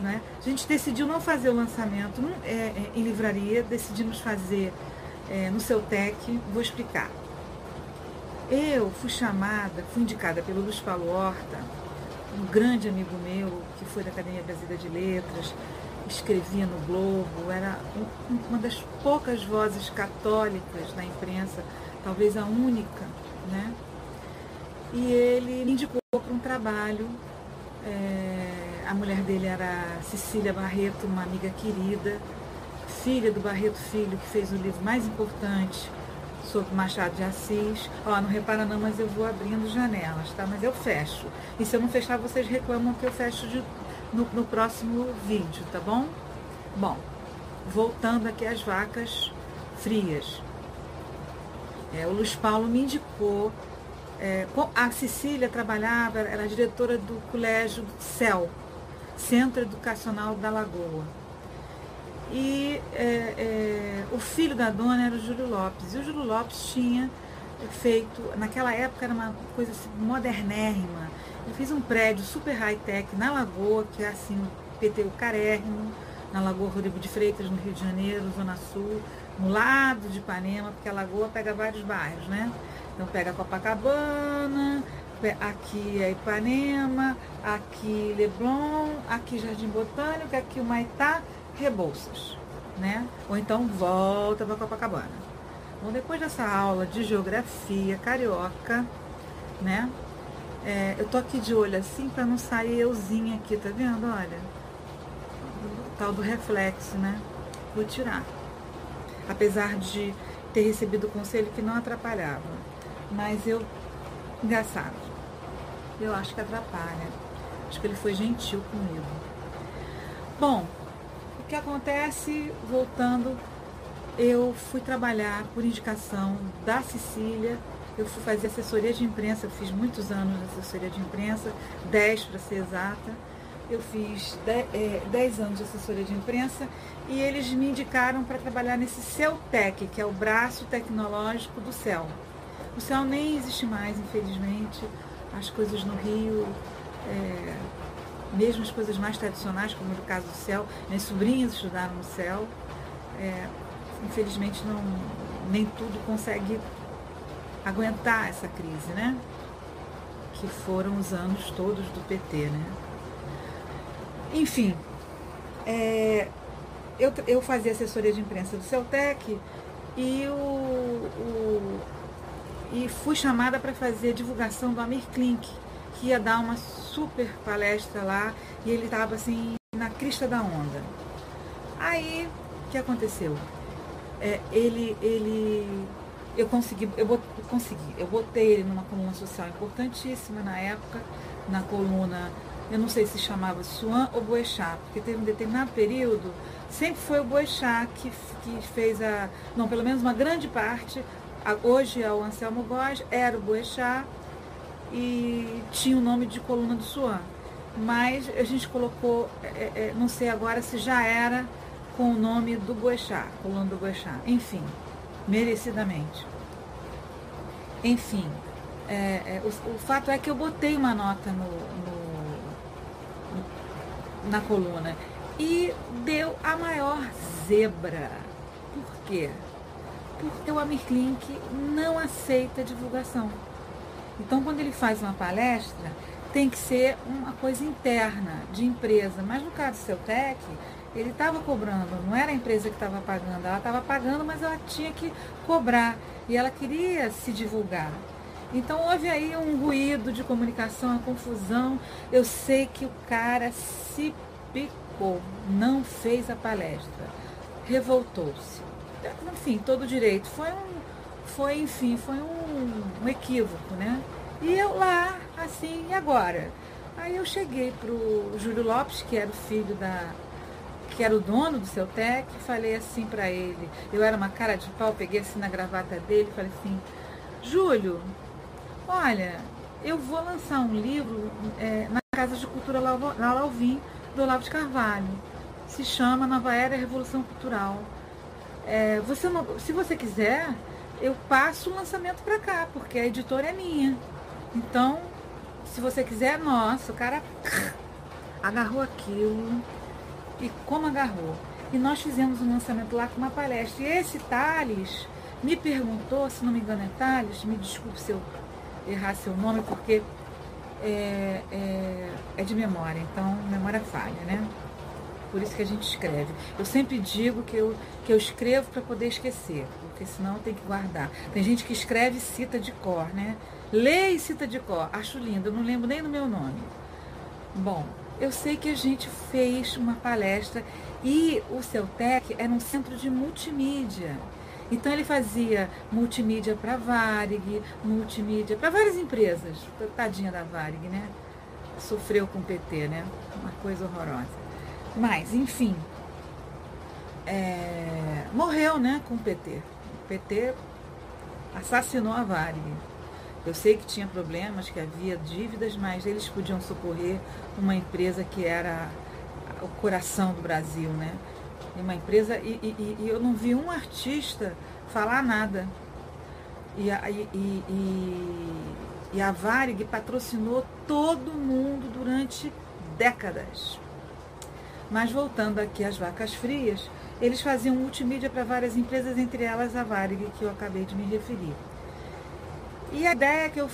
[SPEAKER 1] Né? A gente decidiu não fazer o lançamento é, é, em livraria, decidimos fazer é, no seu tech, vou explicar. Eu fui chamada, fui indicada pelo Luiz Paulo Horta, um grande amigo meu, que foi da Academia Brasileira de Letras, escrevia no Globo, era um, uma das poucas vozes católicas na imprensa, talvez a única, né? E ele me indicou para um trabalho. É, a mulher dele era Cecília Barreto, uma amiga querida, filha do Barreto Filho, que fez o livro mais importante sobre Machado de Assis. Ó, não repara não, mas eu vou abrindo janelas, tá? Mas eu fecho. E se eu não fechar, vocês reclamam que eu fecho de, no, no próximo vídeo, tá bom? Bom, voltando aqui às vacas frias. É, o Luiz Paulo me indicou é, a Cecília trabalhava, era diretora do colégio CEL, Centro Educacional da Lagoa. E é, é, o filho da dona era o Júlio Lopes. E o Júlio Lopes tinha feito, naquela época era uma coisa assim, modernérrima. Ele fez um prédio super high-tech na Lagoa, que é assim, PTU carérrimo, na Lagoa Rodrigo de Freitas, no Rio de Janeiro, Zona Sul, no lado de Ipanema, porque a Lagoa pega vários bairros, né? Então pega Copacabana, aqui é Ipanema, aqui Leblon, aqui Jardim Botânico, aqui o Maitá, Rebouças, né? Ou então volta para Copacabana. Bom, depois dessa aula de geografia carioca, né? É, eu tô aqui de olho assim para não sair euzinha aqui, tá vendo? Olha, o tal do reflexo, né? Vou tirar. Apesar de ter recebido o conselho que não atrapalhava. Mas eu. Engraçado. Eu acho que atrapalha. Acho que ele foi gentil comigo. Bom, o que acontece, voltando, eu fui trabalhar por indicação da Sicília, eu fui fazer assessoria de imprensa, eu fiz muitos anos de assessoria de imprensa, 10 para ser exata. Eu fiz 10 é, anos de assessoria de imprensa e eles me indicaram para trabalhar nesse CELTEC, que é o braço tecnológico do CEL. O CEL nem existe mais, infelizmente. As coisas no Rio, é, mesmo as coisas mais tradicionais, como no caso do CEL, minhas sobrinhas estudaram no CEL. É, infelizmente, não, nem tudo consegue aguentar essa crise, né? Que foram os anos todos do PT, né? Enfim, é, eu, eu fazia assessoria de imprensa do Celtec e, o, o e fui chamada para fazer divulgação do Amir Klink, que ia dar uma super palestra lá e ele estava assim na crista da onda. Aí, o que aconteceu? É, ele, ele, eu consegui, eu, bot, eu consegui, eu botei ele numa coluna social importantíssima na época, na coluna eu não sei se chamava Suan ou Boechat, porque teve um determinado período, sempre foi o Boechat que, que fez a, não, pelo menos uma grande parte, a, hoje é o Anselmo Góes, era o Boechat e tinha o nome de coluna do Suan. Mas a gente colocou, é, é, é, não sei agora se já era com o nome do Boechat, coluna do Boechat. Enfim, merecidamente. Enfim, é, é, o, o, fato é que eu botei uma nota no, no na coluna. E deu a maior zebra. Por quê? Porque o Amir Klink não aceita divulgação. Então, quando ele faz uma palestra, tem que ser uma coisa interna, de empresa. Mas no caso do Celtec, ele estava cobrando, não era a empresa que estava pagando, ela estava pagando, mas ela tinha que cobrar. E ela queria se divulgar. Então houve aí um ruído de comunicação, uma confusão. Eu sei que o cara se picou, não fez a palestra, revoltou-se. Enfim, todo direito. Foi um, foi, enfim, foi um, um equívoco, né? E eu lá, assim, e agora? Aí eu cheguei pro Júlio Lopes, que era o filho da. que era o dono do seu tec, falei assim para ele. Eu era uma cara de pau, peguei assim na gravata dele, falei assim, Júlio, olha, eu vou lançar um livro é, na Casa de Cultura La Alvim, do Olavo de Carvalho. Se chama Nova Era Revolução Cultural. É, você não, se você quiser, eu passo o lançamento para cá, porque a editora é minha. Então, se você quiser, nossa, o cara agarrou aquilo. E como agarrou? E nós fizemos um lançamento lá com uma palestra. E esse Thales me perguntou, se não me engano é Thales, me desculpe se eu errar seu nome, porque é, é, é de memória, então memória falha, né? Por isso que a gente escreve. Eu sempre digo que eu, que eu escrevo para poder esquecer, porque senão tem que guardar. Tem gente que escreve e cita de cor, né? Lê e cita de cor. Acho lindo, eu não lembro nem do meu nome. Bom, eu sei que a gente fez uma palestra e o Celtec era um centro de multimídia. Então ele fazia multimídia para Varig, multimídia para várias empresas. Tadinha da Varig, né? Sofreu com o PT, né? Uma coisa horrorosa. Mas, enfim, é... morreu, né, com o PT. PT assassinou a Varig. Eu sei que tinha problemas, que havia dívidas, mas eles podiam socorrer uma empresa que era o coração do Brasil, né? uma empresa e, e, e, eu não vi um artista falar nada. E a, e, e, a Varig patrocinou todo mundo durante décadas. Mas voltando aqui às vacas frias, eles faziam multimídia para várias empresas, entre elas a Varig, que eu acabei de me referir. E a ideia que eu.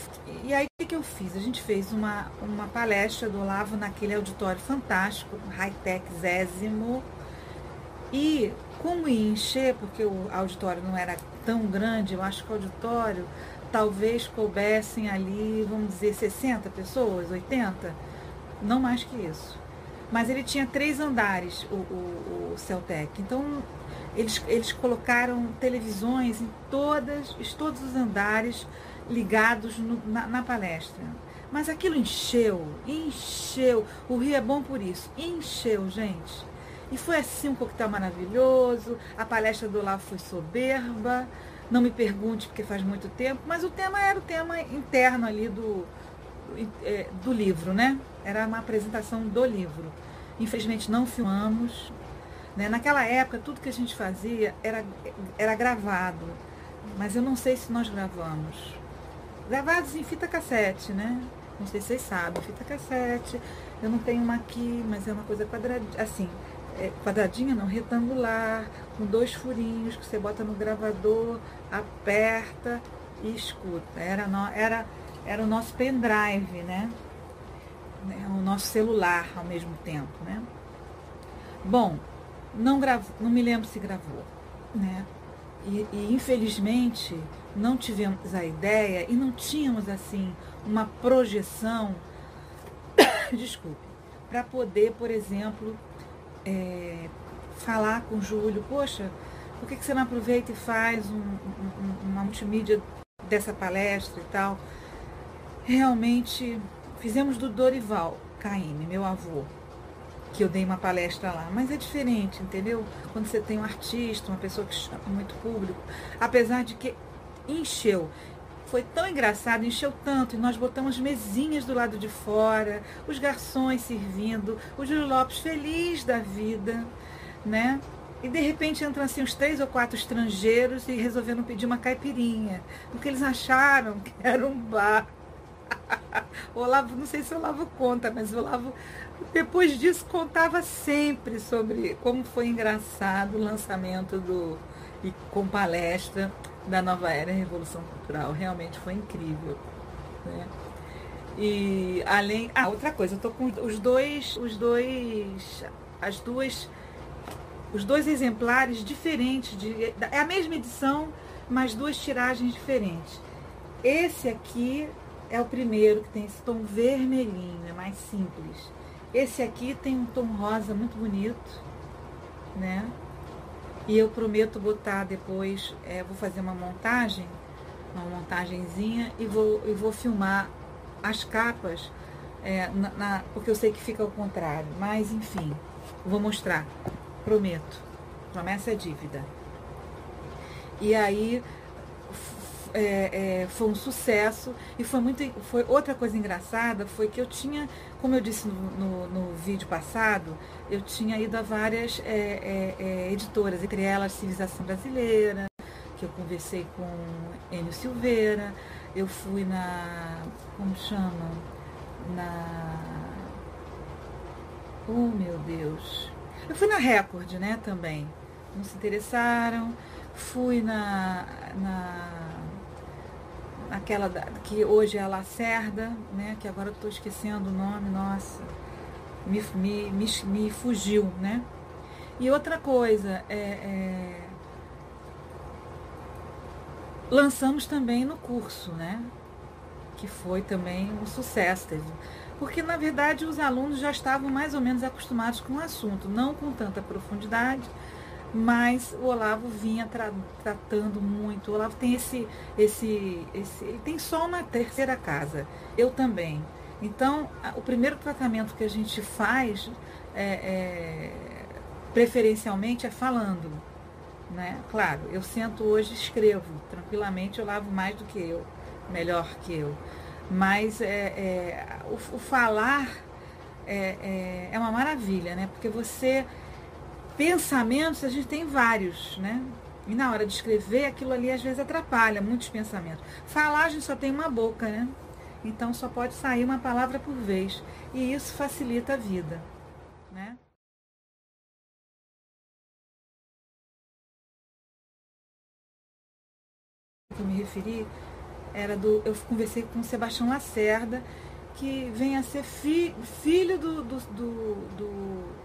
[SPEAKER 1] E aí o que eu fiz? A gente fez uma, uma palestra do Olavo naquele auditório fantástico, high-tech zésimo, e como ia encher, porque o auditório não era tão grande, eu acho que o auditório talvez coubessem ali, vamos dizer, 60 pessoas, 80, não mais que isso. Mas ele tinha três andares, o, o, o Celtec. Então, eles, eles colocaram televisões em todas, todos os andares ligados no, na, na palestra. Mas aquilo encheu, encheu. O Rio é bom por isso. Encheu, gente. E foi assim um coquetel maravilhoso, a palestra do Olavo foi soberba, não me pergunte porque faz muito tempo, mas o tema era o tema interno ali do, é, do livro, né? Era uma apresentação do livro. Infelizmente não filmamos. Né? Naquela época, tudo que a gente fazia era, era gravado, mas eu não sei se nós gravamos. Gravados em fita cassete, né? Não sei se vocês sabem, fita cassete. Eu não tenho uma aqui, mas é uma coisa quadradinha, assim, é, quadradinha não, retangular, com dois furinhos que você bota no gravador, aperta e escuta. Era, era, era o nosso pendrive, né? né? O nosso celular ao mesmo tempo, né? Bom, não, gravo, não me lembro se gravou, né? E, e, infelizmente não tivemos a ideia e não tínhamos assim uma projeção, desculpe, para poder, por exemplo, é, falar com o Júlio, poxa, por que, que você não aproveita e faz um, um, uma multimídia dessa palestra e tal? Realmente fizemos do Dorival Caime, meu avô, que eu dei uma palestra lá, mas é diferente, entendeu? Quando você tem um artista, uma pessoa que chama muito público, apesar de que encheu. Foi tão engraçado, encheu tanto, e nós botamos mesinhas do lado de fora, os garçons servindo, o Júlio Lopes feliz da vida, né? E de repente entram assim uns três ou quatro estrangeiros e resolveram pedir uma caipirinha, porque eles acharam que era um bar. Olavo, não sei se o Olavo conta, mas o Olavo, depois disso, contava sempre sobre como foi engraçado o lançamento do. e com palestra da nova era Revolução Cultural. Realmente foi incrível. Né? E além. Ah, outra coisa, eu tô com os dois. Os dois. As duas. Os dois exemplares diferentes. De, é a mesma edição, mas duas tiragens diferentes. Esse aqui é o primeiro que tem esse tom vermelhinho, é mais simples. Esse aqui tem um tom rosa muito bonito, né? E eu prometo botar depois, é, vou fazer uma montagem, uma montagenzinha e vou, e vou filmar as capas, é, na, na, porque eu sei que fica ao contrário. Mas enfim, vou mostrar, prometo. Promessa é dívida. E aí é, é, foi um sucesso. E foi muito foi outra coisa engraçada foi que eu tinha como eu disse no, no, no vídeo passado eu tinha ido a várias é, é, é editoras entre elas Civilização Brasileira que eu conversei com Enio Silveira eu fui na como chama? Na oh meu Deus. Eu fui na Record né também. Não se interessaram. Fui na, na aquela da, que hoje é a Lacerda, né? Que agora eu estou esquecendo o nome, nossa, me, me, me, me fugiu, né? E outra coisa, é, é, lançamos também no curso, né? Que foi também um sucesso. Teve, porque na verdade os alunos já estavam mais ou menos acostumados com o assunto, não com tanta profundidade, mas o Olavo vinha tra tratando muito. O Olavo tem esse, esse, esse, ele tem só uma terceira casa. Eu também. Então, o primeiro tratamento que a gente faz, é, é, preferencialmente, é falando. Né? Claro, eu sento hoje e escrevo tranquilamente, eu lavo mais do que eu, melhor que eu. Mas é, é o, o, falar é, é, é uma maravilha, né? Porque você pensamentos a gente tem vários, né? E na hora de escrever, aquilo ali às vezes atrapalha muitos pensamentos. Falar, a gente só tem uma boca, né? Então só pode sair uma palavra por vez. E isso facilita a vida, né? Que eu me referi era do. Eu conversei com o Sebastião Lacerda, que vem a ser fi, filho do, do, do, do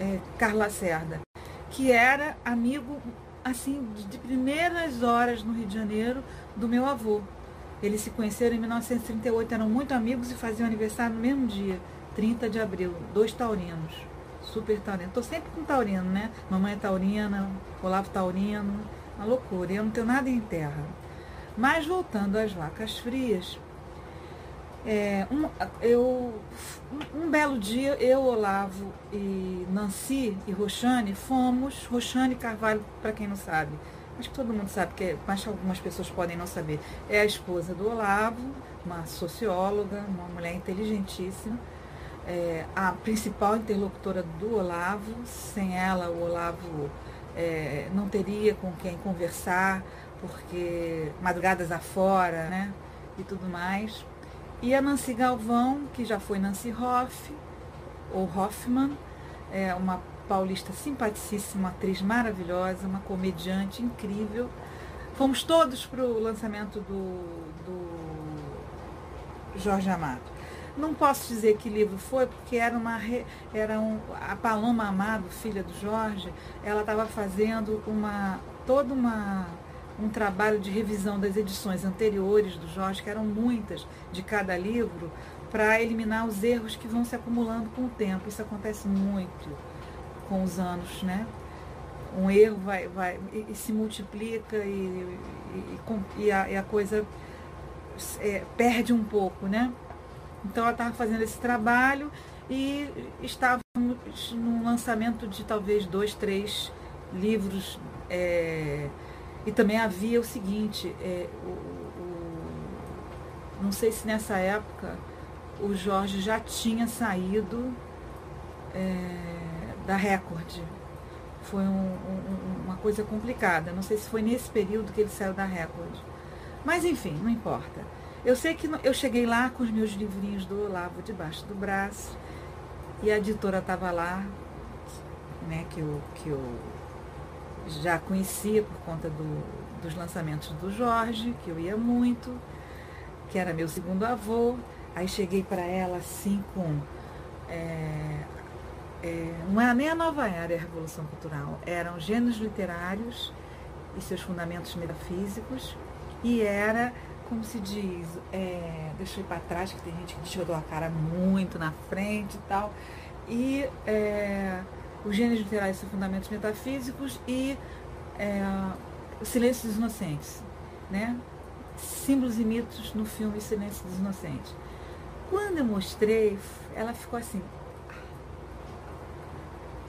[SPEAKER 1] é, Carla Cerda, que era amigo assim de primeiras horas no Rio de Janeiro do meu avô. Eles se conheceram em 1938, eram muito amigos e faziam aniversário no mesmo dia, 30 de abril, dois taurinos, super taurinos. Estou sempre com taurino, né? Mamãe é taurina, Olavo taurino, uma loucura. Eu não tenho nada em terra. Mas voltando às vacas frias, É, um, eu, um belo dia, eu, Olavo e Nancy e Roxane fomos, Roxane Carvalho, para quem não sabe, acho que todo mundo sabe, que, mas algumas pessoas podem não saber, é a esposa do Olavo, uma socióloga, uma mulher inteligentíssima, é, a principal interlocutora do Olavo, sem ela o Olavo é, não teria com quem conversar, porque madrugadas afora, né, e tudo mais. E a Nancy Galvão, que já foi Nancy Hoff, ou Hoffman, é uma paulista simpaticíssima, atriz maravilhosa, uma comediante incrível. Fomos todos para o lançamento do, do Jorge Amado. Não posso dizer que livro foi, porque era uma era um, a Paloma Amado, filha do Jorge, ela estava fazendo uma toda uma um trabalho de revisão das edições anteriores do Jorge, que eram muitas de cada livro, para eliminar os erros que vão se acumulando com o tempo. Isso acontece muito com os anos, né? Um erro vai, vai e, e se multiplica e, e, e, a, a, coisa é, perde um pouco, né? Então ela estava fazendo esse trabalho e estávamos no lançamento de talvez dois, três livros. É, e também havia o seguinte, é, o, o, não sei se nessa época o Jorge já tinha saído é, da Record. Foi um, um, uma coisa complicada. Não sei se foi nesse período que ele saiu da Record. Mas enfim, não importa. Eu sei que eu cheguei lá com os meus livrinhos do Olavo debaixo do braço e a editora estava lá, né, que eu, que eu já conhecia por conta do, dos lançamentos do Jorge, que eu ia muito, que era meu segundo avô. Aí cheguei para ela assim com. É, é, não era nem a nova era a Revolução Cultural, eram gêneros literários e seus fundamentos metafísicos, e era, como se diz, é, deixa eu ir para trás, que tem gente que tirou a cara muito na frente e tal, e é, os gêneros literários são fundamentos metafísicos e é, Silêncio dos Inocentes, né? Símbolos e mitos no filme Silêncio dos Inocentes. Quando eu mostrei, ela ficou assim.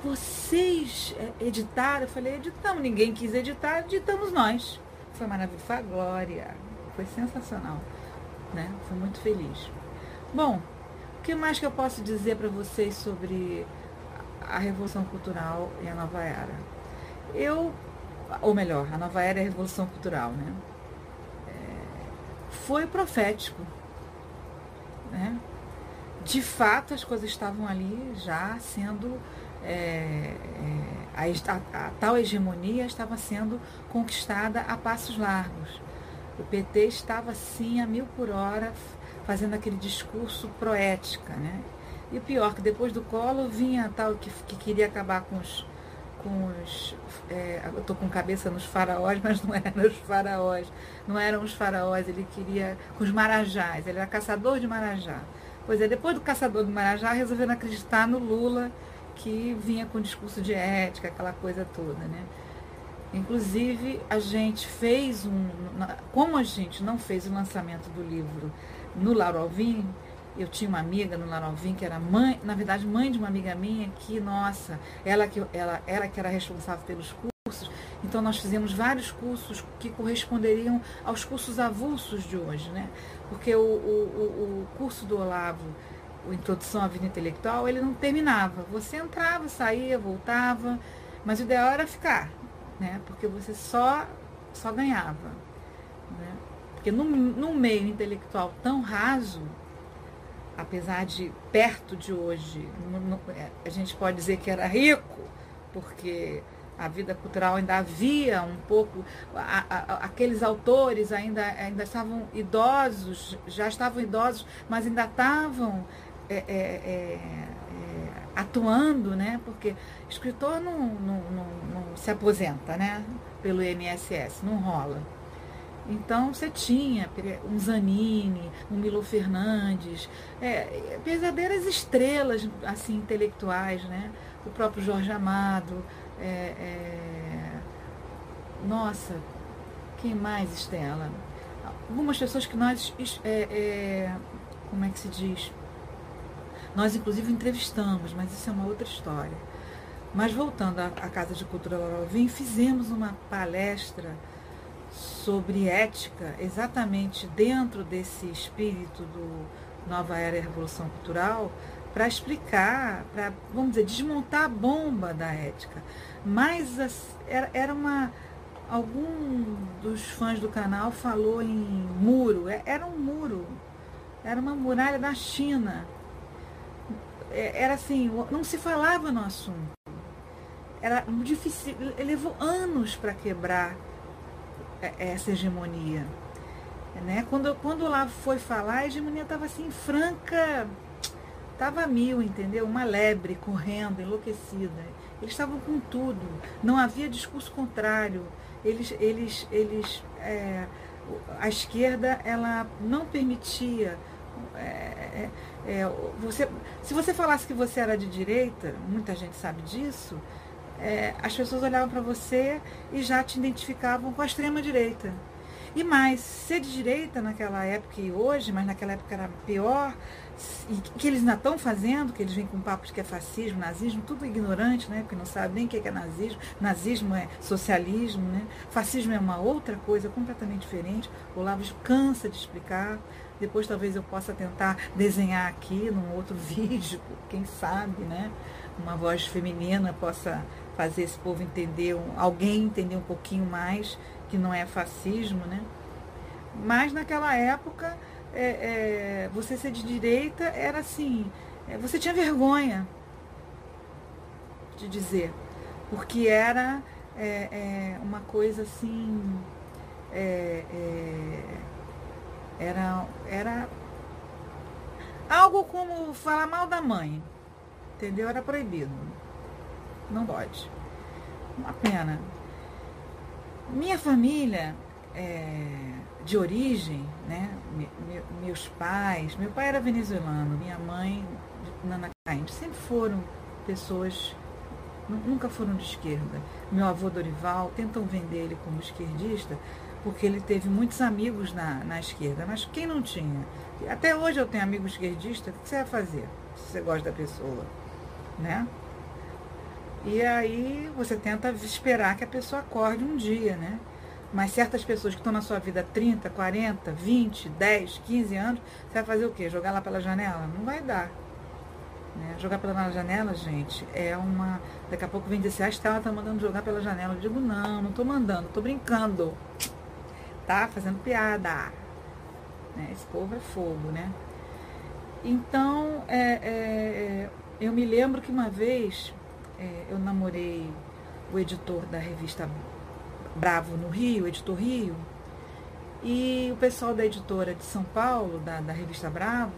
[SPEAKER 1] Vocês é, editaram? Eu falei, editamos. Ninguém quis editar, editamos nós. Foi maravilhoso. Foi a glória. Foi sensacional. Né? Foi muito feliz. Bom, o que mais que eu posso dizer para vocês sobre a Revolução Cultural e a Nova Era. Eu, ou melhor, a Nova Era e a Revolução Cultural, né? É, foi profético. Né? De fato, as coisas estavam ali já sendo. É, é, a, a, a tal hegemonia estava sendo conquistada a passos largos. O PT estava, sim, a mil por hora, fazendo aquele discurso proética, né? E o pior, que depois do colo vinha tal que, que queria acabar com os. Com os é, eu estou com cabeça nos faraós, mas não eram os faraós. Não eram os faraós, ele queria. com os marajás, ele era caçador de marajá. Pois é, depois do caçador de marajá, resolveram acreditar no Lula, que vinha com discurso de ética, aquela coisa toda, né? Inclusive, a gente fez um. Como a gente não fez o lançamento do livro no Lauro eu tinha uma amiga no Larovim que era mãe, na verdade mãe de uma amiga minha que, nossa, ela que, ela, ela que era responsável pelos cursos, então nós fizemos vários cursos que corresponderiam aos cursos avulsos de hoje, né? Porque o, o, o curso do Olavo, o Introdução à Vida Intelectual, ele não terminava. Você entrava, saía, voltava, mas o ideal era ficar, né? Porque você só, só ganhava. Né? Porque num, num meio intelectual tão raso, apesar de perto de hoje, é, a gente pode dizer que era rico, porque a vida cultural ainda havia um pouco, aqueles autores ainda, ainda estavam idosos, já estavam idosos, mas ainda estavam é, é, é, é atuando, né? Porque escritor não, não, não, não se aposenta, né? Pelo INSS, não rola. Então você tinha um Zanini, um Milo Fernandes, é, estrelas assim intelectuais, né? O próprio Jorge Amado, é, é... nossa, quem mais Estela? Algumas pessoas que nós é, é, como é que se diz? Nós, inclusive, entrevistamos, mas isso é uma outra história. Mas voltando à, Casa de Cultura Laura Alvim, fizemos uma palestra sobre ética, exatamente dentro desse espírito do Nova Era e Revolução Cultural, para explicar, para, vamos dizer, desmontar a bomba da ética. Mas era, uma. Algum dos fãs do canal falou em muro. É, era um muro. Era uma muralha da China. É, era assim, não se falava no assunto. Era difícil, levou anos para quebrar essa hegemonia. Né? Quando, quando lá foi falar, a hegemonia estava assim, franca, estava mil, entendeu? Uma lebre correndo, enlouquecida. Eles estavam com tudo, não havia discurso contrário. Eles, eles, eles, é, a esquerda, ela não permitia. É, é, é você, se você falasse que você era de direita, muita gente sabe disso, é, as pessoas olhavam para você e já te identificavam com a extrema direita. E mais, ser de direita naquela época e hoje, mas naquela época era pior, e que eles ainda estão fazendo, que eles vêm com papo de que é fascismo, nazismo, tudo ignorante, né? Porque não sabe nem o que é nazismo. Nazismo é socialismo, né? Fascismo é uma outra coisa completamente diferente. O Olavo cansa de explicar. Depois talvez eu possa tentar desenhar aqui num outro vídeo, quem sabe, né? Uma voz feminina possa fazer esse povo entender, alguém entender um pouquinho mais que não é fascismo, né? Mas naquela época, é, é, você ser de direita era assim, é, você tinha vergonha de dizer, porque era é, é, uma coisa assim, é, era, era algo como falar mal da mãe, entendeu? Era proibido. Não pode. Uma pena. Minha família é, de origem, né? Me, me, meus pais, meu pai era venezuelano, minha mãe, Nana Caim, sempre foram pessoas, nunca foram de esquerda. Meu avô Dorival, tentam vender ele como esquerdista, porque ele teve muitos amigos na, na esquerda, mas quem não tinha? Até hoje eu tenho amigos esquerdistas, o que você vai fazer se você gosta da pessoa? Né? E aí você tenta esperar que a pessoa acorde um dia, né? Mas certas pessoas que estão na sua vida 30, 40, 20, 10, 15 anos, você vai fazer o quê? Jogar lá pela janela? Não vai dar. Né? Jogar pela janela, gente, é uma. Daqui a pouco vem dizer, ah, Estela tá mandando jogar pela janela. Eu digo, não, não tô mandando, tô brincando. Tá? Fazendo piada. Né? Esse povo é fogo, né? Então, é, é, é eu me lembro que uma vez é, eu namorei o editor da revista Bravo no Rio, editor Rio, e o pessoal da editora de São Paulo, da, da revista Bravo,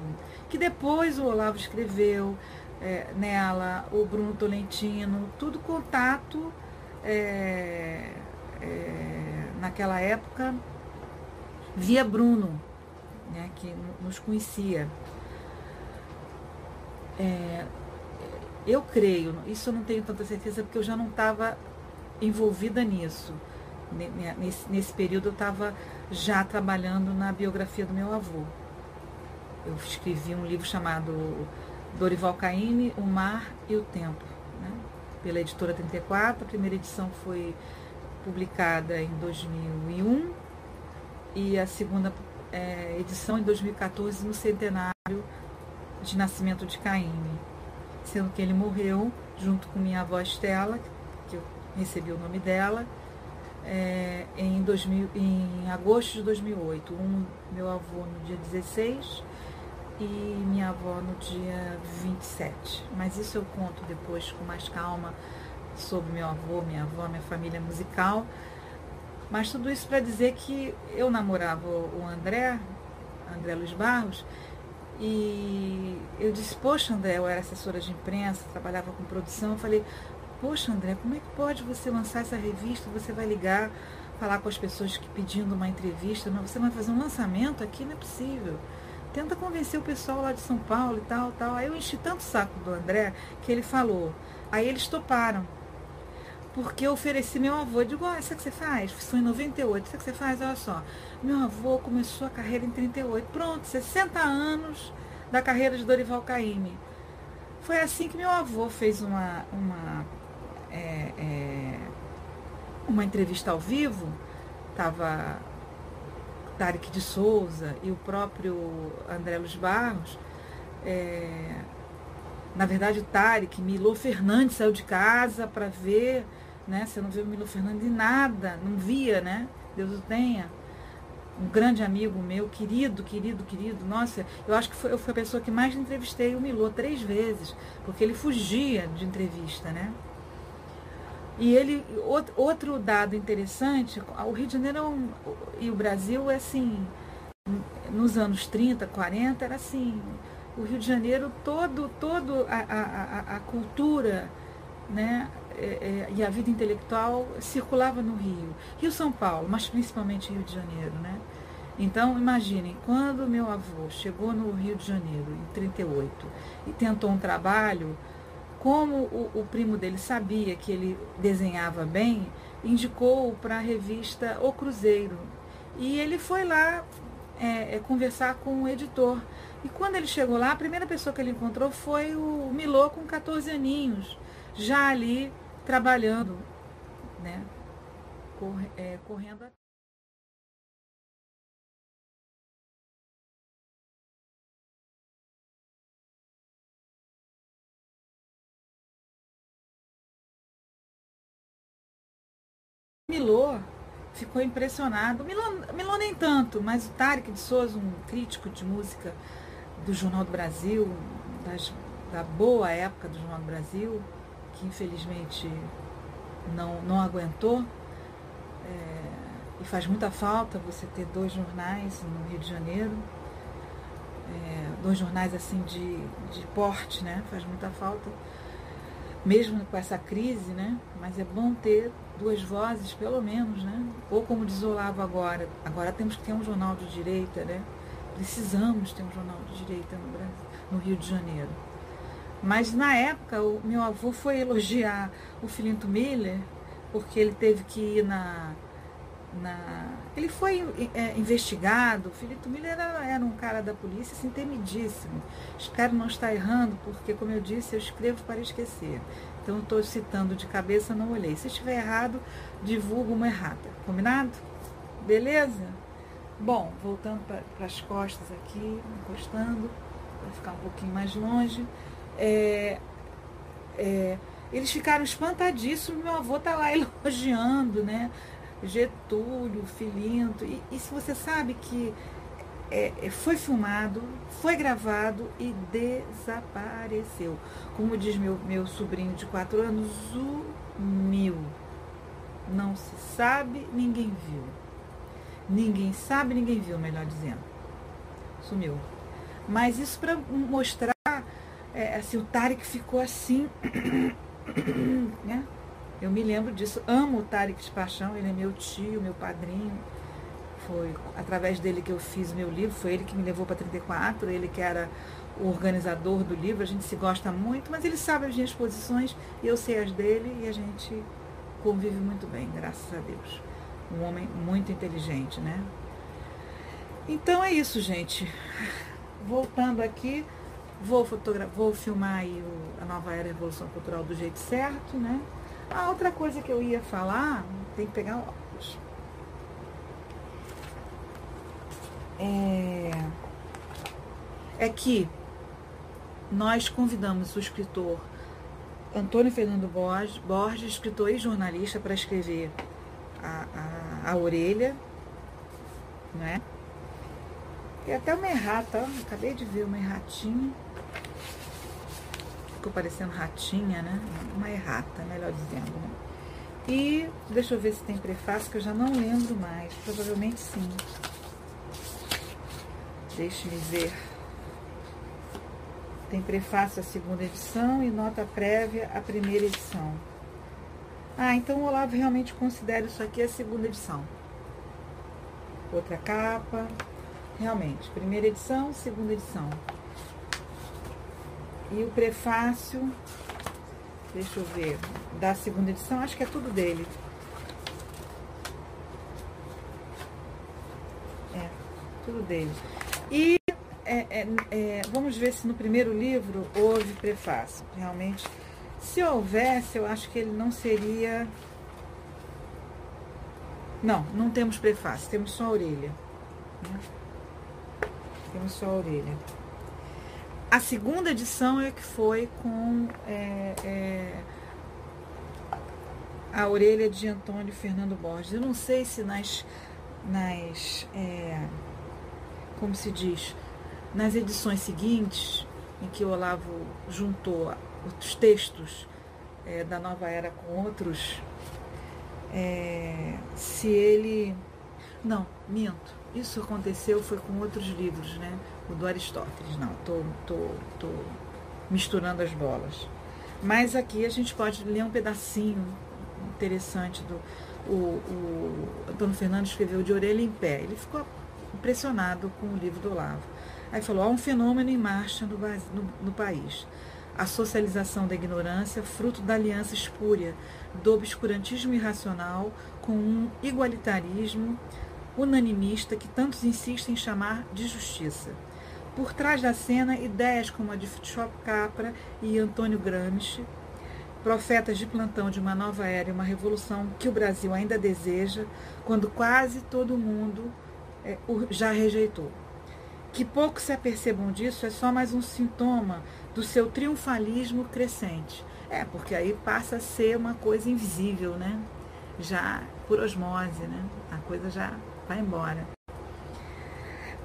[SPEAKER 1] que depois o Olavo escreveu é, nela, o Bruno Tolentino, tudo contato é, é, naquela época via Bruno, né, que nos conhecia. Eu creio, isso eu não tenho tanta certeza porque eu já não estava envolvida nisso. Nesse, nesse período eu estava já trabalhando na biografia do meu avô. Eu escrevi um livro chamado Dorival Caymmi, O Mar e o Tempo, né? pela editora 34. A primeira edição foi publicada em 2001 e a segunda é, edição em 2014 no centenário de nascimento de Caymmi sendo que ele morreu junto com minha avó Estela, que eu recebi o nome dela, é, em, 2000, em agosto de 2008. Um, meu avô no dia 16 e minha avó no dia 27. Mas isso eu conto depois com mais calma sobre meu avô, minha avó, minha família musical. Mas tudo isso para dizer que eu namorava o André, André Luiz Barros, e eu disse, poxa André, eu era assessora de imprensa, trabalhava com produção, eu falei, poxa André, como é que pode você lançar essa revista? Você vai ligar, falar com as pessoas que pedindo uma entrevista, não, você vai fazer um lançamento aqui, não é possível. Tenta convencer o pessoal lá de São Paulo e tal, tal. Aí eu enchi tanto o saco do André que ele falou. Aí eles toparam. Porque eu ofereci meu avô. Digo, olha, sabe o que você faz? Isso em 98. Sabe o que você faz? Olha só. Meu avô começou a carreira em 38. Pronto, 60 anos da carreira de Dorival Caymmi. Foi assim que meu avô fez uma, uma, é, é, uma entrevista ao vivo. Tava Tarek de Souza e o próprio André Luiz Barros. É, na verdade, o Tarek, Milô Fernandes saiu de casa para ver, né? Você não vê o Milô Fernandes de nada, não via, né? Deus o tenha um grande amigo meu, querido, querido, querido. Nossa, eu acho que foi, eu fui a pessoa que mais entrevistei o Milô três vezes, porque ele fugia de entrevista, né? E ele, outro dado interessante, o Rio de Janeiro é e o Brasil é assim, nos anos 30, 40, era assim, o Rio de Janeiro, todo, todo a, a, a cultura, né, é, é, e a vida intelectual circulava no Rio. Rio São Paulo, mas principalmente Rio de Janeiro, né? Então, imaginem, quando meu avô chegou no Rio de Janeiro, em 38, e tentou um trabalho, como o, o primo dele sabia que ele desenhava bem, indicou para a revista O Cruzeiro. E ele foi lá é, é, conversar com o editor. E quando ele chegou lá, a primeira pessoa que ele encontrou foi o Milô com 14 aninhos, já ali trabalhando, né? Corre, é, correndo. Milô ficou impressionado. Milô, Milô nem tanto, mas o Tarek de Souza, um crítico de música do Jornal do Brasil, das, da boa época do Jornal do Brasil, que infelizmente não, não aguentou. É, e faz muita falta você ter dois jornais no Rio de Janeiro. É, dois jornais assim de, de porte, né? Faz muita falta. Mesmo com essa crise, né? Mas é bom ter duas vozes, pelo menos, né? Ou como diz Olavo agora, agora temos que ter um jornal de direita, né? Precisamos ter um jornal de direita no, Brasil, no Rio de Janeiro. Mas na época, o meu avô foi elogiar o Filinto Miller, porque ele teve que ir na. na ele foi é, investigado. O Filinto Miller era, era, um cara da polícia assim, temidíssimo. Espero não estar errando, porque, como eu disse, eu escrevo para esquecer. Então, estou citando de cabeça, não olhei. Se estiver errado, divulgo uma errata. Combinado? Beleza? Bom, voltando para as costas aqui, encostando, para ficar um pouquinho mais longe. É, é, eles ficaram espantadíssimos, meu avô tá lá elogiando, né? Getúlio, Filinto. E, e se você sabe que é, é, foi filmado, foi gravado e desapareceu. Como diz meu, meu sobrinho de 4 anos, sumiu. Não se sabe, ninguém viu. Ninguém sabe, ninguém viu, melhor dizendo. Sumiu. Mas isso para mostrar é, assim, o Tarek ficou assim, né? Eu me lembro disso, amo o Tarek de paixão, ele é meu tio, meu padrinho. Foi através dele que eu fiz meu livro, foi ele que me levou para 34, ele que era o organizador do livro, a gente se gosta muito, mas ele sabe as minhas posições e eu sei as dele e a gente convive muito bem, graças a Deus. Um homem muito inteligente, né? Então é isso, gente. Voltando aqui, Vou, vou filmar o, a nova era Revolução Cultural do jeito certo, né? A outra coisa que eu ia falar, tem que pegar óculos. É, é que nós convidamos o escritor Antônio Fernando Borges, Borges escritor e jornalista, para escrever a, a, a orelha, né? E até uma errata, acabei de ver uma erratinha. Ficou parecendo ratinha, né? Uma errata, melhor dizendo, né? E deixa eu ver se tem prefácio, que eu já não lembro mais. Provavelmente sim. Deixe-me ver. Tem prefácio a segunda edição e nota prévia a primeira edição. Ah, então o Olavo realmente considera isso aqui a segunda edição. Outra capa. Realmente, primeira edição, segunda edição. E o prefácio deixa eu ver, da segunda edição, acho que é tudo dele. É, tudo dele. E é, é, é, vamos ver se no primeiro livro houve prefácio. Realmente, se houvesse, eu acho que ele não seria. Não, não temos prefácio, temos só a orelha. Né? Temos só a orelha. A segunda edição é que foi com é, é, a orelha de Antônio Fernando Borges. Eu não sei se nas, nas é, como se diz, nas edições seguintes, em que o Olavo juntou os textos é, da Nova Era com outros, é, se ele. Não, minto. Isso aconteceu foi com outros livros, né? O do Aristóteles. Não, tô, tô, tô misturando as bolas. Mas aqui a gente pode ler um pedacinho interessante do. O, o Antônio Fernando escreveu de orelha em pé. Ele ficou impressionado com o livro do Olavo. Aí falou: há um fenômeno em marcha no, no, no país. A socialização da ignorância, fruto da aliança espúria do obscurantismo irracional com um igualitarismo unanimista que tantos insistem em chamar de justiça. Por trás da cena, ideias como a de Chop Capra e Antônio Gramsci, profetas de plantão de uma nova era e uma revolução que o Brasil ainda deseja, quando quase todo mundo é, já rejeitou. Que poucos se apercebam disso é só mais um sintoma do seu triunfalismo crescente. É, porque aí passa a ser uma coisa invisível, né? Já por osmose, né? A coisa já vai embora.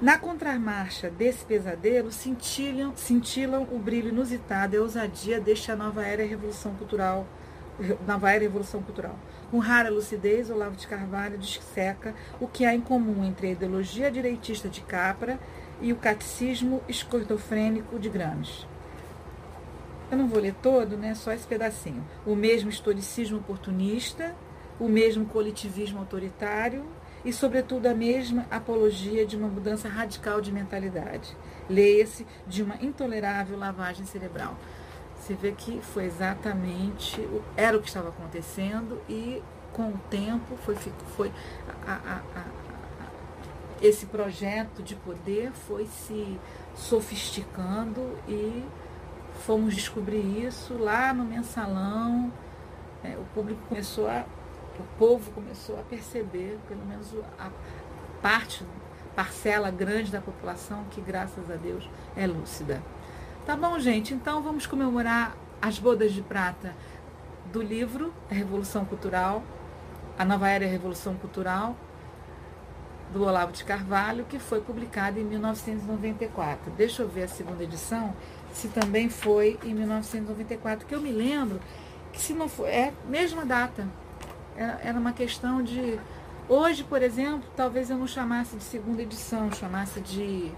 [SPEAKER 1] Na contramarcha desse pesadelo, cintilam, cintilam o brilho inusitado e a ousadia desta nova era revolução cultural, nova era revolução cultural. Com rara lucidez, Olavo de Carvalho disseca o que há em comum entre a ideologia direitista de Capra e o catecismo esquizofrênico de Gramsci. Eu não vou ler todo, né? Só esse pedacinho. O mesmo historicismo oportunista, o mesmo coletivismo autoritário e, sobretudo, a mesma apologia de uma mudança radical de mentalidade. Leia-se de uma intolerável lavagem cerebral. Você vê que foi exatamente era o que estava acontecendo e com o tempo foi, foi a, a, a, esse projeto de poder foi se sofisticando e fomos descobrir isso lá no mensalão. É, o público começou a, o povo começou a perceber, pelo menos a parte, parcela grande da população que, graças a Deus, é lúcida. Tá bom, gente? Então vamos comemorar as bodas de prata do livro A Revolução Cultural, a Nova Era e a Revolução Cultural, do Olavo de Carvalho, que foi publicado em 1994. Deixa eu ver a segunda edição, se também foi em 1994, que eu me lembro que se não foi, é mesma data. Era, uma questão de hoje, por exemplo, talvez eu não chamasse de segunda edição, chamasse de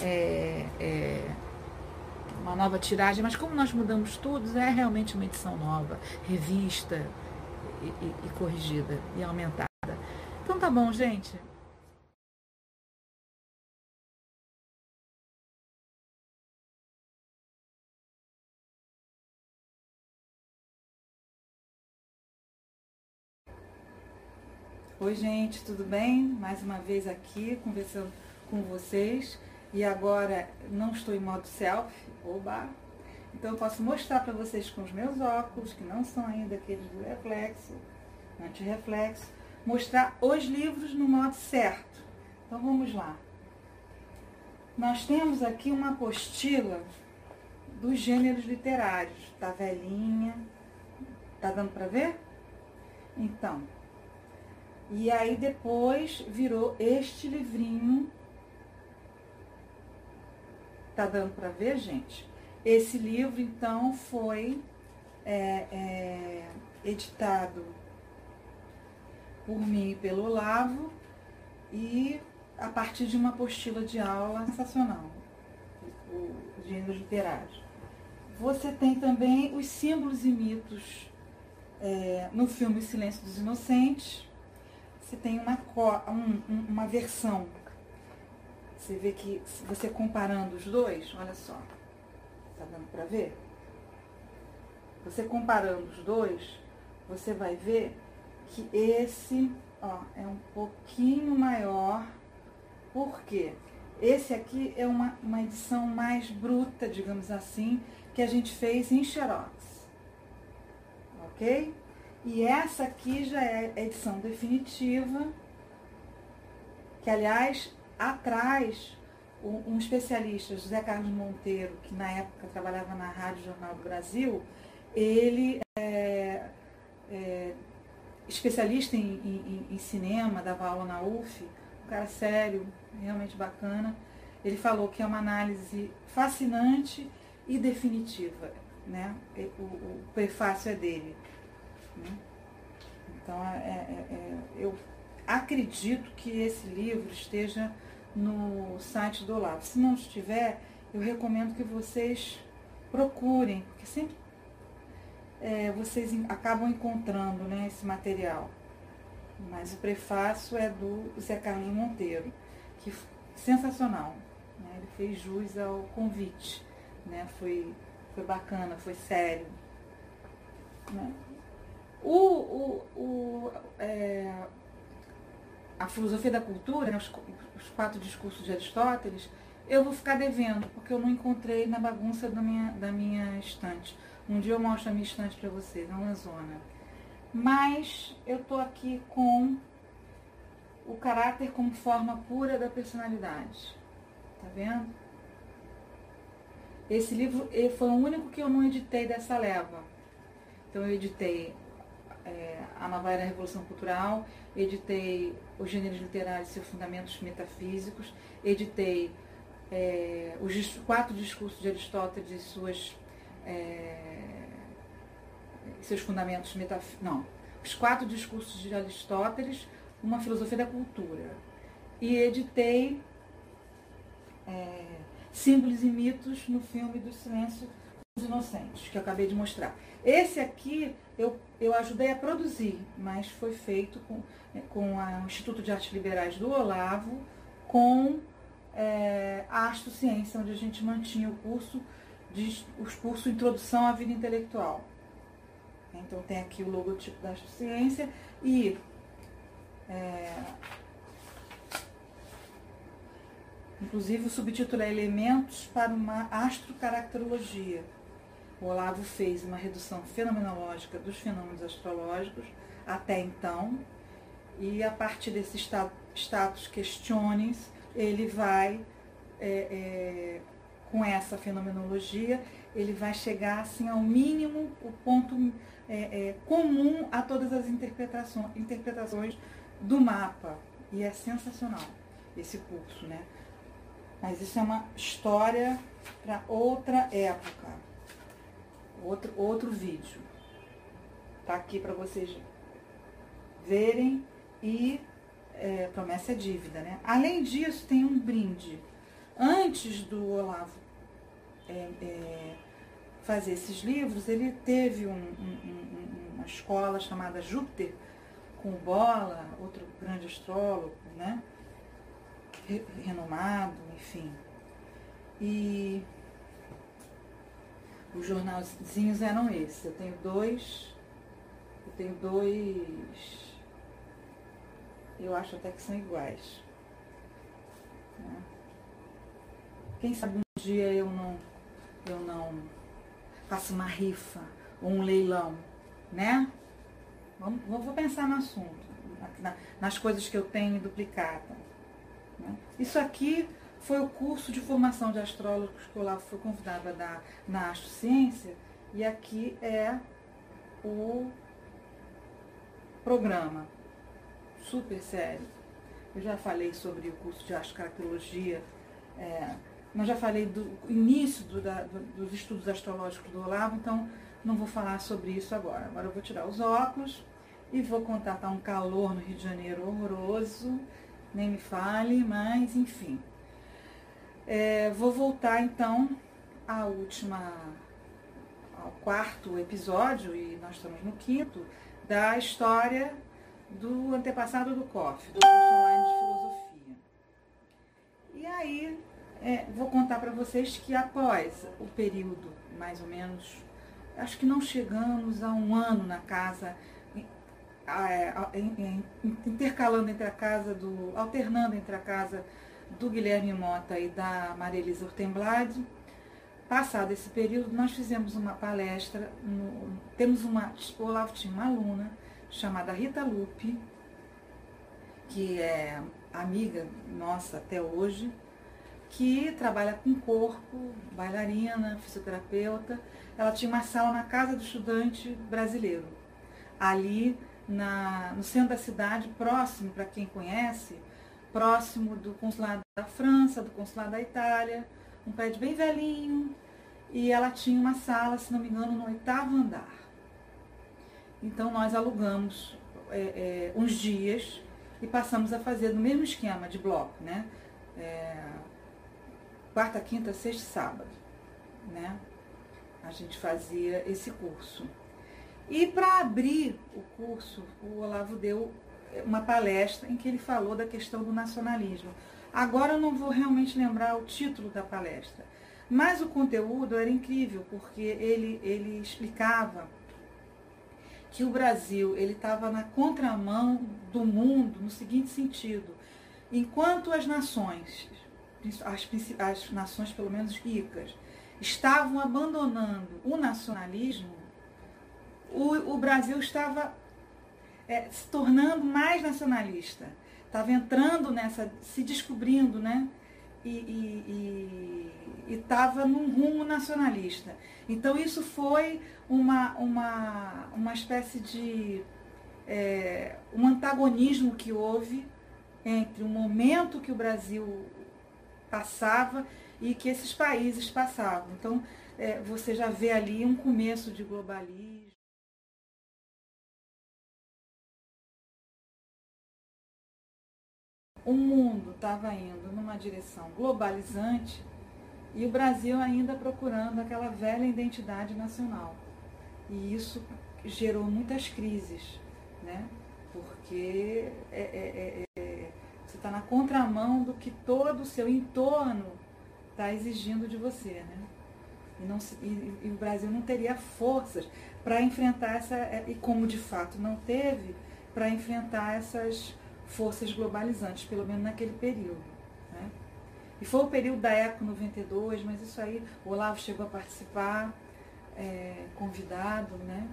[SPEAKER 1] é, é, uma nova tiragem, mas como nós mudamos tudo, é realmente uma edição nova, revista e, e, e corrigida e aumentada. Então tá bom, gente. Oi, gente, tudo bem? Mais uma vez aqui conversando com vocês. E agora não estou em modo selfie, oba! Então eu posso mostrar para vocês com os meus óculos, que não são ainda aqueles do reflexo, anti-reflexo, mostrar os livros no modo certo. Então vamos lá. Nós temos aqui uma apostila dos gêneros literários. Tá velhinha. Tá dando para ver? Então, e aí depois virou este livrinho. Tá dando para ver, gente? Esse livro, então, foi é, é, editado por mim e pelo Olavo e a partir de uma apostila de aula sensacional, os gêneros literários. Você tem também os símbolos e mitos é, no filme Silêncio dos Inocentes, você tem uma, um, uma versão. Você vê que você comparando os dois, olha só. Tá dando para ver? Você comparando os dois, você vai ver que esse ó, é um pouquinho maior. Por quê? Esse aqui é uma, uma edição mais bruta, digamos assim, que a gente fez em Xerox. Ok? E essa aqui já é a edição definitiva, que aliás, atrás, um especialista, José Carlos Monteiro, que na época trabalhava na Rádio Jornal do Brasil, ele é, é especialista em, em, em, cinema, dava aula na UF, um cara sério, realmente bacana. Ele falou que é uma análise fascinante e definitiva. Né? O, o prefácio é dele. Né? Então, é, é, é, eu acredito que esse livro esteja no site do Olavo. Se não estiver, eu recomendo que vocês procurem, porque sempre é, vocês acabam encontrando né, esse material. Mas o prefácio é do Zé Carlos Monteiro, que sensacional. Né? Ele fez jus ao convite. Né? Foi, foi bacana, foi sério. Né? O, o, o, é, a filosofia da cultura, né, os, os, quatro discursos de Aristóteles, eu vou ficar devendo, porque eu não encontrei na bagunça da minha, da minha estante. Um dia eu mostro a minha estante para vocês, é uma zona. Mas eu tô aqui com o caráter como forma pura da personalidade. Tá vendo? Esse livro foi o único que eu não editei dessa leva. Então eu editei é, A Nova Era Revolução Cultural, editei Os Gêneros Literários e seus Fundamentos Metafísicos, editei é, os quatro discursos de Aristóteles e suas é, seus fundamentos metafísicos. Não, os quatro discursos de Aristóteles, uma filosofia da cultura. E editei é, símbolos e mitos no filme do Silêncio Inocentes, que eu acabei de mostrar. Esse aqui eu, eu ajudei a produzir, mas foi feito com, é, com a, o Instituto de Artes Liberais do Olavo, com é, a Astrociência, onde a gente mantinha o curso de, os cursos Introdução à Vida Intelectual. Então tem aqui o logotipo da Astrociência e é, inclusive o subtítulo é Elementos para uma Astrocaracterologia. O Olavo fez uma redução fenomenológica dos fenômenos astrológicos até então, e a partir desse status questiones, ele vai, é, é, com essa fenomenologia, ele vai chegar assim ao mínimo, o ponto é, é, comum a todas as interpretações, interpretações do mapa. E é sensacional esse curso, né? Mas isso é uma história para outra época. Outro, outro vídeo. Tá aqui para vocês verem e é, promessa é dívida, né? Além disso, tem um brinde. Antes do Olavo é, é, fazer esses livros, ele teve um, um, uma escola chamada Júpiter, com Bola, outro grande astrólogo, né? Renomado, enfim. E os jornalzinhos eram esses. Eu tenho dois. Eu tenho dois. Eu acho até que são iguais. Né? Quem sabe um dia eu não, eu não faço uma rifa ou um leilão, né? Vamos, vou pensar no assunto, na, nas coisas que eu tenho duplicada. Né? Isso aqui foi o curso de formação de astrólogos que eu lá fui convidada a dar na Astrociência, e aqui é o programa, super sério. Eu já falei sobre o curso de astrocaracterologia, é, mas já falei do início do, da, do, dos estudos astrológicos do Olavo, então não vou falar sobre isso agora. Agora eu vou tirar os óculos e vou contar, tá um calor no Rio de Janeiro horroroso, nem me fale, mas enfim. É, vou voltar então à última, ao quarto episódio, e nós estamos no quinto, da história do antepassado do COF, do curso online de filosofia. E aí, é, vou contar para vocês que após o período, mais ou menos, acho que não chegamos a um ano na casa, é, intercalando entre a casa do. alternando entre a casa do Guilherme Mota e da Maria Elisa. Passado esse período, nós fizemos uma palestra, no, temos uma, o Olavo tinha uma aluna chamada Rita Lupe, que é amiga nossa até hoje, que trabalha com corpo, bailarina, fisioterapeuta. Ela tinha uma sala na casa do estudante brasileiro, ali na, no centro da cidade, próximo, para quem conhece, próximo do consulado da França, do consulado da Itália, um prédio bem velhinho, e ela tinha uma sala, se não me engano, no oitavo andar. Então nós alugamos é, é, uns dias e passamos a fazer no mesmo esquema de bloco, né? É, quarta, quinta, sexta e sábado, né? A gente fazia esse curso. E para abrir o curso, o Olavo deu uma palestra em que ele falou da questão do nacionalismo. Agora eu não vou realmente lembrar o título da palestra, mas o conteúdo era incrível, porque ele, ele explicava que o Brasil ele estava na contramão do mundo no seguinte sentido: enquanto as nações, as, as nações pelo menos ricas, estavam abandonando o nacionalismo, o, o Brasil estava é, se tornando mais nacionalista, estava entrando nessa, se descobrindo, né? E estava num rumo nacionalista. Então isso foi uma, uma, uma espécie de é, um antagonismo que houve entre o momento que o Brasil passava e que esses países passavam. Então é, você já vê ali um começo de globalismo. O mundo estava indo numa direção globalizante e o Brasil ainda procurando aquela velha identidade nacional. E isso gerou muitas crises, né? porque é, é, é, é você está na contramão do que todo o seu entorno está exigindo de você. Né? E, não, e, e o Brasil não teria forças para enfrentar essa, e como de fato não teve, para enfrentar essas forças globalizantes, pelo menos naquele período. E foi o período da Eco 92, mas isso aí o Olavo chegou a participar, é, convidado, né,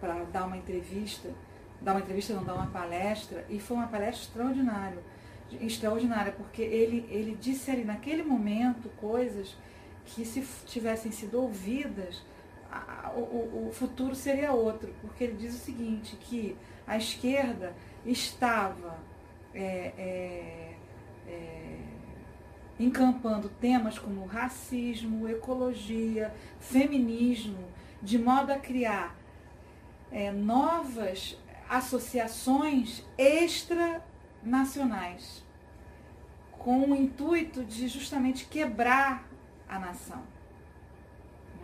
[SPEAKER 1] para dar uma entrevista, dar uma entrevista, não, dar uma palestra, e foi uma palestra extraordinária, extraordinária, porque ele, ele disse ali naquele momento coisas que se tivessem sido ouvidas, a, o, o futuro seria outro, porque ele diz o seguinte, que a esquerda estava é, é, é encampando temas como racismo, ecologia, feminismo, de modo a criar é, novas associações extranacionais, com o intuito de justamente quebrar a nação.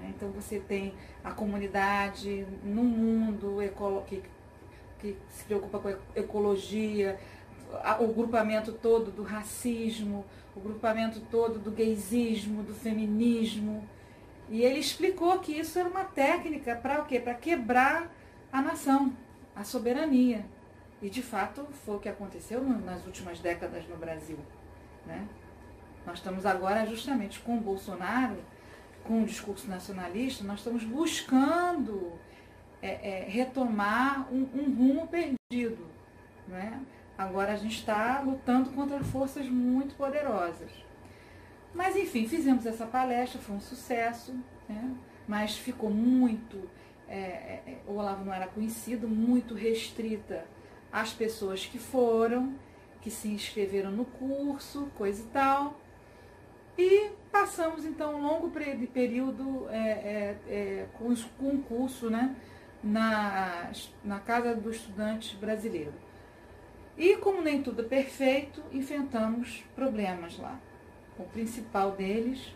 [SPEAKER 1] Né? Então você tem a comunidade no mundo que, que se preocupa com ecologia, o grupamento todo do racismo, o grupamento todo do gaysismo, do feminismo. E ele explicou que isso era uma técnica para o quê? Para quebrar a nação, a soberania. E de fato foi o que aconteceu nas últimas décadas no Brasil. Né? Nós estamos agora justamente com o Bolsonaro, com o discurso nacionalista, nós estamos buscando é, é, retomar um, um rumo perdido. Né? Agora a gente está lutando contra forças muito poderosas. Mas enfim, fizemos essa palestra, foi um sucesso, né? mas ficou muito. É, é, é, o Olavo não era conhecido, muito restrita às pessoas que foram, que se inscreveram no curso, coisa e tal. E passamos então um longo período é, é, é com, com o curso né, na, na Casa do Estudante Brasileiro. E como nem tudo é perfeito, enfrentamos problemas lá. O principal deles,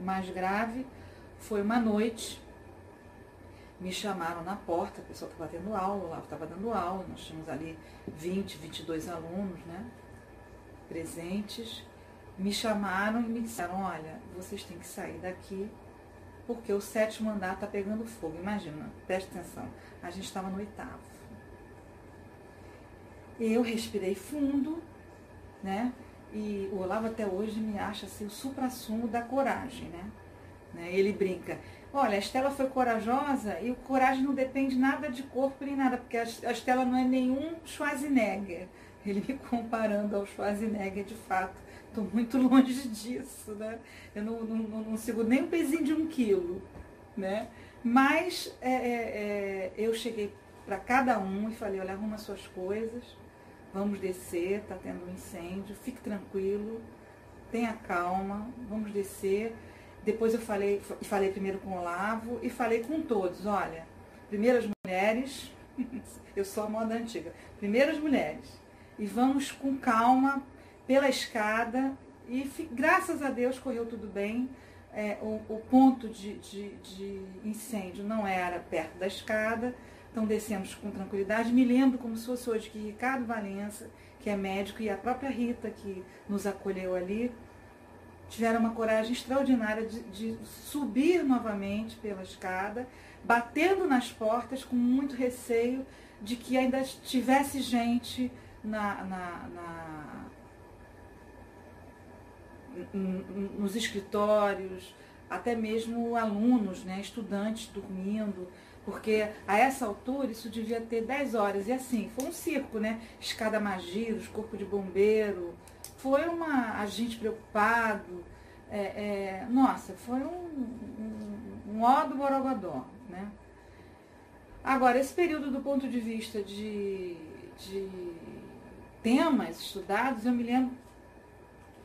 [SPEAKER 1] o mais grave, foi uma noite. Me chamaram na porta, a pessoa estava tendo aula, lá estava dando aula, nós tínhamos ali 20, 22 alunos, né? Presentes. Me chamaram e me disseram, olha, vocês têm que sair daqui porque o sétimo andar está pegando fogo. Imagina, preste atenção. A gente estava no oitavo. Eu respirei fundo, né? E o Olavo até hoje me acha assim, o supra-sumo da coragem, né? né? Ele brinca. Olha, a Estela foi corajosa e o coragem não depende nada de corpo nem nada, porque a Estela não é nenhum Schwarzenegger. Ele me comparando ao Schwarzenegger, de fato, estou muito longe disso, né? Eu não, não, não, nem um pezinho de um quilo, né? Mas é, é, é eu cheguei para cada um e falei, olha, arruma suas coisas, vamos descer, está tendo um incêndio, fique tranquilo, tenha calma, vamos descer. Depois eu falei, falei primeiro com o Olavo e falei com todos, olha, primeiras mulheres, eu sou a moda antiga, primeiras mulheres, e vamos com calma pela escada e graças a Deus correu tudo bem. É, o, o, ponto de, de, de, incêndio não era perto da escada, então descemos com tranquilidade. Me lembro como se fosse hoje que Ricardo Valença, que é médico, e a própria Rita, que nos acolheu ali, tiveram uma coragem extraordinária de, de subir novamente pela escada, batendo nas portas com muito receio de que ainda tivesse gente na, na, na nos escritórios, até mesmo alunos, né, estudantes dormindo, porque a essa altura isso devia ter 10 horas. E assim, foi um circo, né? Escada Magiros, Corpo de Bombeiro, foi uma agente preocupado. É, é, nossa, foi um, um, um ó do Borogodó, né? Agora, esse período do ponto de vista de, de temas estudados, eu me lembro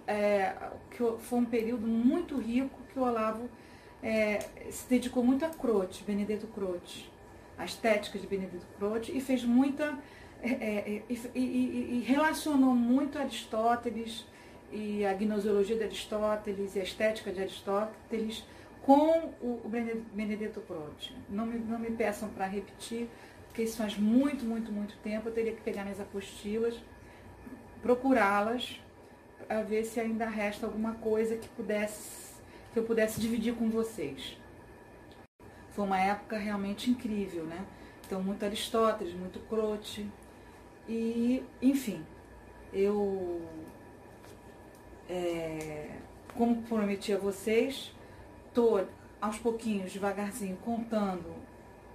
[SPEAKER 1] é, que foi um período muito rico que o Olavo é, se dedicou muito a Croce, Benedetto Croce, a estética de Benedetto Croce, e fez muita. É, é e, e, e, relacionou muito Aristóteles e a gnoseologia de Aristóteles e a estética de Aristóteles com o, o Benedetto Croce. Não me, não me peçam para repetir, porque isso faz muito, muito, muito tempo. Eu teria que pegar minhas apostilas, procurá-las a ver se ainda resta alguma coisa que pudesse que eu pudesse dividir com vocês. Foi uma época realmente incrível, né? Então, muito Aristóteles, muito Croce. E, enfim, eu, é, como prometi a vocês, estou aos pouquinhos, devagarzinho, contando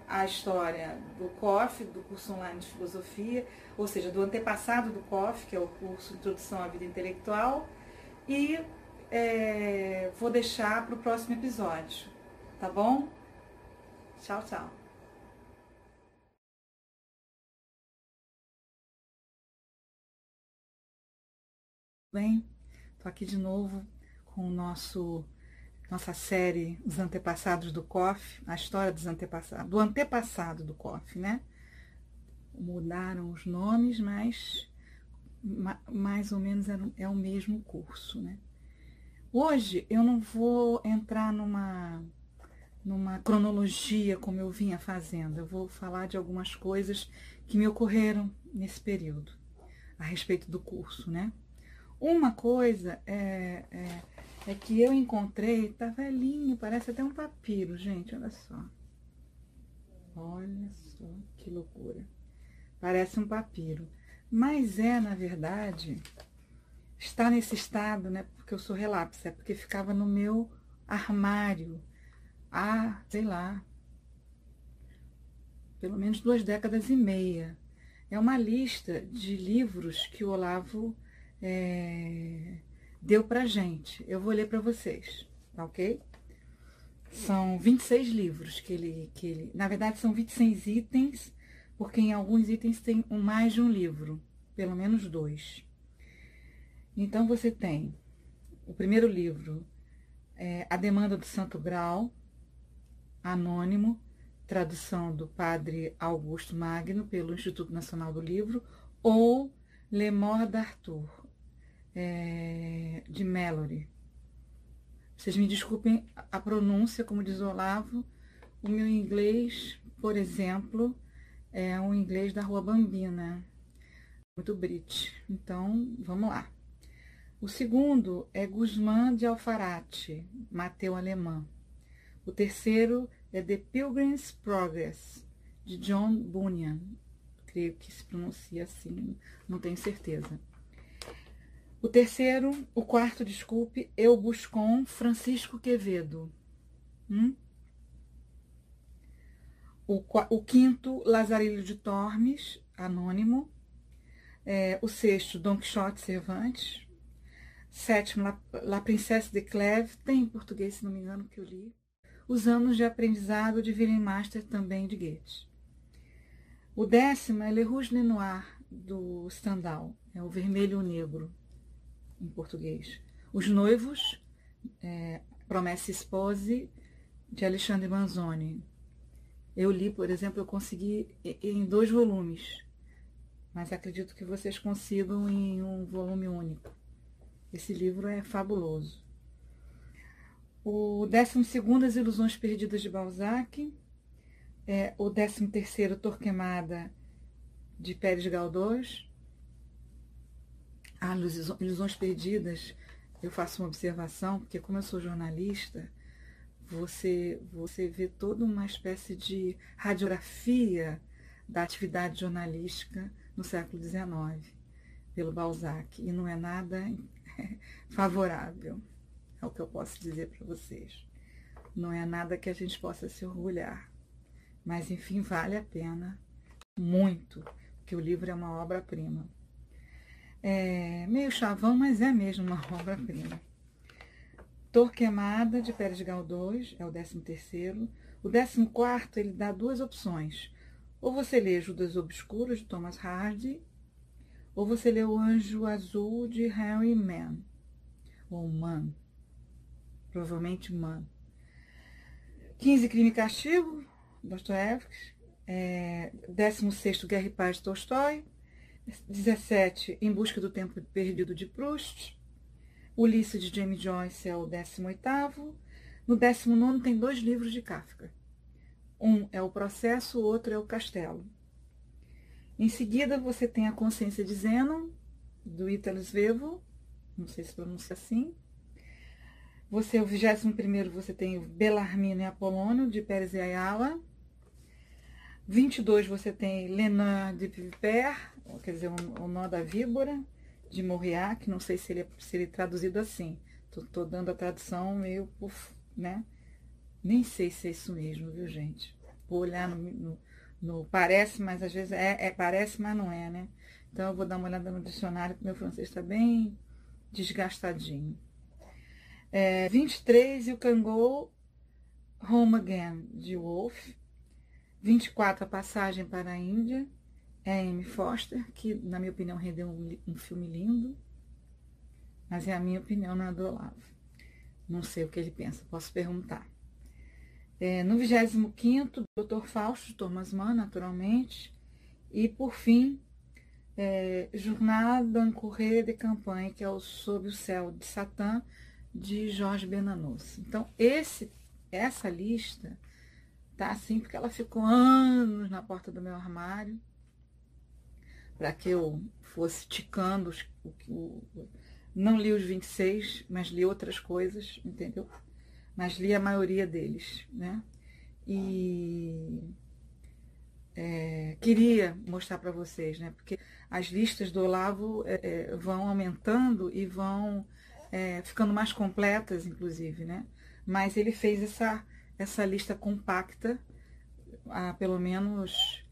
[SPEAKER 1] a história do COF, do curso online de filosofia, ou seja, do antepassado do COF, que é o curso Introdução à Vida Intelectual, e é, vou deixar para o próximo episódio, tá bom? Tchau, tchau. Bem, tô aqui de novo com o nosso nossa série Os Antepassados do COF, a história dos antepassados, do antepassado do COF, né? Mudaram os nomes, mas mais ou menos é o mesmo curso, né? Hoje eu não vou entrar numa, numa cronologia como eu vinha fazendo, eu vou falar de algumas coisas que me ocorreram nesse período, a respeito do curso, né? Uma coisa é, é é que eu encontrei, tá velhinho, parece até um papiro, gente, olha só. Olha só que loucura. Parece um papiro. Mas é, na verdade, está nesse estado, né? Porque eu sou relapse, é porque ficava no meu armário há, sei lá, pelo menos duas décadas e meia. É uma lista de livros que o Olavo é, deu pra gente. Eu vou ler para vocês, tá ok? São 26 livros que ele, que ele. Na verdade, são 26 itens, porque em alguns itens tem mais de um livro, pelo menos dois. Então você tem o primeiro livro, é A Demanda do Santo Grau, anônimo, tradução do padre Augusto Magno pelo Instituto Nacional do Livro, ou Le Mort d'Arthur, é, de Mallory. Vocês me desculpem a pronúncia, como diz Olavo. O meu inglês, por exemplo, é um inglês da Rua Bambina, muito brit. Então, vamos lá. O segundo é Guzmán de Alfarate, Mateu Alemã. O terceiro é The Pilgrim's Progress, de John Bunyan. Creio que se pronuncia assim, não tenho certeza. O terceiro, o quarto, desculpe, Eu Buscon, Francisco Quevedo. Hum? O, o, quinto, Lazarilho de Tormes, anônimo. É, o sexto, Don Quixote Cervantes. Sétimo, La, La Princesse de Clèves, tem em português, se não me engano, que eu li. Os Anos de Aprendizado de William Master, também de Goethe. O décimo é Le Rouge Le Noir, do Stendhal, é o Vermelho e o Negro, em português. Os Noivos, é, Promessa Espose, de Alexandre Manzoni. Eu li, por exemplo, eu consegui em dois volumes, mas acredito que vocês consigam em um volume único. Esse livro é fabuloso. O 12 As Ilusões Perdidas de Balzac. É, o 13 Torquemada de Pérez Galdós. Ah, Ilusões Perdidas, eu faço uma observação, porque como eu sou jornalista, você, você vê toda uma espécie de radiografia da atividade jornalística no século XIX, pelo Balzac, e não é nada favorável, é o que eu posso dizer para vocês. Não é nada que a gente possa se orgulhar, mas enfim, vale a pena muito, porque o livro é uma obra-prima. É meio chavão, mas é mesmo uma obra-prima. Torquemada, de Pérez Galdós, é o 13 terceiro. O 14 quarto, ele dá duas opções. Ou você lê Judas Obscuros, de Thomas Hardy, ou você lê O Anjo Azul, de Harry Mann. Ou Mann. Provavelmente Mann. 15, Crime e Castigo, Dostoevsky. É, 16, Guerra e Paz, de Tolstói. 17, Em Busca do Tempo Perdido, de Proust. Ulisses, de James Joyce, é o 18 No 19 tem dois livros de Kafka. Um é o Processo, o outro é o Castelo. Em seguida, você tem a Consciência de Zenon, do Italo Svevo, não sei se pronuncia assim. Você, o 21 você tem Belarmino e Apolônio, de Pérez e Ayala. 22 você tem Lenin de Piper, quer dizer, o, Nó da Víbora, de Mauriac, não sei se ele, é, se ele é traduzido assim. Tô dando a tradução meio, puf, né? Nem sei se é isso mesmo, viu, gente? Vou olhar no, no, no parece, mas às vezes é, é, parece, mas não é, né? Então eu vou dar uma olhada no dicionário, que meu francês está bem desgastadinho. É, 23, e o Kangol Home Again, de Wolf. 24, a passagem para a Índia, é Amy Foster, que na minha opinião rendeu um, um filme lindo, mas é a minha opinião, não é do Olavo. Não sei o que ele pensa, posso perguntar. É, no 25 Dr. Fausto Thomas Mann, naturalmente. E, por fim, é, Jornada d'un Courrier de Campanha, que é o Sob o Céu de Satã, de Jorge Benanos. Então, esse, essa lista tá assim porque ela ficou anos na porta do meu armário para que eu fosse ticando os, o, o, não li os 26, mas li outras coisas, entendeu? Mas li a maioria deles, né? E é, queria mostrar para vocês, né? Porque as listas do Olavo é, é, vão aumentando e vão é, ficando mais completas, inclusive, né? Mas ele fez essa, essa lista compacta há pelo menos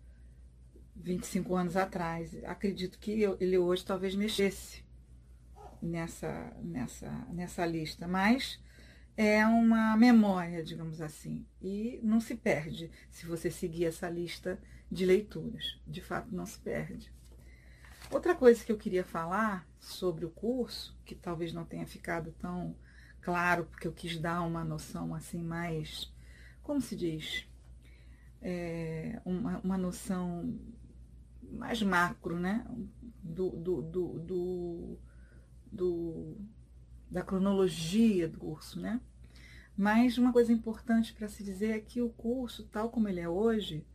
[SPEAKER 1] 25 anos atrás. Acredito que ele hoje talvez mexesse nessa, nessa, nessa lista, mas é uma memória, digamos assim, e não se perde se você seguir essa lista de leituras. De fato, não se perde. Outra coisa que eu queria falar sobre o curso, que talvez não tenha ficado tão claro, porque eu quis dar uma noção assim mais, como se diz, é, uma, uma noção mais macro, né? Do, do, do, do, do da cronologia do curso, né? Mas uma coisa importante para se dizer é que o curso, tal como ele é hoje,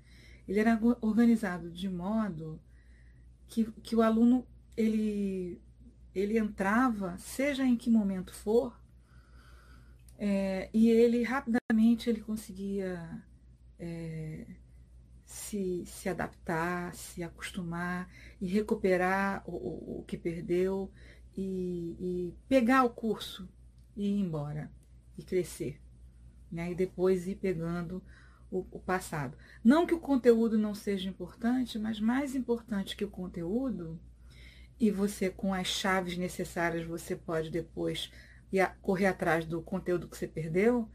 [SPEAKER 1] ele era organizado de modo que, que o aluno ele, ele entrava, seja em que momento for, É, e ele rapidamente ele conseguia é, se, se adaptar, se acostumar e recuperar o, o, o que perdeu e, e, pegar o curso e ir embora e crescer. Né? E depois ir pegando o, o passado. Não que o conteúdo não seja importante, mas mais importante que o conteúdo, e você com as chaves necessárias você pode depois correr atrás do conteúdo que você perdeu,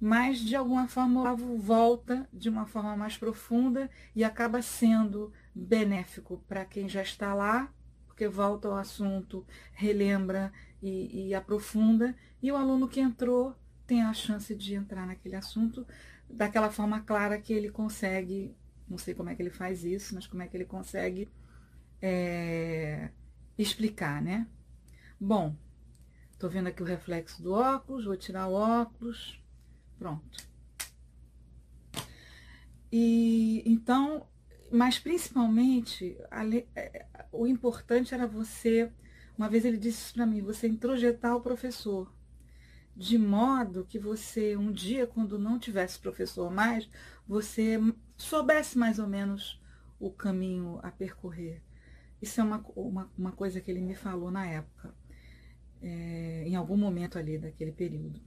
[SPEAKER 1] mas de alguma forma o volta de uma forma mais profunda e acaba sendo benéfico para quem já está lá, porque volta ao assunto, relembra e, e aprofunda, e o aluno que entrou tem a chance de entrar naquele assunto daquela forma clara que ele consegue, não sei como é que ele faz isso, mas como é que ele consegue é, explicar, né? Bom, tô vendo aqui o reflexo do óculos, vou tirar o óculos, pronto. E então, mas principalmente, é, o importante era você, uma vez ele disse isso para mim, você introjetar o professor de modo que você, um dia, quando não tivesse professor mais, você soubesse mais ou menos o caminho a percorrer. Isso é uma, uma, uma coisa que ele me falou na época, é, em algum momento ali daquele período.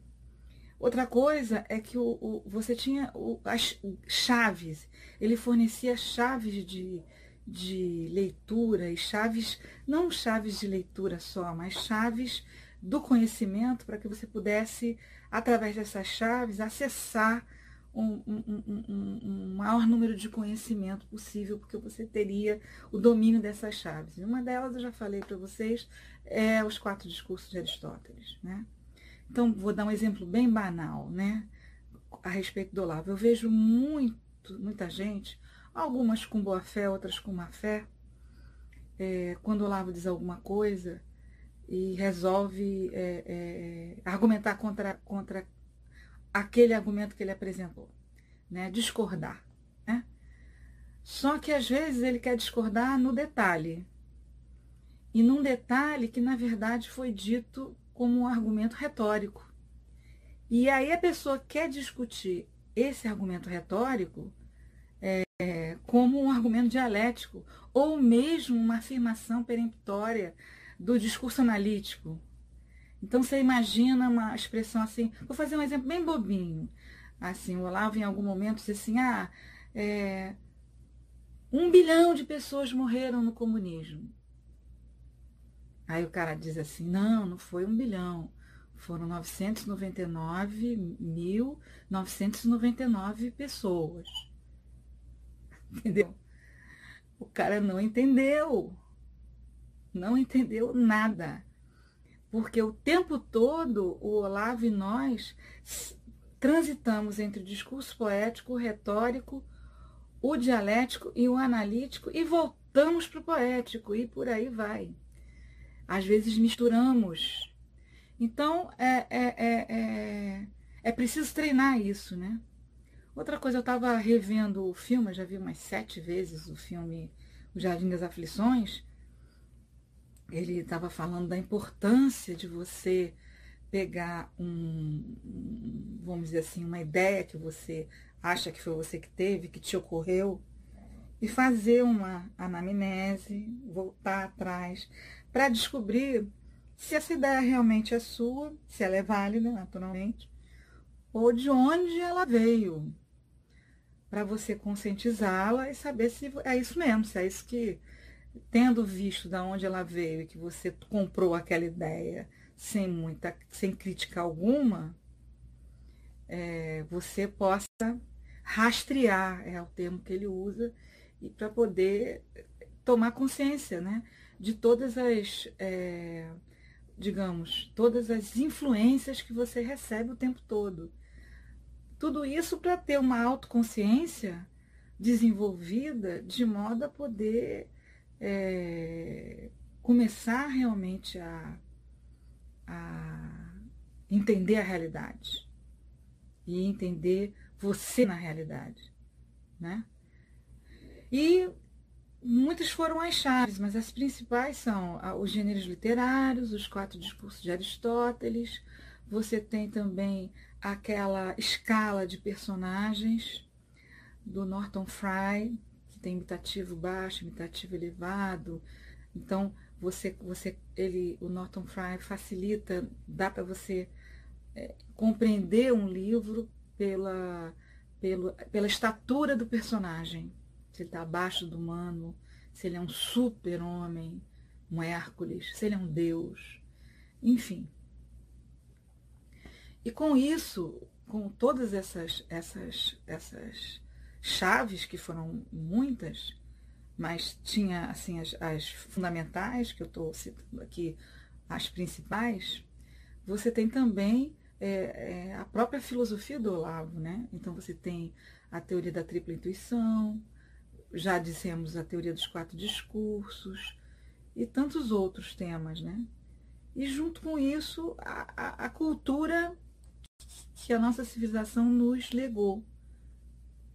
[SPEAKER 1] Outra coisa é que o, o você tinha o, as chaves, ele fornecia chaves de, de leitura e chaves, não chaves de leitura só, mas chaves do conhecimento para que você pudesse, através dessas chaves, acessar um, um, um, um, maior número de conhecimento possível, porque você teria o domínio dessas chaves. E uma delas, eu já falei para vocês, é os quatro discursos de Aristóteles. Né? Então, vou dar um exemplo bem banal né? a respeito do Olavo. Eu vejo muito, muita gente, algumas com boa fé, outras com má fé, é, quando o Olavo diz alguma coisa, e resolve é, é, argumentar contra, contra aquele argumento que ele apresentou, né? discordar. Né? Só que às vezes ele quer discordar no detalhe. E num detalhe que, na verdade, foi dito como um argumento retórico. E aí a pessoa quer discutir esse argumento retórico é, como um argumento dialético, ou mesmo uma afirmação peremptória do discurso analítico. Então você imagina uma expressão assim, vou fazer um exemplo bem bobinho. Assim, o Olavo em algum momento disse assim, ah, é, um bilhão de pessoas morreram no comunismo. Aí o cara diz assim, não, não foi um bilhão, foram 999.999 pessoas. Entendeu? O cara não entendeu não entendeu nada. Porque o tempo todo o Olavo e nós transitamos entre o discurso poético, o retórico, o dialético e o analítico e voltamos para o poético e por aí vai. Às vezes misturamos. Então é, é, é, é, é preciso treinar isso, né? Outra coisa, eu estava revendo o filme, eu já vi umas sete vezes o filme O Jardim das Aflições, ele estava falando da importância de você pegar um, vamos dizer assim, uma ideia que você acha que foi você que teve, que te ocorreu, e fazer uma anamnese, voltar atrás, para descobrir se essa ideia realmente é sua, se ela é válida, naturalmente, ou de onde ela veio, para você conscientizá-la e saber se é isso mesmo, se é isso que tendo visto de onde ela veio e que você comprou aquela ideia sem muita, sem crítica alguma, é, você possa rastrear, é o termo que ele usa, e para poder tomar consciência, né, de todas as, é, digamos, todas as influências que você recebe o tempo todo. Tudo isso para ter uma autoconsciência desenvolvida de modo a poder é, começar realmente a, a entender a realidade e entender você na realidade, né? E muitas foram as chaves, mas as principais são os gêneros literários, os quatro discursos de Aristóteles, Você tem também aquela escala de personagens do Norton Fry, que tem imitativo baixo, imitativo elevado. Então, você, você, ele, o Norton Fry facilita, dá para você é, compreender um livro pela, pela, pela estatura do personagem. Se ele está abaixo do humano, se ele é um super-homem, um Hércules, se ele é um Deus, enfim. E com isso, com todas essas, essas, essas chaves, que foram muitas, mas tinha assim as, as fundamentais, que eu estou citando aqui, as principais, você tem também é, é, a própria filosofia do Olavo, né? Então você tem a teoria da tripla intuição, já dissemos a teoria dos quatro discursos e tantos outros temas, né? E junto com isso, a, a, a cultura que a nossa civilização nos legou.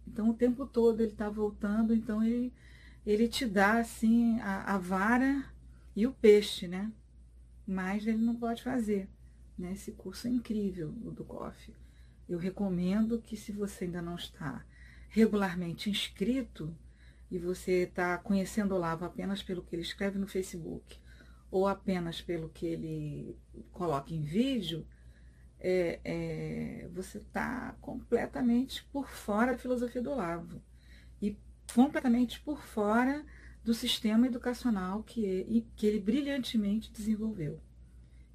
[SPEAKER 1] Então o tempo todo ele está voltando, então ele ele te dá assim a, a, vara e o peixe, né? Mas ele não pode fazer. Né? Esse curso é incrível, o do COF. Eu recomendo que se você ainda não está regularmente inscrito e você está conhecendo o Olavo apenas pelo que ele escreve no Facebook ou apenas pelo que ele coloca em vídeo, é, é, você está completamente por fora da filosofia do Olavo completamente por fora do sistema educacional que, que ele brilhantemente desenvolveu.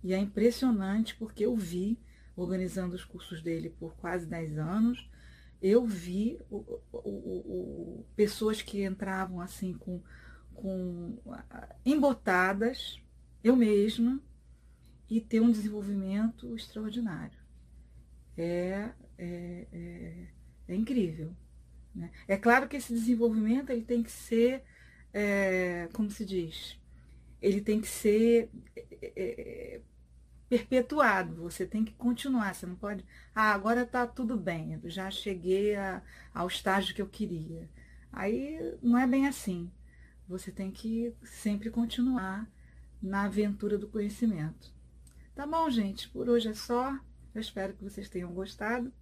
[SPEAKER 1] E é impressionante porque eu vi, organizando os cursos dele por quase 10 anos, eu vi o, o, o, pessoas que entravam assim com, com embotadas, eu mesma, e ter um desenvolvimento extraordinário. É, é, é, é incrível. Né? É claro que esse desenvolvimento ele tem que ser, é, como se diz, ele tem que ser é, é, perpetuado, você tem que continuar, você não pode, ah, agora está tudo bem, já cheguei a, ao estágio que eu queria. Aí não é bem assim. Você tem que sempre continuar na aventura do conhecimento. Tá bom, gente? Por hoje é só. Eu espero que vocês tenham gostado.